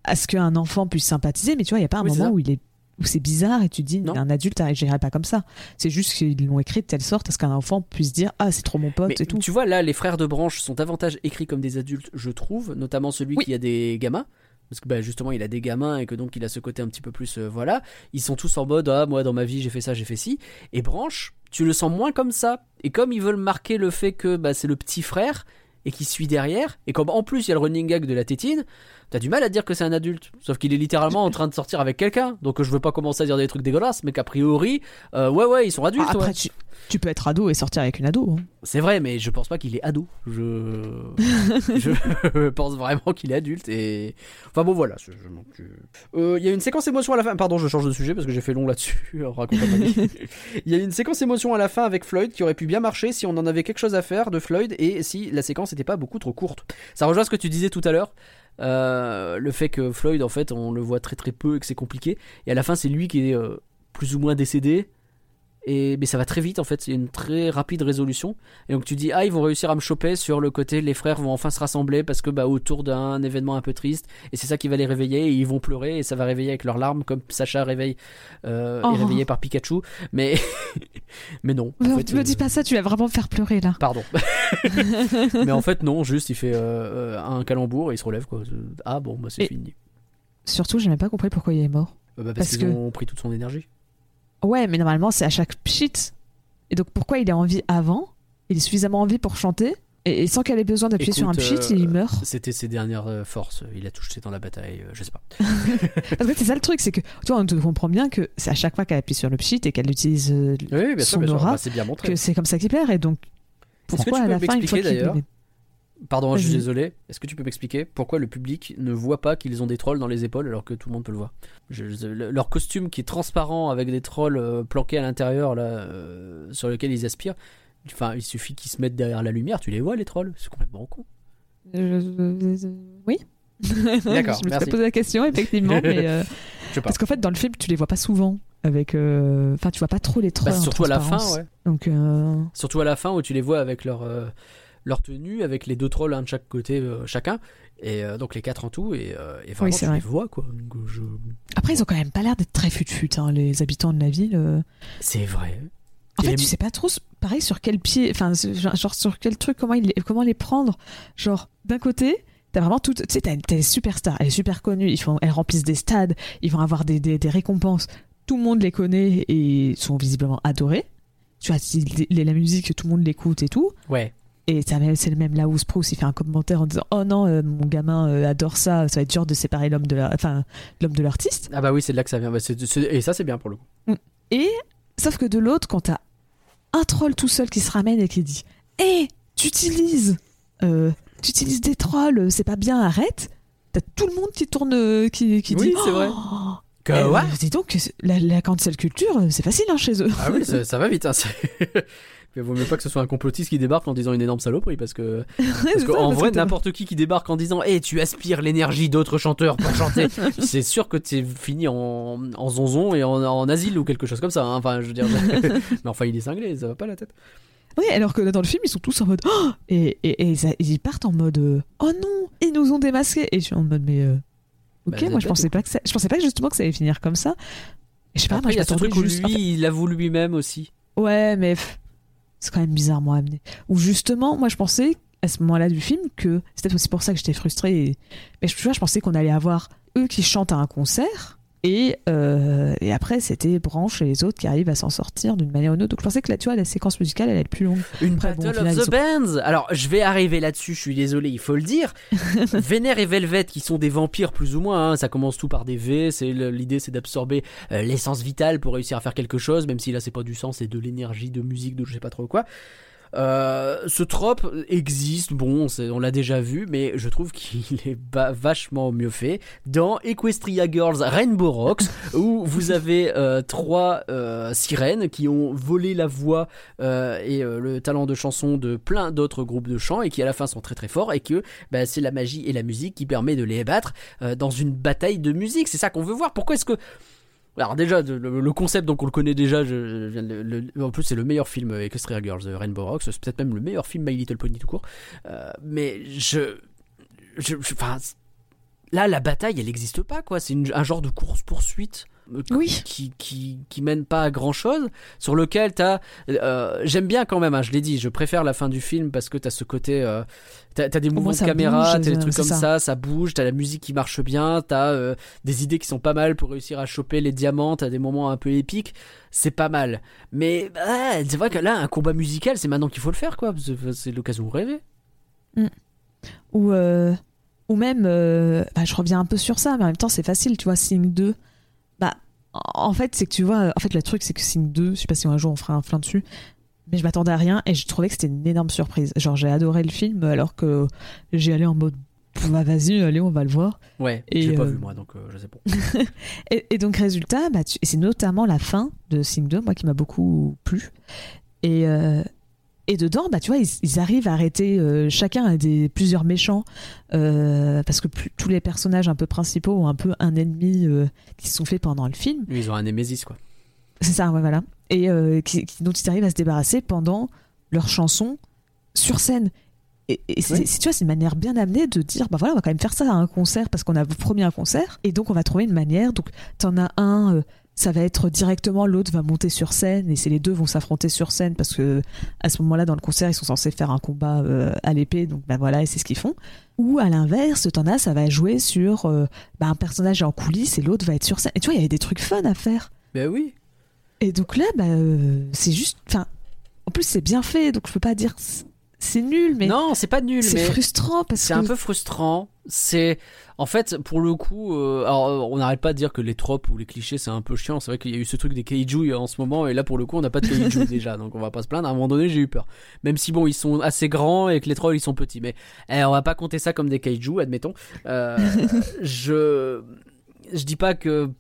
à ce qu'un enfant puisse sympathiser. Mais tu vois, il y a pas un Oui, moment où il est où c'est bizarre et tu te dis Non. un adulte agirait pas comme ça. C'est juste qu'ils l'ont écrit de telle sorte à ce qu'un enfant puisse dire ah c'est trop mon pote Mais et tout. tu vois, là, les frères de branche sont davantage écrits comme des adultes, je trouve, notamment celui Oui. qui a des gamins. Parce que bah, justement, il a des gamins et que donc il a ce côté un petit peu plus. euh, voilà. Ils sont tous en mode Ah, moi dans ma vie j'ai fait ça, j'ai fait ci. Et Branche, tu le sens moins comme ça. Et comme ils veulent marquer le fait que bah, c'est le petit frère et qui suit derrière, et comme en plus il y a le running gag de la tétine, t'as du mal à dire que c'est un adulte. Sauf qu'il est littéralement en train de sortir avec quelqu'un. Donc je veux pas commencer à dire des trucs dégueulasses, mais qu'a priori, euh, ouais, ouais, ils sont adultes. Ah, après ouais. tu, tu peux être ado et sortir avec une ado. hein. C'est vrai, mais je pense pas qu'il est ado. Je, je pense vraiment qu'il est adulte et. Enfin bon, voilà. euh, euh, Il y a une séquence émotion à la fin. Pardon, je change de sujet parce que j'ai fait long là-dessus. Il y a une séquence émotion à la fin avec Floyd qui aurait pu bien marcher si on en avait quelque chose à faire de Floyd et si la séquence n'était pas beaucoup trop courte. Ça rejoint ce que tu disais tout à l'heure. Euh, le fait que Floyd, en fait, on le voit très très peu et que c'est compliqué. Et à la fin, c'est lui qui est euh, plus ou moins décédé. Et, mais ça va très vite en fait, il y a une très rapide résolution. Et donc tu dis ah ils vont réussir à me choper sur le côté les frères vont enfin se rassembler parce que bah autour d'un événement un peu triste et c'est ça qui va les réveiller et ils vont pleurer et ça va réveiller avec leurs larmes comme Sacha réveille euh, Oh. est réveillé par Pikachu mais mais non en Non, fait, tu me euh, dis pas ça, tu vas vraiment me faire pleurer là. pardon mais en fait non juste il fait euh, euh, un calembour et il se relève quoi ah bon bah c'est Et- fini Surtout, j'ai même pas compris pourquoi il est mort. Euh, bah, parce parce qu'ils que- ont pris toute son énergie Ouais, mais normalement, c'est à chaque pchit. Et donc, pourquoi il est en vie avant? Il est suffisamment en vie pour chanter. Et, et sans qu'elle ait besoin d'appuyer sur un pchit, euh, il meurt. c'était ses dernières euh, forces il a touché dans la bataille euh, je sais pas Parce que c'est ça le truc, c'est que tu vois, on comprend bien que c'est à chaque fois qu'elle appuie sur le pchit et qu'elle utilise euh, oui bien sûr, son sûr. aura, Bah, c'est bien montré que c'est comme ça qu'il perd. Et donc, que pourquoi tu à peux la fin, fois m'expliquer, qu'il Pardon, je suis désolé. Est-ce que tu peux m'expliquer pourquoi le public ne voit pas qu'ils ont des trolls dans les épaules alors que tout le monde peut le voir Je- je- le- Leur costume qui est transparent avec des trolls euh, planqués à l'intérieur là, euh, sur lequel ils aspirent. Enfin, il suffit qu'ils se mettent derrière la lumière, tu les vois les trolls? C'est complètement con. Euh, Oui. D'accord, je me suis posé la question, effectivement. mais, euh, Je parce qu'en fait, dans le film, tu les vois pas souvent. Avec, euh, enfin, tu vois pas trop les trolls. Bah, surtout à la fin, ouais. Donc, euh, Surtout à la fin où tu les vois avec leur, leur tenue, avec les deux trolls un de chaque côté euh, chacun. Et euh, donc les quatre en tout. Et, euh, et vraiment, Oui, tu vrai. les vois quoi. Donc, euh, je- Après, ils ont quand même pas l'air d'être très fut-fut, hein, les habitants de la ville. C'est vrai. En Et fait, les- tu sais pas trop, pareil, sur quel pied, enfin, genre sur quel truc, comment, il, les- comment les prendre. Genre, d'un côté, t'as vraiment tout, tu sais, t'as les superstars, elles sont super connues, ils font, elles remplissent des stades, ils vont avoir des, des, des récompenses. Tout le monde les connaît et sont visiblement adorés. Tu vois, la musique, tout le monde l'écoute et tout. Ouais. Et c'est le même là où Spruce il fait un commentaire en disant oh non euh, mon gamin euh, adore ça ça va être dur de séparer l'homme de la- enfin l'homme de l'artiste Ah bah oui, c'est de là que ça vient. Bah, et ça, c'est bien pour le coup. et sauf que de l'autre quand t'as un troll tout seul qui se ramène et qui dit hé tu utilises euh, tu utilises des trolls c'est pas bien arrête t'as tout le monde qui tourne qui, qui Oui, dit c'est vrai. Oh, euh, ouais dis donc la, la cancel culture euh, c'est facile hein, chez eux Ah oui, ça, ça va vite. Hein, Mais vaut mieux pas que ce soit un complotiste qui débarque en disant une énorme saloperie parce que parce ça, qu'en parce vrai que n'importe qui qui débarque en disant "Eh, tu aspires l'énergie d'autres chanteurs pour chanter", c'est sûr que t'es fini en, en zonzon et en, en asile ou quelque chose comme ça. hein. Enfin, je veux dire, mais enfin il est cinglé, ça va pas la tête. Oui, alors que là, dans le film, ils sont tous en mode. Oh et, et, et ils, ils partent en mode. euh, oh non, ils nous ont démasqués. Et je suis en mode, mais. euh, ok, Bah, moi je pensais pas que ça, je pensais pas que justement que ça allait finir comme ça. Et je sais pas, Après, moi il je y a ce m'attendais juste. lui, en fait- il l'avoue lui-même aussi. Ouais, mais c'est quand même bizarre, moi, à amener. Ou justement, moi je pensais à ce moment-là du film que c'était aussi pour ça que j'étais frustrée. et- Mais tu vois, je pensais qu'on allait avoir eux qui chantent à un concert. Et, euh, et après, c'était Branche et les autres qui arrivent à s'en sortir d'une manière ou d'une autre. Donc je pensais que là, tu vois, la séquence musicale, elle être plus longue. Une Après, bon, Battle final, of the Bands. Alors, je vais arriver là-dessus, je suis désolé, il faut le dire. Vénère et Velvet, qui sont des vampires plus ou moins, hein, ça commence tout par des V. L'idée, c'est d'absorber euh, l'essence vitale pour réussir à faire quelque chose, même si là c'est pas du sang, c'est de l'énergie, de musique, de je sais pas trop quoi. Euh, ce trope existe, bon, on l'a déjà vu, mais je trouve qu'il est vachement mieux fait dans Equestria Girls Rainbow Rocks, où vous avez euh, trois euh, sirènes qui ont volé la voix et le talent de chanson de plein d'autres groupes de chant et qui à la fin sont très très forts et que bah, c'est la magie et la musique qui permet de les battre dans une bataille de musique. C'est ça qu'on veut voir. Pourquoi est-ce que alors déjà le, concept donc on le connaît déjà. En plus c'est le meilleur film euh, Equestria Girls de Rainbow Rocks. C'est peut-être même le meilleur film My Little Pony tout court. Euh, mais je, je, je- là la bataille elle n'existe pas quoi. C'est un genre de course poursuite. Oui. Qui, qui, qui mène pas à grand chose sur lequel t'as euh, j'aime bien quand même hein, je l'ai dit je préfère la fin du film parce que t'as ce côté euh, t'as as des mouvements de caméra t'as des euh, trucs comme ça. ça. ça bouge t'as la musique qui marche bien t'as euh, des idées qui sont pas mal pour réussir à choper les diamants t'as des moments un peu épiques c'est pas mal mais bah, c'est vrai que là un combat musical c'est maintenant qu'il faut le faire quoi c'est l'occasion de rêver Ou, euh, ou même, euh, bah, je reviens un peu sur ça, mais en même temps, c'est facile, tu vois, Sing 2. En fait, c'est que tu vois, en fait, le truc, c'est que Sing 2, je sais pas si un jour on fera un flingue dessus, mais je m'attendais à rien et je trouvais que c'était une énorme surprise. Genre, j'ai adoré le film alors que j'y allais en mode, bah, vas-y, allez, on va le voir. ouais Et, j'ai pas euh, vu moi donc euh, je sais pas Et, et donc, résultat, bah, tu- c'est notamment la fin de Sing 2, moi, qui m'a beaucoup plu. Et, euh, et dedans, bah, tu vois, ils, ils arrivent à arrêter euh, chacun des plusieurs méchants euh, parce que plus- tous les personnages un peu principaux ont un peu un ennemi euh, qui se sont faits pendant le film. ils ont un Némésis quoi C'est ça, ouais, voilà. Et qui, qui- dont ils arrivent à se débarrasser pendant leur chanson sur scène. Et, et c'est, tu vois, c'est une manière bien amenée de dire, bah voilà, on va quand même faire ça à un concert parce qu'on a promis un concert. Et donc, on va trouver une manière. Donc, t'en as un, ça va être directement, l'autre va monter sur scène et c'est les deux vont s'affronter sur scène parce que à ce moment-là, dans le concert, ils sont censés faire un combat euh, à l'épée. Donc, bah voilà, et c'est ce qu'ils font. Ou à l'inverse, t'en as, ça va jouer sur euh, bah, un personnage est en coulisses et l'autre va être sur scène. Et tu vois, il y avait des trucs fun à faire. ben oui Et donc là, bah, euh, c'est juste. Enfin, en plus, c'est bien fait, donc je peux pas dire c'est nul, mais non c'est pas nul c'est mais frustrant parce C'est que. un peu frustrant. C'est en fait pour le coup, euh, alors euh, on n'arrête pas de dire que les tropes ou les clichés c'est un peu chiant. C'est vrai qu'il y a eu ce truc des kaiju en ce moment et là pour le coup on n'a pas de kaiju déjà, donc on va pas se plaindre. À un moment donné j'ai eu peur. Même si bon ils sont assez grands et que les trolls ils sont petits, mais eh, on va pas compter ça comme des kaiju, admettons. Euh, je je dis pas que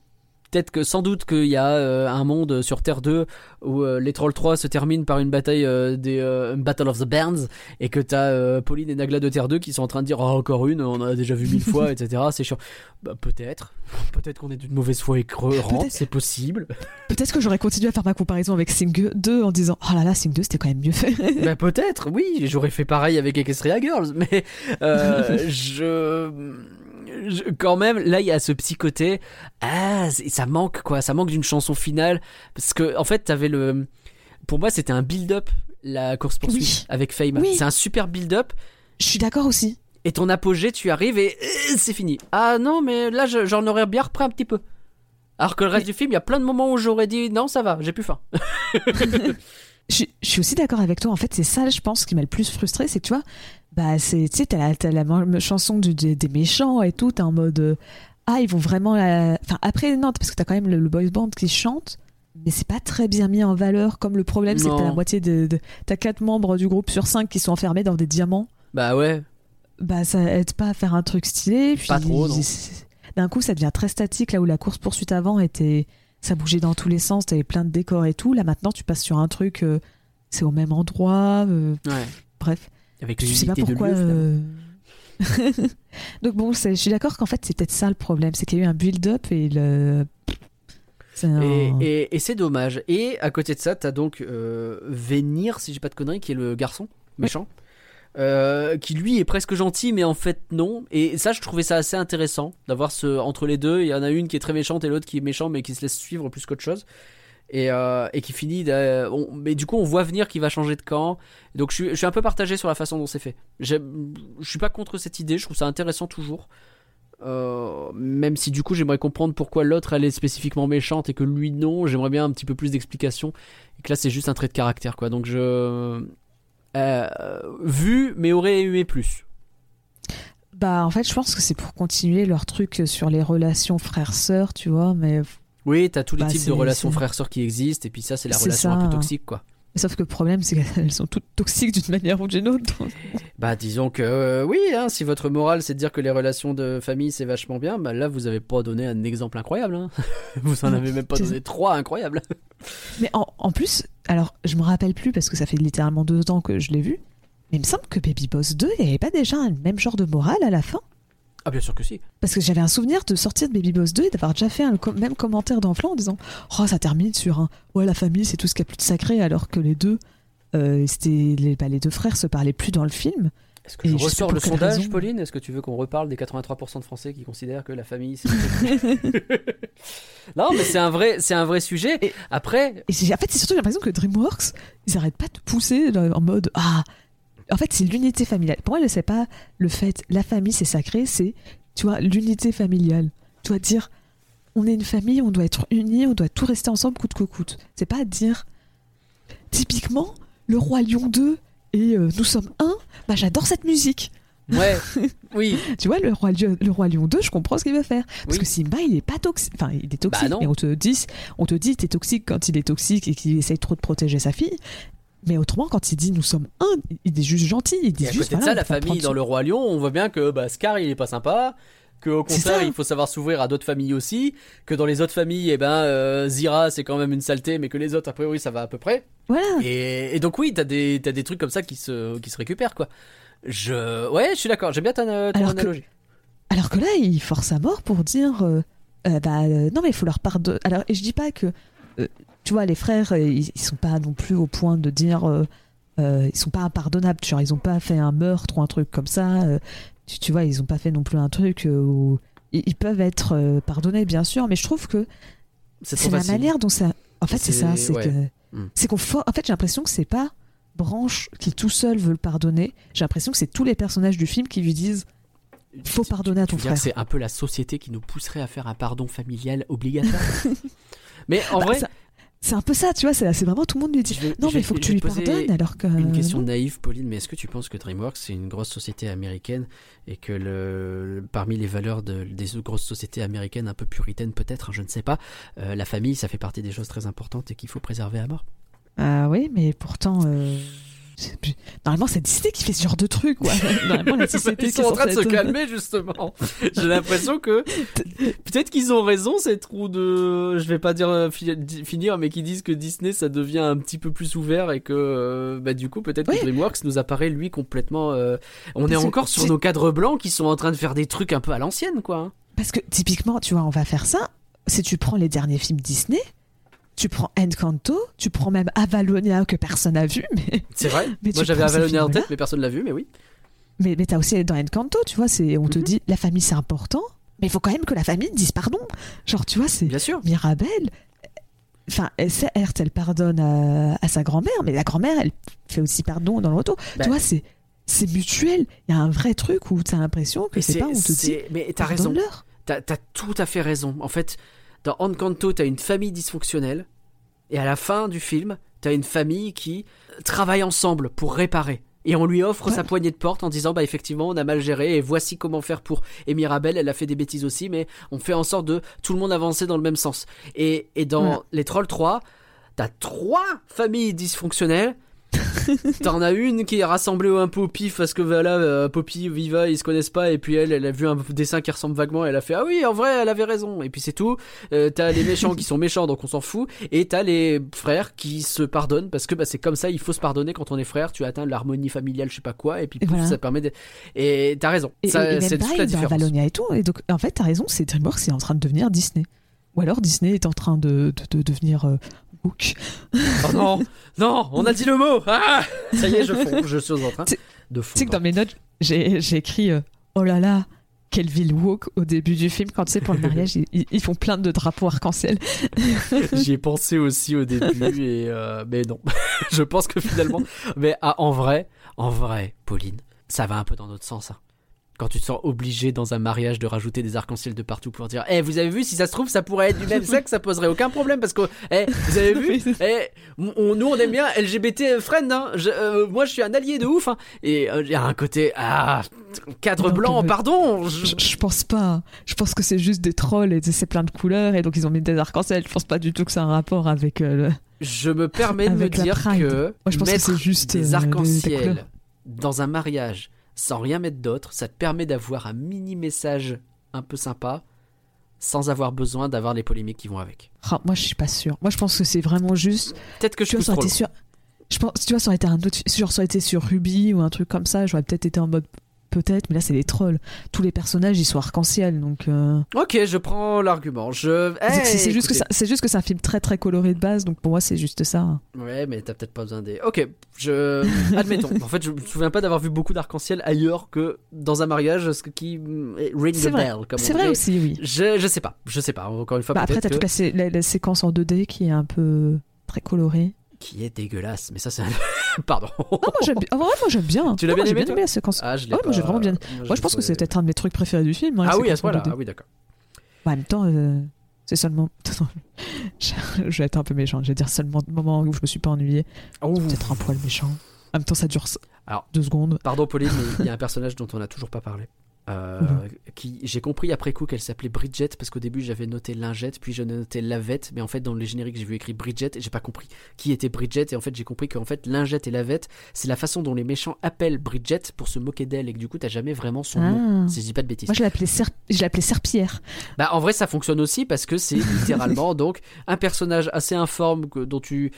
peut-être que sans doute qu'il y a euh, un monde sur Terre 2 où euh, les Trolls 3 se terminent par une bataille euh, des Battle of the Bands et que t'as Pauline et Nagla de Terre 2 qui sont en train de dire oh, encore une, on en a déjà vu mille fois, etc. C'est chiant. Bah, peut-être, peut-être qu'on est d'une mauvaise foi Peut-être. c'est possible. Peut-être que j'aurais continué à faire ma comparaison avec Sing 2 en disant Oh là là, Sing 2 c'était quand même mieux fait. bah, peut-être, oui, j'aurais fait pareil avec Equestria Girls, mais je, je- quand même, là il y a ce petit côté, ah, ça manque quoi, ça manque d'une chanson finale parce que en fait t'avais le, pour moi c'était un build-up la course poursuite Oui. avec Fame, Oui. c'est un super build-up. Je suis d'accord aussi. Et ton apogée, tu arrives et euh, c'est fini. Ah non, mais là, je- j'en aurais bien repris un petit peu. Alors que le reste du film, il y a plein de moments où j'aurais dit non, ça va, j'ai plus faim. Je, suis- je suis aussi d'accord avec toi. En fait, c'est ça, je pense, qui m'a le plus frustré. C'est que tu vois, bah, c'est, tu sais, t'as la, t'as la mo- chanson du- des, des méchants et tout. T'es en mode euh, Ah, ils vont vraiment. la- Enfin, après, non, parce que t'as quand même le, le boys band qui chante. Mais c'est pas très bien mis en valeur. Comme le problème, c'est que t'as la moitié de. de- t'as quatre membres du groupe sur cinq qui sont enfermés dans des diamants. Bah ouais. bah ça aide pas à faire un truc stylé puis Pas trop, non. d'un coup ça devient très statique là où la course poursuite avant était ça bougeait dans tous les sens t'avais plein de décors et tout là maintenant tu passes sur un truc euh, c'est au même endroit euh, Ouais. bref Avec je sais pas de pourquoi finalement. euh, donc bon je suis d'accord qu'en fait c'est peut-être ça le problème c'est qu'il y a eu un build-up et le C'est un- Et, et- et c'est dommage. Et à côté de ça, t'as donc euh, Vénir, si j'ai pas de conneries, qui est le garçon méchant. euh, qui lui est presque gentil, mais en fait non. Et ça, je trouvais ça assez intéressant d'avoir ce entre les deux. Il y en a une qui est très méchante et l'autre qui est méchant, mais qui se laisse suivre plus qu'autre chose. Et, euh, et qui finit. on- mais du coup, on voit venir qu'il va changer de camp. Donc, je suis, un peu partagé sur la façon dont c'est fait. Je suis pas contre cette idée. Je trouve ça intéressant toujours. Euh, même si du coup j'aimerais comprendre pourquoi l'autre elle est spécifiquement méchante et que lui non, j'aimerais bien un petit peu plus d'explications. Et que là c'est juste un trait de caractère quoi. Donc je. Euh, vu, mais aurait aimé plus. Bah, en fait, je pense que c'est pour continuer leur truc sur les relations frères-sœurs, tu vois, mais Oui, t'as tous les Bah, types de relations frères-sœurs qui existent, et puis ça c'est la relation ça, un peu toxique quoi. sauf que le problème, c'est qu'elles sont toutes toxiques d'une manière ou d'une autre. Bah disons que euh, oui, hein, si votre morale c'est de dire que les relations de famille c'est vachement bien, bah là vous avez pas donné un exemple incroyable. Hein. vous en avez même pas donné trois incroyables. Mais en, en plus, alors, je me rappelle plus parce que ça fait littéralement deux ans que je l'ai vu, mais il me semble que Baby Boss 2, il n'y avait pas déjà un même genre de morale à la fin? Ah bien sûr que si. Parce que j'avais un souvenir de sortir de Baby Boss 2 et d'avoir déjà fait un même commentaire d'enfant en disant Oh, ça termine sur un Ouais, la famille, c'est tout ce qu'il y a plus de sacré, alors que les deux, euh, les, bah, les deux frères se parlaient plus dans le film. Est-ce que je ressors le sondage, raison. Pauline? Est-ce que tu veux qu'on reparle des 83% de Français qui considèrent que la famille c'est Non, mais c'est un vrai, c'est un vrai sujet. Et- Après, Et j'ai- en fait, c'est surtout l'impression que DreamWorks, ils arrêtent pas de pousser là, en mode Ah En fait, c'est l'unité familiale. Pour moi, sais pas le fait, la famille, c'est sacré, c'est, tu vois, l'unité familiale. Tu dois dire On est une famille, on doit être unis, on doit tout rester ensemble coûte que coûte. C'est pas dire Typiquement, le Roi Lion 2 et euh, Nous sommes un, bah j'adore cette musique. ouais, oui, Tu vois, le Roi, Lion- le Roi Lion 2, je comprends ce qu'il veut faire. Parce Oui. que Simba, il est pas toxique. Enfin, il est toxique, Bah non. mais on te dit, on te dit, t'es toxique quand il est toxique et qu'il essaye trop de protéger sa fille. Mais autrement, quand il dit nous sommes un, il est juste gentil. Il dit Et à juste. côté de voilà, ça, la famille dans son- le roi lion, on voit bien que bah, Scar il est pas sympa. Que au contraire, il faut savoir s'ouvrir à d'autres familles aussi. Que dans les autres familles, eh ben, euh, Zira c'est quand même une saleté, mais que les autres a priori ça va à peu près. Voilà. Et, et donc oui, t'as des des trucs comme ça qui se qui se récupèrent quoi. Je ouais, je suis d'accord. J'aime bien ta, ton Alors que- analogie. Alors que là, il force à mort pour dire euh, euh, bah non mais il faut leur pardonner. Alors et je dis pas que tu vois les frères euh, ils, ils sont pas non plus au point de dire euh, euh, ils sont pas impardonnables. Genre ils ont pas fait un meurtre ou un truc comme ça. euh, tu, tu vois ils ont pas fait non plus un truc où ils, ils peuvent être pardonnés bien sûr, mais je trouve que C'est la manière dont ça. En fait c'est ça, c'est ouais. que Mm. c'est qu'on for- En fait j'ai l'impression que c'est pas Branche qui tout seul veut le pardonner. J'ai l'impression que c'est tous les personnages du film qui lui disent faut Tu- pardonner à tu ton frère. C'est un peu la société qui nous pousserait à faire un pardon familial obligatoire? mais en Bah, vrai, ça- c'est un peu ça, tu vois, c'est vraiment tout le monde lui dit vais- non mais il faut que tu lui pardonnes alors que Une question naïve, Pauline, mais est-ce que tu penses que DreamWorks c'est une grosse société américaine et que le, parmi les valeurs de- des grosses sociétés américaines un peu puritaines peut-être, je ne sais pas, euh, la famille ça fait partie des choses très importantes et qu'il faut préserver à mort? Ah oui, mais pourtant euh, normalement c'est Disney qui fait ce genre de truc quoi. Normalement la société Ils sont en train de se calmer justement. J'ai l'impression que peut-être qu'ils ont raison ces trous de, je vais pas dire euh, finir, mais qui disent que Disney ça devient un petit peu plus ouvert et que euh, bah du coup peut-être Oui. que DreamWorks nous apparaît lui complètement. euh, on est Parce encore sur nos cadres blancs qui sont en train de faire des trucs un peu à l'ancienne quoi. hein. Parce que typiquement, tu vois, on va faire ça. Si tu prends les derniers films Disney, tu prends Encanto, tu prends même Avalonia que personne n'a vu, mais C'est vrai. Mais Moi j'avais Avalonia en tête, mais personne l'a vu, mais oui. mais, mais t'as aussi dans Encanto, tu vois, c'est on te Mhm. dit la famille c'est important, mais il faut quand même que la famille dise pardon. Genre tu vois, c'est Bien sûr. Mirabelle. Enfin, elle, certes, elle pardonne à, à sa grand-mère, mais la grand-mère, elle fait aussi pardon dans le retour. Bah. Tu vois, c'est c'est mutuel. Il y a un vrai truc où t'as l'impression que c'est pas on te dit mais t'as raison. T'as as tout à fait raison. En fait, dans Encanto, t'as une famille dysfonctionnelle, et à la fin du film, t'as une famille qui travaille ensemble pour réparer. Et on lui offre Ouais. sa poignée de porte en disant bah effectivement on a mal géré et voici comment faire pour et Mirabelle elle a fait des bêtises aussi mais on fait en sorte de tout le monde avancer dans le même sens et, et dans les Trolls 3 t'as trois familles dysfonctionnelles T'en as une qui est rassemblée un peu au pif parce que voilà, euh, Poppy, Viva, ils se connaissent pas et puis elle, elle a vu un dessin qui ressemble vaguement, elle a fait ah oui, en vrai, elle avait raison et puis c'est tout. Euh, t'as les méchants qui sont méchants donc on s'en fout et t'as les frères qui se pardonnent parce que bah, c'est comme ça, il faut se pardonner quand on est frère. Tu atteins l'harmonie familiale, je sais pas quoi et puis Et pouf, voilà. ça permet de. Et t'as raison, Et, ça, et c'est toute la différence. Et tout. Et donc, en fait, t'as raison, c'est DreamWorks, c'est en train de devenir Disney. Ou alors Disney est en train de, de, de devenir Oh non, non, on a dit le mot. Ah ça y est, je fonds, je suis en train Tu- de Tu sais que dans mes notes, j'ai j'ai écrit euh, Oh là là, quelle ville woke au début du film. Quand tu sais, pour le mariage, ils font plein de drapeaux arc-en-ciel. J'y ai pensé aussi au début, et euh, mais non. je pense que finalement, mais ah, en vrai, en vrai, Pauline, ça va un peu dans notre sens. hein. Quand tu te sens obligé dans un mariage de rajouter des arcs-en-ciel de partout pour dire, eh, vous avez vu, si ça se trouve, ça pourrait être du même sexe, ça poserait aucun problème parce que, eh, vous avez vu, eh, on, nous on aime bien LGBT friend, hein. Je- euh, moi je suis un allié de ouf, hein. et euh, il y a un côté, ah, cadre Non, blanc, pardon. je- Je, je pense pas. Je pense que c'est juste des trolls et c'est plein de couleurs et donc ils ont mis des arcs-en-ciel. Je pense pas du tout que c'est un rapport avec euh, le. Je me permets de me dire Pride. que Moi, je pense que mettre c'est juste, euh, des arcs-en-ciel dans un mariage sans rien mettre d'autre, ça te permet d'avoir un mini message un peu sympa sans avoir besoin d'avoir les polémiques qui vont avec. Ah, moi, je suis pas sûre. Moi, je pense que c'est vraiment juste. Peut-être que je aurait trop sur. Je pense, tu vois, ça aurait été un autre. Genre, ça aurait été sur Ruby ou un truc comme ça. J'aurais peut-être été en mode. Peut-être, mais là, c'est les trolls. Tous les personnages, ils sont arc-en-ciel. Donc. euh, Ok, je prends l'argument. Je. c'est- juste que c'est juste que c'est un film très très coloré de base. Donc pour moi, c'est juste ça. Ouais, mais t'as peut-être pas besoin des. Ok, je. Admettons. en fait, je me souviens pas d'avoir vu beaucoup d'arc-en-ciel ailleurs que dans un mariage ce qui. Ring C'est the vrai. bell, C'est vrai aussi, oui. Je, je sais pas, je sais pas. Encore une fois, Bah, après, t'as que- toute la, sé- la- la séquence en 2D qui est un peu très colorée. qui est dégueulasse. Mais ça, c'est. un- Pardon. Non, moi j'aime bien. En vrai, moi j'aime bien. Tu l'as bien aimé, bien toi aimé la séquence. Ah, je l'ai Ah ouais, moi, j'ai vraiment bien- Moi, Moi, je pense que c'est peut-être un de mes trucs préférés du film. hein, Ah oui, à ce point-là. 2D. Ah oui, d'accord. Bah, en même temps, euh, c'est seulement. Je vais être un peu méchant. Je vais dire seulement le moment où je me suis pas ennuyé. Ouh. Peut-être un poil méchant. En même temps, ça dure Alors. deux secondes. Pardon, Pauline, mais il y a un personnage dont on n'a toujours pas parlé. Euh, qui j'ai compris après coup qu'elle s'appelait Bridget parce qu'au début j'avais noté lingette puis je notais lavette mais en fait dans le générique j'ai vu écrit Bridget et j'ai pas compris qui était Bridget et en fait j'ai compris qu'en fait lingette et lavette c'est la façon dont les méchants appellent Bridget pour se moquer d'elle et que du coup t'as jamais vraiment son nom Ah. si je dis pas de bêtises Moi, je l'appelais Serp... je l'appelais Serpillère. Bah en vrai ça fonctionne aussi parce que c'est littéralement donc un personnage assez informe que, dont tu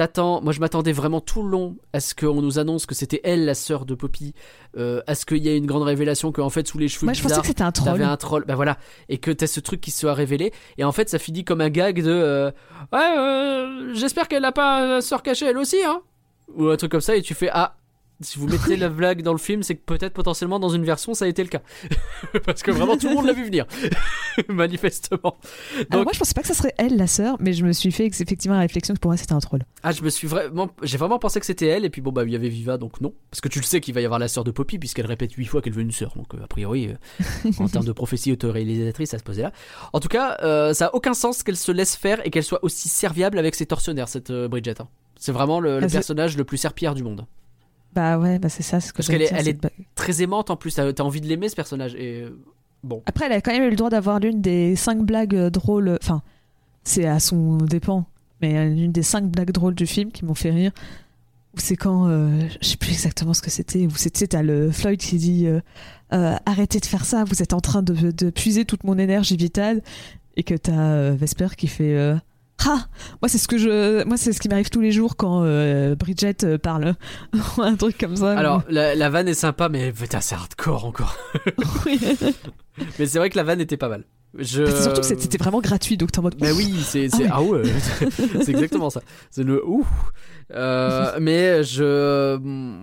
t'attends. Moi je m'attendais vraiment tout le long à ce qu'on nous annonce que c'était elle la sœur de Poppy, euh, à ce qu'il y ait une grande révélation qu'en fait sous les cheveux Moi, je pensais bizarres que c'était un troll. un. Bah voilà et que t'as ce truc qui se soit révélé et en fait ça finit comme un gag de euh, ouais euh, j'espère qu'elle n'a pas une sœur cachée elle aussi hein ou un truc comme ça et tu fais ah si vous mettez la blague dans le film, c'est que peut-être potentiellement dans une version ça a été le cas. Parce que vraiment tout le monde l'a vu venir. Manifestement. Alors, Donc- moi, je pensais pas que ça serait elle, la sœur, mais je me suis fait effectivement la réflexion que pour moi, c'était un troll. Ah, je me suis vraiment. J'ai vraiment pensé que c'était elle, et puis bon, bah, il y avait Viva, donc non. Parce que tu le sais qu'il va y avoir la sœur de Poppy, puisqu'elle répète huit fois qu'elle veut une sœur. Donc, euh, a priori, euh, en termes de prophétie autoréalisatrice, ça se posait là. En tout cas, euh, ça a aucun sens qu'elle se laisse faire et qu'elle soit aussi serviable avec ses tortionnaires, cette Bridget. hein. C'est vraiment le, le Ah, personnage le plus serpillère du monde. Bah ouais, bah c'est ça. ce que Parce qu'elle est- elle Très aimante en plus, t'as envie de l'aimer ce personnage. Et euh, bon. Après, elle a quand même eu le droit d'avoir l'une des cinq blagues euh, drôles. Enfin, c'est à son dépend, mais euh, l'une des cinq blagues drôles du film qui m'ont fait rire. C'est quand, euh, je sais plus exactement ce que c'était. Où c'était, t'as le Floyd qui dit euh, euh, arrêtez de faire ça, vous êtes en train de, de puiser toute mon énergie vitale, et que t'as euh, Vesper qui fait euh, ah moi c'est ce que je moi c'est ce qui m'arrive tous les jours quand euh, Bridget euh, parle un truc comme ça Alors, la, la vanne est sympa, mais putain, c'est hardcore encore. Mais c'est vrai que la vanne était pas mal. Je... c'est surtout que c'était vraiment gratuit donc t'es en mode Bah oui, c'est c'est Ah ah ouais, c'est exactement ça. C'est le ouh. Euh, mais je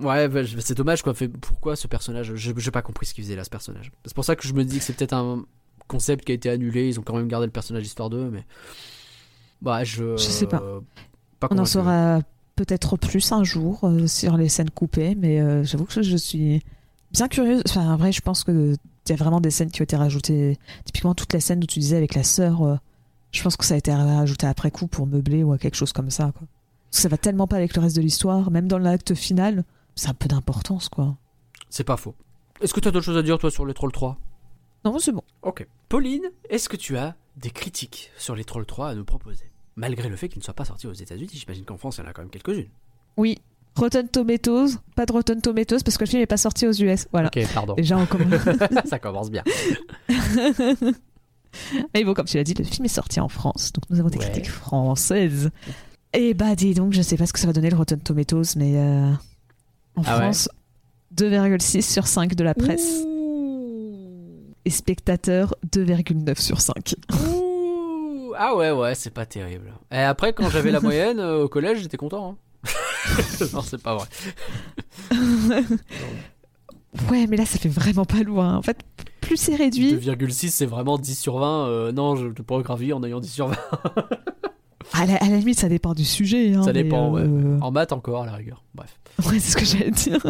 ouais, bah, c'est dommage quoi. Fait pourquoi ce personnage? Je j'ai pas compris ce qu'il faisait là ce personnage. C'est pour ça que je me dis que c'est peut-être un concept qui a été annulé. Ils ont quand même gardé le personnage histoire d'eux, mais bah je Je sais pas. pas On en saura peut-être plus un jour euh, sur les scènes coupées, mais euh, j'avoue que je suis bien curieuse. Enfin, en vrai, je pense que il y a vraiment des scènes qui ont été rajoutées. Typiquement, toutes les scènes où tu disais avec la sœur, euh, je pense que ça a été rajouté après coup pour meubler ou à quelque chose comme ça. Quoi. Ça va tellement pas avec le reste de l'histoire, même dans l'acte final, c'est un peu d'importance, quoi. C'est pas faux. Est-ce que tu as d'autres choses à dire toi sur les Trolls 3 Non, c'est bon. Ok. Pauline, est-ce que tu as des critiques sur les Trolls 3 à nous proposer Malgré le fait qu'ils ne soient pas sortis aux États-Unis, j'imagine qu'en France il y en a quand même quelques-unes. Oui. Rotten Tomatoes, pas de Rotten Tomatoes parce que le film n'est pas sorti aux US. Voilà. Ok, pardon. Déjà, on commence. Ça commence bien. Mais bon, comme tu l'as dit, le film est sorti en France, donc nous avons des Ouais. critiques françaises. Et bah, dis donc, je sais pas ce que ça va donner le Rotten Tomatoes, mais euh, en Ah ouais France, 2,6 sur 5 de la presse et spectateurs 2,9 sur 5. Ouh Ah ouais, ouais, c'est pas terrible. Et après, quand j'avais la moyenne euh, au collège, j'étais content. hein. non, c'est pas vrai. Ouais, mais là, ça fait vraiment pas loin. En fait, plus c'est réduit. 2,6 c'est vraiment 10 sur 20. euh, non, je pas gravir en ayant 10 sur 20. À la, à la limite, ça dépend du sujet. hein, Ça dépend, ouais. euh, En maths encore, à la rigueur. Bref. Ouais, c'est ce que j'allais dire.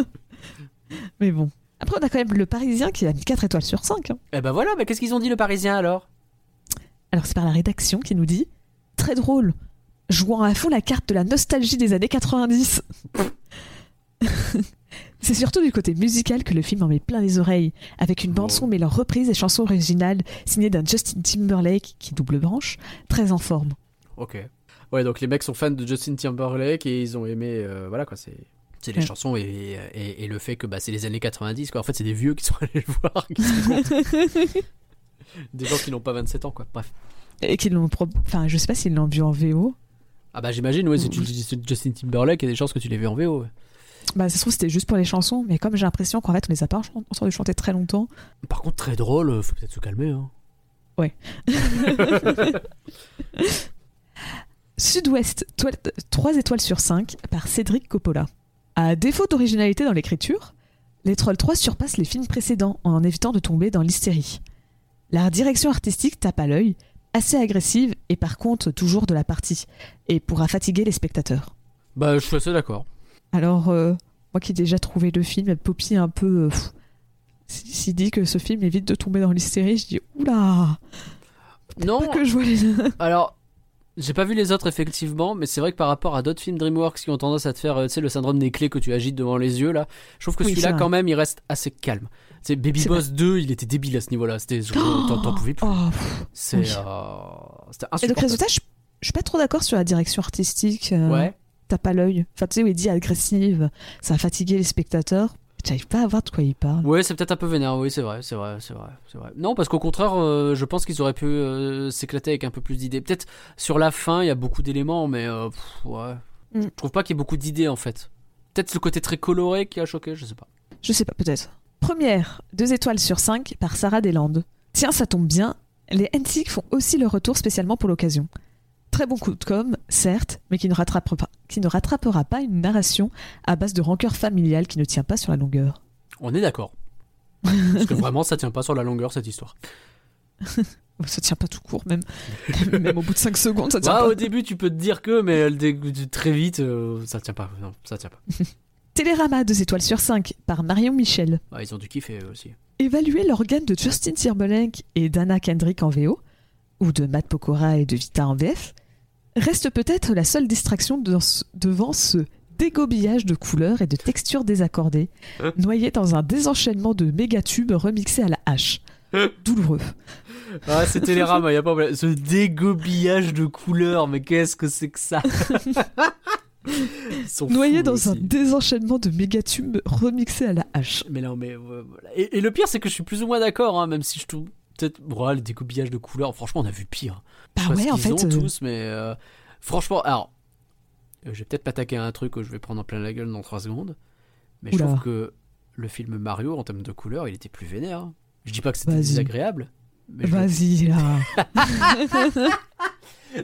mais bon. Après, on a quand même le Parisien qui a mis 4 étoiles sur 5. hein. Eh ben voilà, mais qu'est-ce qu'ils ont dit le Parisien alors? Alors, c'est par la rédaction qui nous dit Très drôle, jouant à fond la carte de la nostalgie des années 90. c'est surtout du côté musical que le film en met plein les oreilles, avec une bande-son mêlant reprises et chansons originales signée d'un Justin Timberlake, qui double branche, très en forme. Ok. Ouais, donc les mecs sont fans de Justin Timberlake et ils ont aimé. euh, voilà quoi, c'est. C'est les Ouais. chansons et, et, et le fait que bah, c'est les années 90 quoi. En fait, c'est des vieux qui sont allés le voir. qui des gens qui n'ont pas 27 ans quoi. Bref. Et qu'ils l'ont. Enfin, je sais pas s'ils l'ont vu en VO. Ah bah j'imagine, ouais, c'est Justin Timberlake, il y a des chances que tu l'aies vu en VO. ouais. Bah, ça se trouve, c'était juste pour les chansons, mais comme j'ai l'impression qu'en fait, on les a pas entendu chanter très longtemps. Par contre, très drôle, euh, faut peut-être se calmer. Hein. Sud-Ouest, 3 étoiles sur 5 par Cédric Coppola. À défaut d'originalité dans l'écriture, Les Trolls 3 surpasse les films précédents en évitant de tomber dans l'hystérie. La direction artistique tape à l'œil, assez agressive et par contre toujours de la partie, et pourra fatiguer les spectateurs. Bah, je suis assez d'accord. Alors, euh, moi qui ai déjà trouvé le film, Poppy un peu. euh, S'il s'il dit que ce film évite de tomber dans l'hystérie, je dis oula Non, Pas que je vois les. alors, j'ai pas vu les autres effectivement, mais c'est vrai que par rapport à d'autres films DreamWorks qui ont tendance à te faire, euh, tu sais, le syndrome des clés que tu agites devant les yeux là, je trouve que Oui, celui-là c'est quand même il reste assez calme. Sais, Baby C'est Boss 2, il était débile à ce niveau-là, c'était, je- t'en, pouvais plus. Oh. C'est, oui. euh, Et donc, résultat, je, je suis pas trop d'accord sur la direction artistique. euh, Ouais. T'as pas l'œil. Enfin, tu sais, où il dit agressive, ça a fatigué les spectateurs. J'arrive pas à voir de quoi il parle. Ouais, c'est peut-être un peu vénère, oui, c'est vrai, c'est vrai, c'est vrai, c'est vrai. Non, parce qu'au contraire, euh, je pense qu'ils auraient pu euh, s'éclater avec un peu plus d'idées. Peut-être sur la fin, il y a beaucoup d'éléments, mais euh, pff, ouais. Mm. Je trouve pas qu'il y ait beaucoup d'idées en fait. Peut-être le côté très coloré qui a choqué, je sais pas. Je sais pas, peut-être. Première, 2 étoiles sur 5 par Sarah Deslandes. Tiens, ça tombe bien, les NTIC font aussi leur retour spécialement pour l'occasion. Très bon coup de com, certes, mais qui ne, rattrape pas, qui ne rattrapera pas une narration à base de rancœur familiale qui ne tient pas sur la longueur. On est d'accord. Parce que vraiment, ça tient pas sur la longueur cette histoire. Ça tient pas tout court, même, même au bout de 5 secondes, ça tient Bah, pas. au début, tu peux te dire que, mais très vite, euh, ça tient pas. Non, ça tient pas. Télérama, 2 étoiles sur 5 par Marion Michel. Ah, ils ont dû kiffer eux aussi. Évaluer l'organe de Justin Timberlake et d'Anna Kendrick en VO, ou de Matt Pokora et de Vita en VF, reste peut-être la seule distraction ce- devant ce dégobillage de couleurs et de textures désaccordées, Hein noyé dans un désenchaînement de mégatubes remixés à la hache. Douloureux. Ah, c'est Télérama, y a pas. Ce dégobillage de couleurs, mais qu'est-ce que c'est que ça Ils sont Noyé dans aussi. un désenchaînement de mégatubes remixés à la hache. Mais non, mais voilà. Et, et le pire, c'est que je suis plus ou moins d'accord, hein, même si je trouve peut-être, ouais, le découpillage de couleurs. Franchement, on a vu pire. Bah pas ouais, en fait. ont euh, tous, mais euh, franchement, alors, euh, je vais peut-être m'attaquer à un truc que je vais prendre en plein la gueule dans 3 secondes, mais je trouve que le film Mario, en termes de couleurs, il était plus vénère. Je dis pas que c'était désagréable. Vas-y là.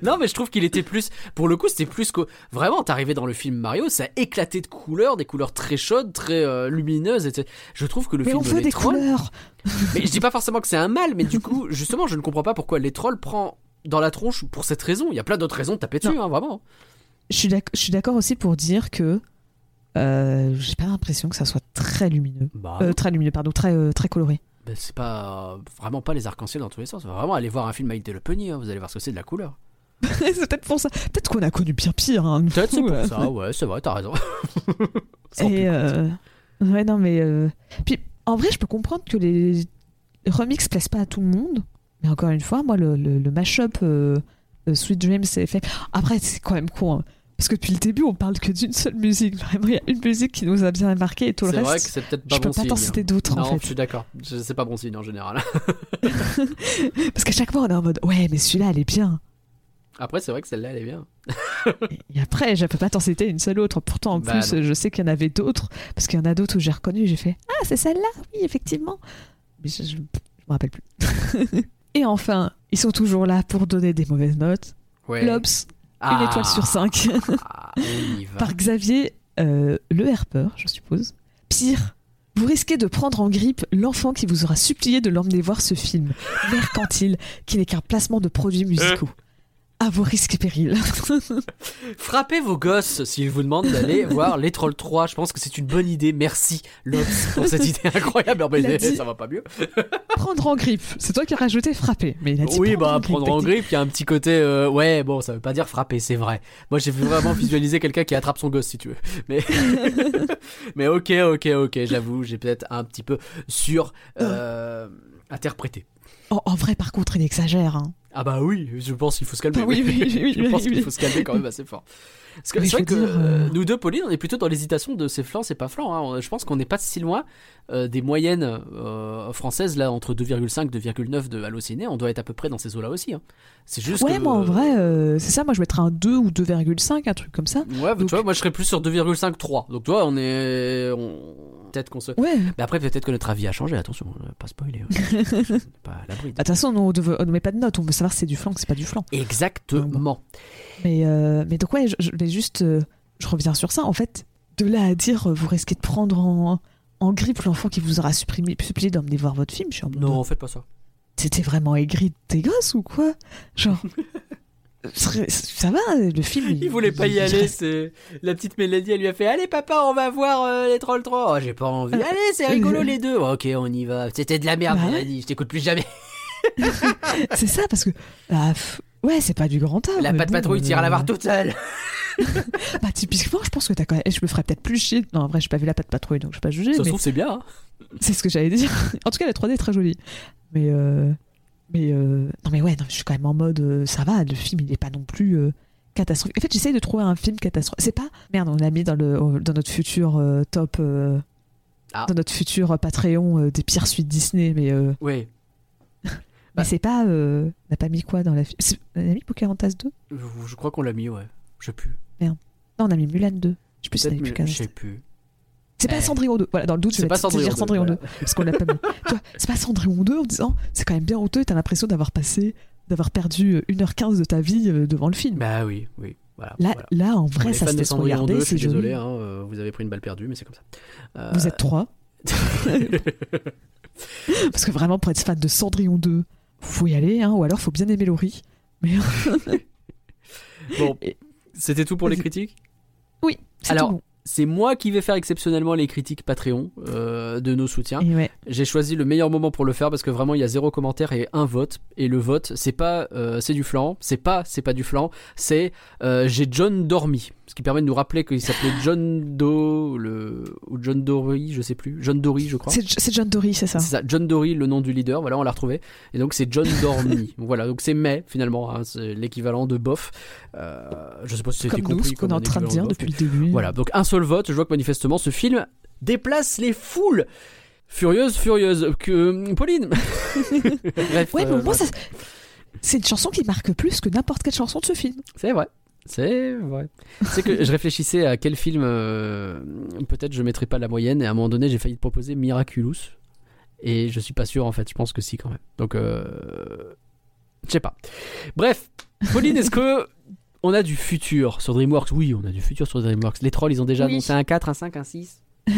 Non, mais je trouve qu'il était plus. Pour le coup, c'était plus que. Vraiment, t'arrivais dans le film Mario, ça éclatait de couleurs, des couleurs très chaudes, très euh, lumineuses. etc. Je trouve que le Mais film on veut Les des Trolls- couleurs. Mais je dis pas forcément que c'est un mal, mais du coup, justement, je ne comprends pas pourquoi les trolls prend dans la tronche pour cette raison. Il y a plein d'autres raisons de taper dessus, hein, vraiment. Je suis d'accord aussi pour dire que euh, j'ai pas l'impression que ça soit très lumineux. Bah, Euh, très lumineux, pardon, très, euh, très coloré. bah, c'est pas vraiment pas les arcs-en-ciel dans tous les sens. Vraiment aller voir un film avec des Le Penny, hein, vous allez voir ce que c'est de la couleur. c'est peut-être pour ça. Peut-être qu'on a connu bien pire. Hein, Peut-être c'est pour ça, ouais, c'est vrai, t'as raison. Et ouais, non, mais puis en vrai, je peux comprendre que les remixes plaisent pas à tout le monde. Mais encore une fois, moi, le, le, le mashup euh, euh, Sweet Dreams, c'est fait. Après, c'est quand même con. hein. Parce que depuis le début, on parle que d'une seule musique. Vraiment, il y a une musique qui nous a bien marqué et tout le C'est vrai que reste. c'est peut-être pas Je peux bon pas signe. t'en citer d'autres non, en je fait. suis d'accord. Je- C'est pas bon signe en général. Parce qu'à chaque fois, on est en mode Ouais, mais celui-là, elle est bien. Après, c'est vrai que celle-là, elle est bien. Et après, je peux pas t'en citer une seule autre. Pourtant, en Bah plus, non. je sais qu'il y en avait d'autres. Parce qu'il y en a d'autres où j'ai reconnu. J'ai fait Ah, c'est celle-là, oui, effectivement. Mais je, je, je me rappelle plus. Et enfin, ils sont toujours là pour donner des mauvaises notes. Ouais. L'Obs, Ah. une étoile sur cinq. Ah, par Xavier euh, Le Herpeur, je suppose. Pire, vous risquez de prendre en grippe l'enfant qui vous aura supplié de l'emmener voir ce film mercantile qui n'est qu'un placement de produits musicaux. À vos risques et périls. Frappez vos gosses s'ils vous demandent d'aller voir Les Trolls 3. Je pense que c'est une bonne idée. Merci, Lobs, pour cette idée incroyable. Ah, Il dit- Ça va pas mieux. prendre en grippe, c'est toi qui as rajouté frapper. Mais il a dit Oui, prendre bah, en grippe. prendre en grippe, il y a un petit côté. euh, ouais, bon, ça veut pas dire frapper, c'est vrai. Moi, j'ai vraiment visualisé quelqu'un qui attrape son gosse, si tu veux. Mais, mais ok, ok, ok, j'avoue, j'ai peut-être un petit peu sur euh, interprété. En, en vrai, par contre, il exagère. hein. Ah bah oui, je pense qu'il faut se calmer. Oui, oui, oui, je pense qu'il faut se calmer quand même assez fort. Parce que c'est vrai que dire, euh, nous deux, Pauline, on est plutôt dans l'hésitation de c'est flanc, c'est pas flanc. hein. Je pense qu'on n'est pas si loin euh, des moyennes euh, françaises là entre 2,5 2,9 de Allociné. On doit être à peu près dans ces eaux-là aussi. hein. C'est juste Ouais, que moi en vrai, c'est ça, moi je mettrais un 2 ou 2,5, un truc comme ça. Ouais, Donc- tu vois, moi je serais plus sur 2,5 3. Donc toi, on est on... peut-être qu'on se Ouais. Mais après peut-être que notre avis a changé, attention, euh, pas spoiler. aussi. pas à l'abri. de- De toute façon, on ne met pas de notes, on veut savoir si c'est du flanc ou c'est pas du flanc. Exactement. Mais, euh, mais donc, ouais, je, je vais juste. euh, je reviens sur ça. En fait, de là à dire, euh, vous risquez de prendre en, en grippe l'enfant qui vous aura supprimé, supplié d'emmener voir votre film. Je suis en Non, faites pas ça. C'était vraiment aigri de tes gosses ou quoi? Genre. Ça va, le film. Il voulait pas y aller, la petite Mélodie, elle lui a fait "Allez papa, on va voir euh, les Trolls 3." Oh, j'ai pas envie. Allez, c'est rigolo les deux. OK, on y va. C'était de la merde, Bah. Mélodie, je t'écoute plus jamais. C'est ça, parce que. ah, pff, ouais, c'est pas du grand art. La patte bon, patrouille tire à la euh, barre toute seule. Bah, typiquement, je pense que t'as quand même. Je me ferais peut-être plus chier. Non, en vrai, j'ai pas vu la patte patrouille, donc je vais pas juger. Ça se mais trouve c'est bien. hein. c'est ce que j'allais dire. En tout cas, la 3D est très jolie. Mais. euh, Mais. euh, Non, mais ouais, non, je suis quand même en mode. euh, Ça va, le film, il est pas non plus. euh, Catastrophique. En fait, j'essaye de trouver un film catastrophique. C'est pas. Merde, on l'a mis dans, le, dans notre futur top. Ah. Dans notre futur Patreon euh, des pires suites Disney, mais. Ouais. Mais Bah. c'est pas. On n'a pas mis quoi dans la. On a mis Pocahontas 2 Je, je crois qu'on l'a mis, ouais. Je sais plus. Non, on a mis Mulan 2. Je sais plus si on a mis je sais plus. C'est pas. Cendrillon 2. Voilà, dans le doute, je C'est vais pas Cendrillon dire 2, Cendrillon 2. voilà. Parce qu'on l'a pas mis. Tu vois, c'est pas Cendrillon 2 en disant c'est quand même bien honteux et t'as l'impression d'avoir passé, d'avoir perdu euh, 1h15 de ta vie euh, devant le film. Bah oui, oui. Voilà. là, voilà. là, en vrai, ça se laisse regarder, 2, je suis joli. désolé, hein, euh, vous avez pris une balle perdue, mais c'est comme ça. Euh, Vous êtes trois. Parce que vraiment, pour être fan de Cendrillon 2, faut y aller, hein, ou alors faut bien aimer Laurie. Mais Bon, c'était tout pour les critiques? Oui, c'est Alors, tout bon. C'est moi qui vais faire exceptionnellement les critiques Patreon euh, de nos soutiens. Ouais. J'ai choisi le meilleur moment pour le faire parce que vraiment il y a zéro commentaire et un vote. Et le vote, c'est pas euh, c'est du flan, c'est pas c'est pas du flan, c'est euh, j'ai John dormi. Ce qui permet de nous rappeler qu'il s'appelait John Do le ou John Dory, je sais plus, John Dory je crois. C'est John Dory, c'est ça. C'est ça, John Dory, le nom du leader, voilà, on l'a retrouvé. Et donc c'est John Dormy. Voilà, donc c'est May finalement, hein, c'est l'équivalent de bof. Euh, je sais pas si c'était Comme nous, compris ce qu'on est en train de dire bof, depuis le début. voilà, donc un seul vote. Je vois que manifestement ce film déplace les foules. Furieuse, furieuse. Que Pauline. Bref, Ouais, mais euh, ça- c'est une chanson qui marque plus que n'importe quelle chanson de ce film. c'est vrai. C'est vrai. C'est que je réfléchissais à quel film euh, peut-être je mettrais pas la moyenne et à un moment donné j'ai failli te proposer Miraculous et je suis pas sûr en fait. Je pense que si quand même. Donc euh, je sais pas. Bref, Pauline, est-ce que on a du futur sur DreamWorks? Oui, on a du futur sur DreamWorks. Les trolls, ils ont déjà Oui. annoncé un 4, un 5, un 6.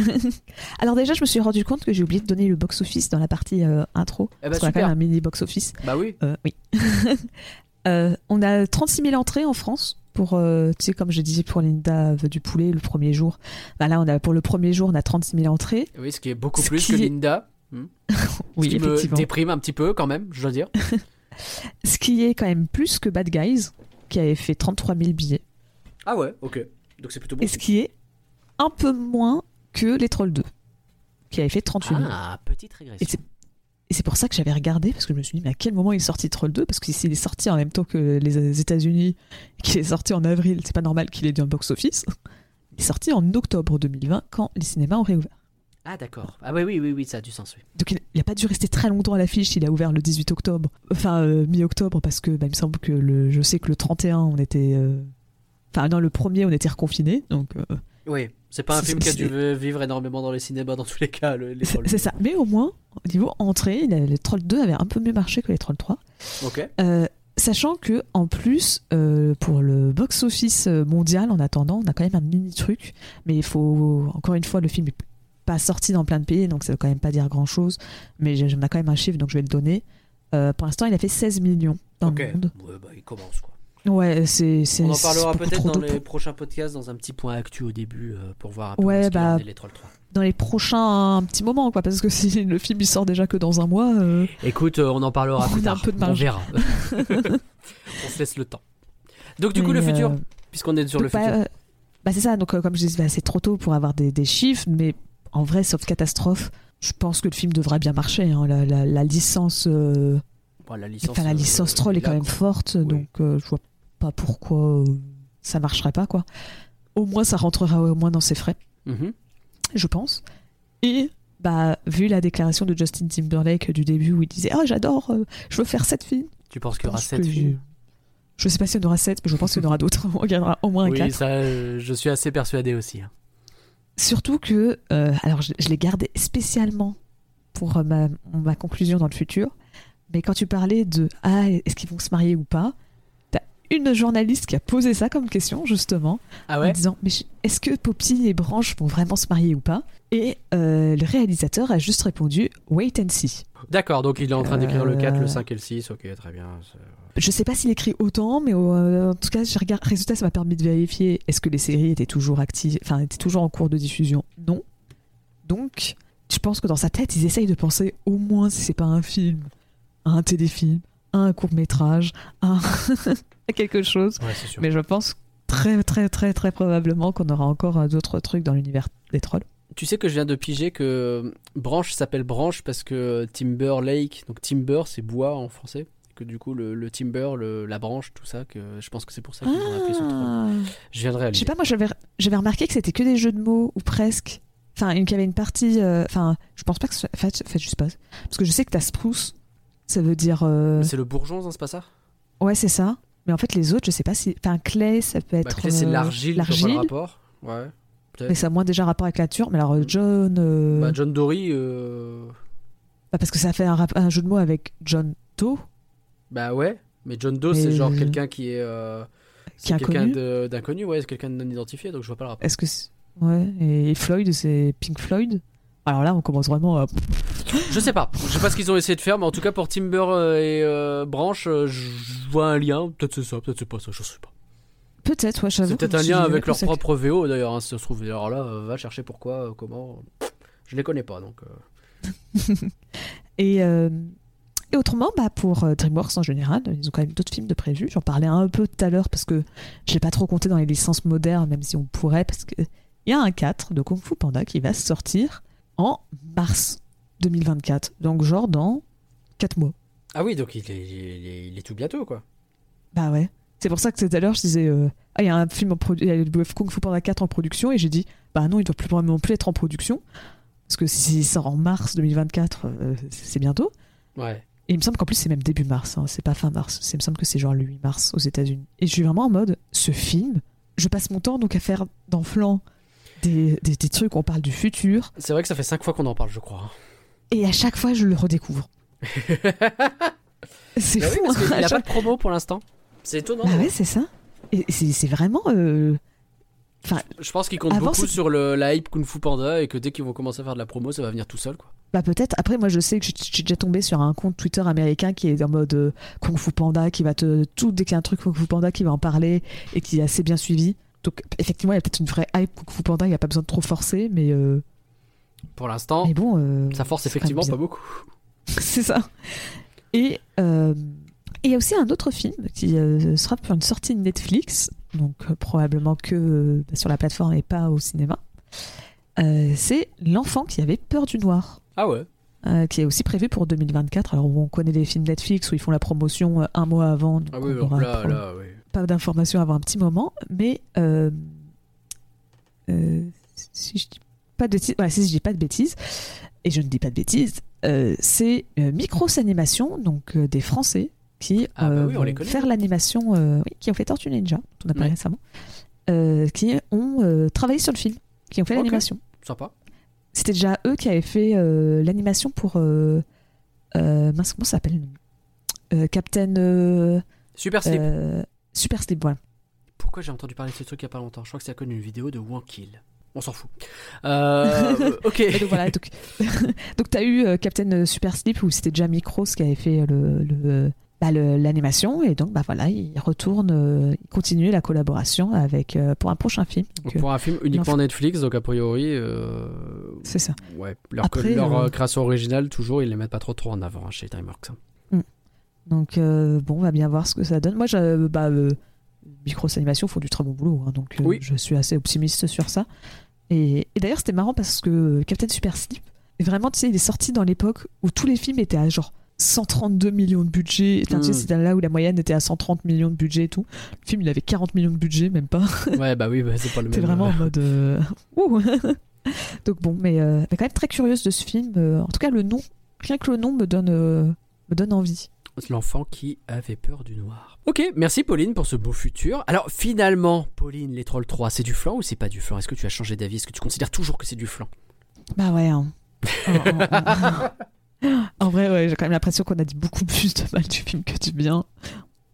Alors déjà, je me suis rendu compte que j'ai oublié de donner le box-office dans la partie euh, intro. Eh bah, parce qu'on a quand super. même un mini box-office. Bah oui. Euh, oui. On a 36 000 entrées en France pour, euh, tu sais, comme je disais pour Linda veut du poulet le premier jour. Bah là, on a, pour le premier jour, on a 36 000 entrées. Oui, ce qui est beaucoup Ce plus que est- Linda. Hmm. Oui, ce qui me effectivement. déprime un petit peu quand même, je dois dire. Ce qui est quand même plus que Bad Guys, qui avait fait 33 000 billets. Ah ouais, ok. Donc c'est plutôt bon. Et ce qui est un peu moins que Les Trolls 2, qui avait fait 38 000. Ah, petite régression. Et c'est pour ça que j'avais regardé, parce que je me suis dit, mais à quel moment il est sorti Troll 2 Parce que s'il est sorti en même temps que les États-Unis, qu'il est sorti en avril, c'est pas normal qu'il ait dû un box-office. Il est sorti en octobre 2020, quand les cinémas ont réouvert. Ah d'accord. Ah oui, oui, oui, oui, ça a du sens, oui. Donc il n'a pas dû rester très longtemps à l'affiche, il a ouvert le 18 octobre, enfin euh, mi-octobre, parce que bah, il me semble que le, je sais que le 31, on était. euh, Enfin, non, le premier, on était reconfinés, donc. euh, Oui, C'est pas un film qui a c'est- dû vivre énormément dans les cinémas dans tous les cas. le- C'est ça. Mais au moins, au niveau entrée, les Trolls 2 avaient un peu mieux marché que les Trolls 3. Ok. Euh, sachant que en plus, euh, pour le box-office euh, mondial, en attendant, on a quand même un mini truc. Mais il faut, encore une fois, le film est pas sorti dans plein de pays, donc ça veut quand même pas dire grand-chose. Mais j'en ai quand même un chiffre, donc je vais le donner. Euh, pour l'instant, il a fait 16 millions dans Ok. le monde. Ouais, bah, il commence quoi. Ouais, c'est. c'est- On en parlera peut-être dans les prochains podcasts, dans un petit point actu au début, euh, pour voir un peu Ouais, en bah, les Trolls 3. Dans les prochains un petit moment, quoi, parce que si le film il sort déjà que dans un mois. euh, Écoute, euh, on en parlera On plus un tard. peu de on verra. on se laisse le temps. Donc du coup, mais, le futur, puisqu'on est sur le bah, futur. bah, c'est ça, donc comme je disais, bah, c'est trop tôt pour avoir des, des chiffres, mais en vrai, sauf catastrophe, je pense que le film devrait bien marcher. hein. La, la- la licence, Bon, la licence, enfin, la licence troll est quand même forte, Oui. donc je vois pas pourquoi euh, ça marcherait pas, quoi. Au moins, ça rentrera au moins dans ses frais, Mhm. je pense. Et bah, vu la déclaration de Justin Timberlake du début où il disait Ah, j'adore, euh, je veux faire cette film. Tu penses qu'il y aura pense 7 que films? Je... je sais pas s'il y en aura 7, mais je pense qu'il y en aura d'autres. On gagnera au moins un Oui, 4. ça, euh, je suis assez persuadé aussi. hein. Surtout que, euh, alors je, je l'ai gardé spécialement pour ma, ma conclusion dans le futur, mais quand tu parlais de Ah, est-ce qu'ils vont se marier ou pas? Une journaliste qui a posé ça comme question, justement, Ah en disant Mais je- est-ce que Poppy et Branche vont vraiment se marier ou pas? Et euh, le réalisateur a juste répondu Wait and see. D'accord, donc il est en train d'écrire le Euh, 4, le 5 et le 6. Ok, très bien. Je sais pas s'il écrit autant, mais euh, en tout cas, regardé. Résultat, ça m'a permis de vérifier est-ce que les séries étaient toujours actives, enfin, étaient toujours en cours de diffusion? Non. Donc, je pense que dans sa tête, ils essayent de penser au moins si c'est pas un film, un téléfilm, à un court métrage, à, à quelque chose. Ouais, c'est sûr. Mais je pense très, très, très, très probablement qu'on aura encore euh, d'autres trucs dans l'univers des trolls. Tu sais que je viens de piger que Branche s'appelle Branche parce que Timber Lake, donc Timber c'est bois en français, que du coup le, le timber, le- la branche, tout ça, que je pense que c'est pour ça qu'ils ont appelé ce truc. Ah. Je viens de Je sais pas, moi j'avais remarqué que c'était que des jeux de mots ou presque. Enfin, qu'il y avait une partie. euh, Enfin, je pense pas que. ce soit- En fait, en fait, je sais pas. Parce que je sais que t'as spruce, ça veut dire. euh, C'est le bourgeon, hein, c'est pas ça? Ouais, c'est ça. Mais en fait, les autres, je sais pas si. Enfin, clay, ça peut bah, être. clé, c'est euh, l'argile, L'argile. rapport. Ouais. Mais ça a moins déjà rapport avec la nature. Mais alors, euh, John. euh, Bah, John Dory, euh, bah, parce que ça fait un, rap- un jeu de mots avec John Doe. bah ouais. Mais John Doe, Mais- c'est genre quelqu'un qui est. Qui est c'est quelqu'un d'inconnu, ouais, c'est quelqu'un de non identifié, donc je vois pas le rapport. Est-ce que. Ouais. Et Floyd, c'est Pink Floyd? Alors là, on commence vraiment à. Je sais pas, je sais pas ce qu'ils ont essayé de faire, mais en tout cas pour Timber euh, et euh, Branche, euh, je vois un lien. Peut-être c'est ça, peut-être c'est pas ça, je sais pas. Peut-être, ouais. C'est peut-être un lien avec leur propre VO d'ailleurs, hein, si ça se trouve. Alors là, euh, va chercher pourquoi, euh, comment. Je les connais pas donc. euh. Et, euh, et autrement, bah, pour euh, DreamWorks en général, ils ont quand même d'autres films de prévus. J'en parlais un peu tout à l'heure parce que je l'ai pas trop compté dans les licences modernes, même si on pourrait, parce qu'il y a un 4 de Kung Fu Panda qui va sortir en mars 2024. Donc, genre dans 4 mois. Ah oui, donc il est, il est- il est tout bientôt quoi. Bah ouais. C'est pour ça que tout à l'heure, je disais, euh, ah, il y a un film en produ- il y a le Kung Fu Panda 4 en production, et j'ai dit, bah non, il doit plus vraiment plus être en production. Parce que s'il sort en mars 2024, euh, c'est bientôt. Ouais. Et il me semble qu'en plus c'est même début mars, hein, c'est pas fin mars. C'est- Il me semble que c'est genre le 8 mars aux États-Unis. Et je suis vraiment en mode, ce film, je passe mon temps donc à faire dans flanc des, des, des trucs on parle du futur, C'est vrai que ça fait 5 fois qu'on en parle, je crois. et à chaque fois je le redécouvre. c'est Bah oui, fou, parce hein, qu'il à a pas chaque- de promo pour l'instant. C'est étonnant. Bah ouais, c'est ça. Et c'est vraiment. euh, Je pense qu'il compte Avant, beaucoup sur le, la hype Kung Fu Panda et que dès qu'ils vont commencer à faire de la promo, ça va venir tout seul quoi. Bah peut-être. Après, moi, je sais que je je suis déjà tombé sur un compte Twitter américain qui est en mode euh, Kung Fu Panda, qui va te tout dès qu'il y a un truc Kung Fu Panda, qui va en parler et qui est assez bien suivi. Donc effectivement, il y a peut-être une vraie hype Kung Fu Panda. Il n'y a pas besoin de trop forcer, mais euh, Pour l'instant, bon. euh, ça force effectivement pas beaucoup. C'est ça. Et euh, et il y a aussi un autre film qui sera pour une sortie de Netflix, donc probablement que sur la plateforme et pas au cinéma. C'est L'enfant qui avait peur du noir. Ah ouais. euh, qui est aussi prévu pour 2024. Alors on connaît les films Netflix où ils font la promotion euh, un mois avant, Ah oui, aura là, là, oui. Pas d'informations avant un petit moment, mais euh, euh, si je dis pas de bêtises, voilà, si je dis pas de bêtises, et je ne dis pas de bêtises, euh, c'est Micros Animation, donc des Français qui Ah bah oui, on les vont connaît. faire l'animation, oui, qui ont fait Tortue Ninja, dont on a parlé Ouais. récemment, qui ont travaillé sur le film. qui ont fait Ok. l'animation. Sympa. C'était déjà eux qui avaient fait l'animation pour. Mince, comment ça s'appelle Captain. Super Slip. euh, Super Slip, voilà. Pourquoi j'ai entendu parler de ce truc il y a pas longtemps? Je crois que c'est à cause d'une vidéo de Wankil. On s'en fout. Euh, ok. Donc voilà, donc, donc t'as eu euh, Captain Super Slip où c'était déjà Micros qui avait fait le, le- bah, le- l'animation et donc bah voilà, il retourne, euh, il continue la collaboration avec euh, pour un prochain film. Donc, euh, Pour un film uniquement Netflix, donc a priori, euh, c'est ça. ouais, leur, Après, leur euh, euh, création originale, toujours, ils les mettent pas trop trop en avant hein, chez DreamWorks. Donc euh, bon, on va bien voir ce que ça donne. Moi, je, bah, euh, Micros Animation font du très bon boulot, hein, donc euh, Oui. je suis assez optimiste sur ça. Et, et d'ailleurs, c'était marrant parce que Captain Super Slip, vraiment, tu sais, il est sorti dans l'époque où tous les films étaient à genre 132 millions de budget. Enfin, tu sais, Mm. c'était là où la moyenne était à 130 millions de budget et tout. Le film, il avait 40 millions de budget, même pas. ouais, bah oui, bah, c'est pas le même. T'es vraiment en mode. euh, ouh. Donc bon, mais, quand même très curieuse de ce film. En tout cas, le nom, rien que le nom me donne, me donne envie. L'enfant qui avait peur du noir. Ok, merci Pauline pour ce beau futur. Alors finalement, Pauline, les Trolls 3, c'est du flan ou c'est pas du flan Est-ce que tu as changé d'avis? Est-ce que tu considères toujours que c'est du flan Bah ouais. hein. En, en- en- en vrai, ouais, j'ai quand même l'impression qu'on a dit beaucoup plus de mal du film que du bien.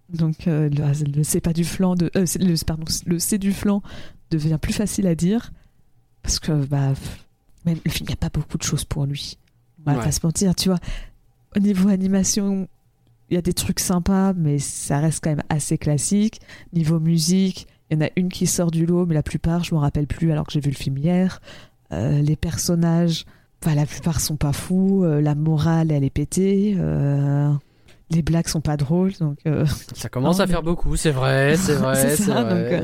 Donc euh, le, le c'est pas du flan de, euh, le, pardon, le c'est du flan devient plus facile à dire parce que bah même le film il y a pas beaucoup de choses pour lui. On va Ouais. pas se mentir, tu vois. Au niveau animation, il y a des trucs sympas, mais ça reste quand même assez classique. Niveau musique, il y en a une qui sort du lot, mais la plupart, je me rappelle plus alors que j'ai vu le film hier. Euh, les personnages, enfin, la plupart sont pas fous. Euh, la morale, elle est pétée. Euh, les blagues sont pas drôles, donc euh, Ça commence Non, à faire beaucoup, c'est vrai, c'est vrai, C'est ça, vrai.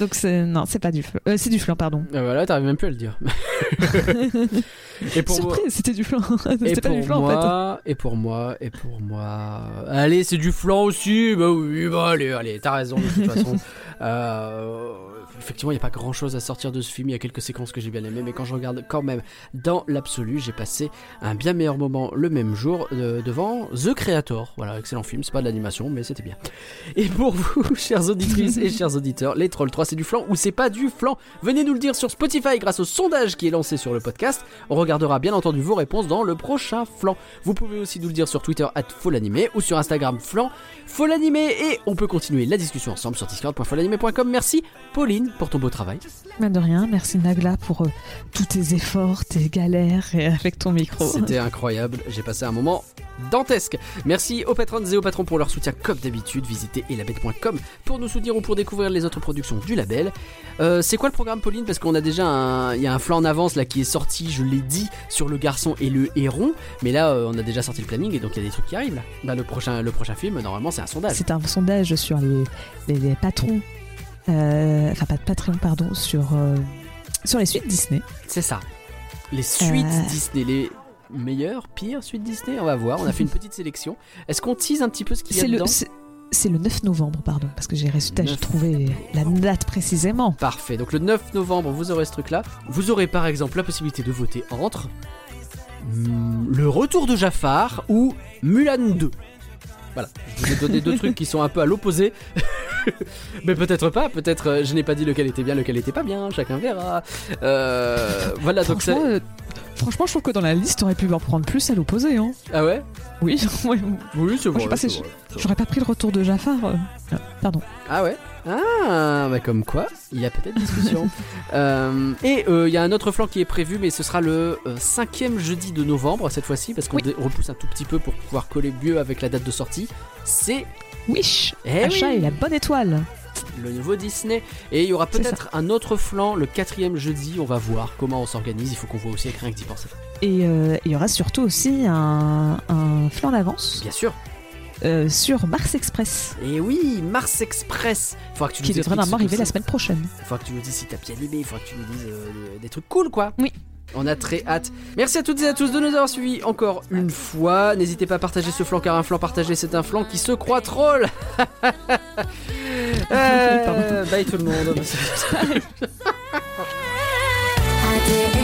donc, euh, donc non, c'est pas du flan. Euh, c'est du flan, pardon. Et voilà, t'arrives même plus à le dire. et pour moi, Surprise, c'était du flan. c'était pas du flan en fait. moi, et pour moi, et pour moi. Allez, c'est du flan aussi. Bah oui, bah allez, allez, t'as raison de toute façon. Euh, effectivement, il n'y a pas grand chose à sortir de ce film. Il y a quelques séquences que j'ai bien aimées, mais quand je regarde quand même dans l'absolu, j'ai passé un bien meilleur moment le même jour euh, devant The Creator. Voilà, excellent film. C'est pas de l'animation, mais c'était bien. Et pour vous, chères auditrices et chers auditeurs, les Trolls 3, c'est du flan ou c'est pas du flan? Venez nous le dire sur Spotify grâce au sondage qui est lancé sur le podcast. On regardera bien entendu vos réponses dans le prochain flan. Vous pouvez aussi nous le dire sur Twitter at Folanimé ou sur Instagram flan Folanimé et on peut continuer la discussion ensemble sur discord.folanimé.com. Merci Pauline pour ton beau travail. Mais de rien, merci Nagla pour euh, tous tes efforts, tes galères et avec ton micro. C'était incroyable, j'ai passé un moment dantesque. Merci aux patrons et aux patrons pour leur soutien comme d'habitude. Visitez elabette.com pour nous soutenir ou pour découvrir les autres productions du label. Euh, c'est quoi le programme Pauline? Parce qu'on a déjà un, y a un flanc en avance là qui est sorti, je l'ai dit, sur le garçon et le héron. Mais là, euh, on a déjà sorti le planning et donc il y a des trucs qui arrivent là. Bah, le prochain, le prochain film, normalement, c'est un sondage. C'est un sondage sur les, les, les patrons, enfin pas de Patreon, pardon, sur, euh, sur les suites Disney. C'est ça. Les suites Euh. Disney, les meilleures, pires suites Disney, on va voir. On a fait une petite sélection. Est-ce qu'on tease un petit peu ce qu'il y a C'est le, dedans c'est le 9 novembre, pardon, parce que j'ai résultat, j'ai 9 trouvé la date précisément. Parfait. Donc le 9 novembre, vous aurez ce truc-là. Vous aurez par exemple la possibilité de voter entre hmm, le retour de Jafar ou Mulan 2. Voilà, je vous ai donné deux trucs qui sont un peu à l'opposé. Mais peut-être pas, peut-être euh, je n'ai pas dit lequel était bien, lequel était pas bien, chacun verra. Euh, voilà, donc ça... Franchement, euh, franchement, je trouve que dans la liste, t'aurais pu en prendre plus à l'opposé. Hein. Ah ouais? Oui, ouais, Oui, c'est j'aurais pas pris le retour de Jafar. euh. Pardon. Ah ouais? Ah, bah comme quoi, il y a peut-être discussion. Euh, et euh, il y a un autre flanc qui est prévu, mais ce sera le euh, cinquième jeudi de novembre cette fois-ci, parce qu'on Oui. repousse un tout petit peu pour pouvoir coller mieux avec la date de sortie. C'est Wish Eh Achat oui. et la bonne étoile. le nouveau Disney. Et il y aura peut-être un autre flanc le quatrième jeudi. On va voir comment on s'organise. Il faut qu'on voit aussi avec rien que d'y penser. Et il y aura surtout aussi un, un flanc d'avance Bien sûr. Euh, sur Mars Express, Et oui, Mars Express. Il faudra que tu qui nous devrait normalement arriver la semaine prochaine. Il faudra que tu nous dises si t'as bien aimé, il faudra que tu nous dises euh, des- trucs cool quoi. Oui. On a très hâte. Merci à toutes et à tous de nous avoir suivis encore une fois. N'hésitez pas à partager ce flanc car un flanc partagé c'est un flanc qui se croit troll. Euh, bye tout le monde.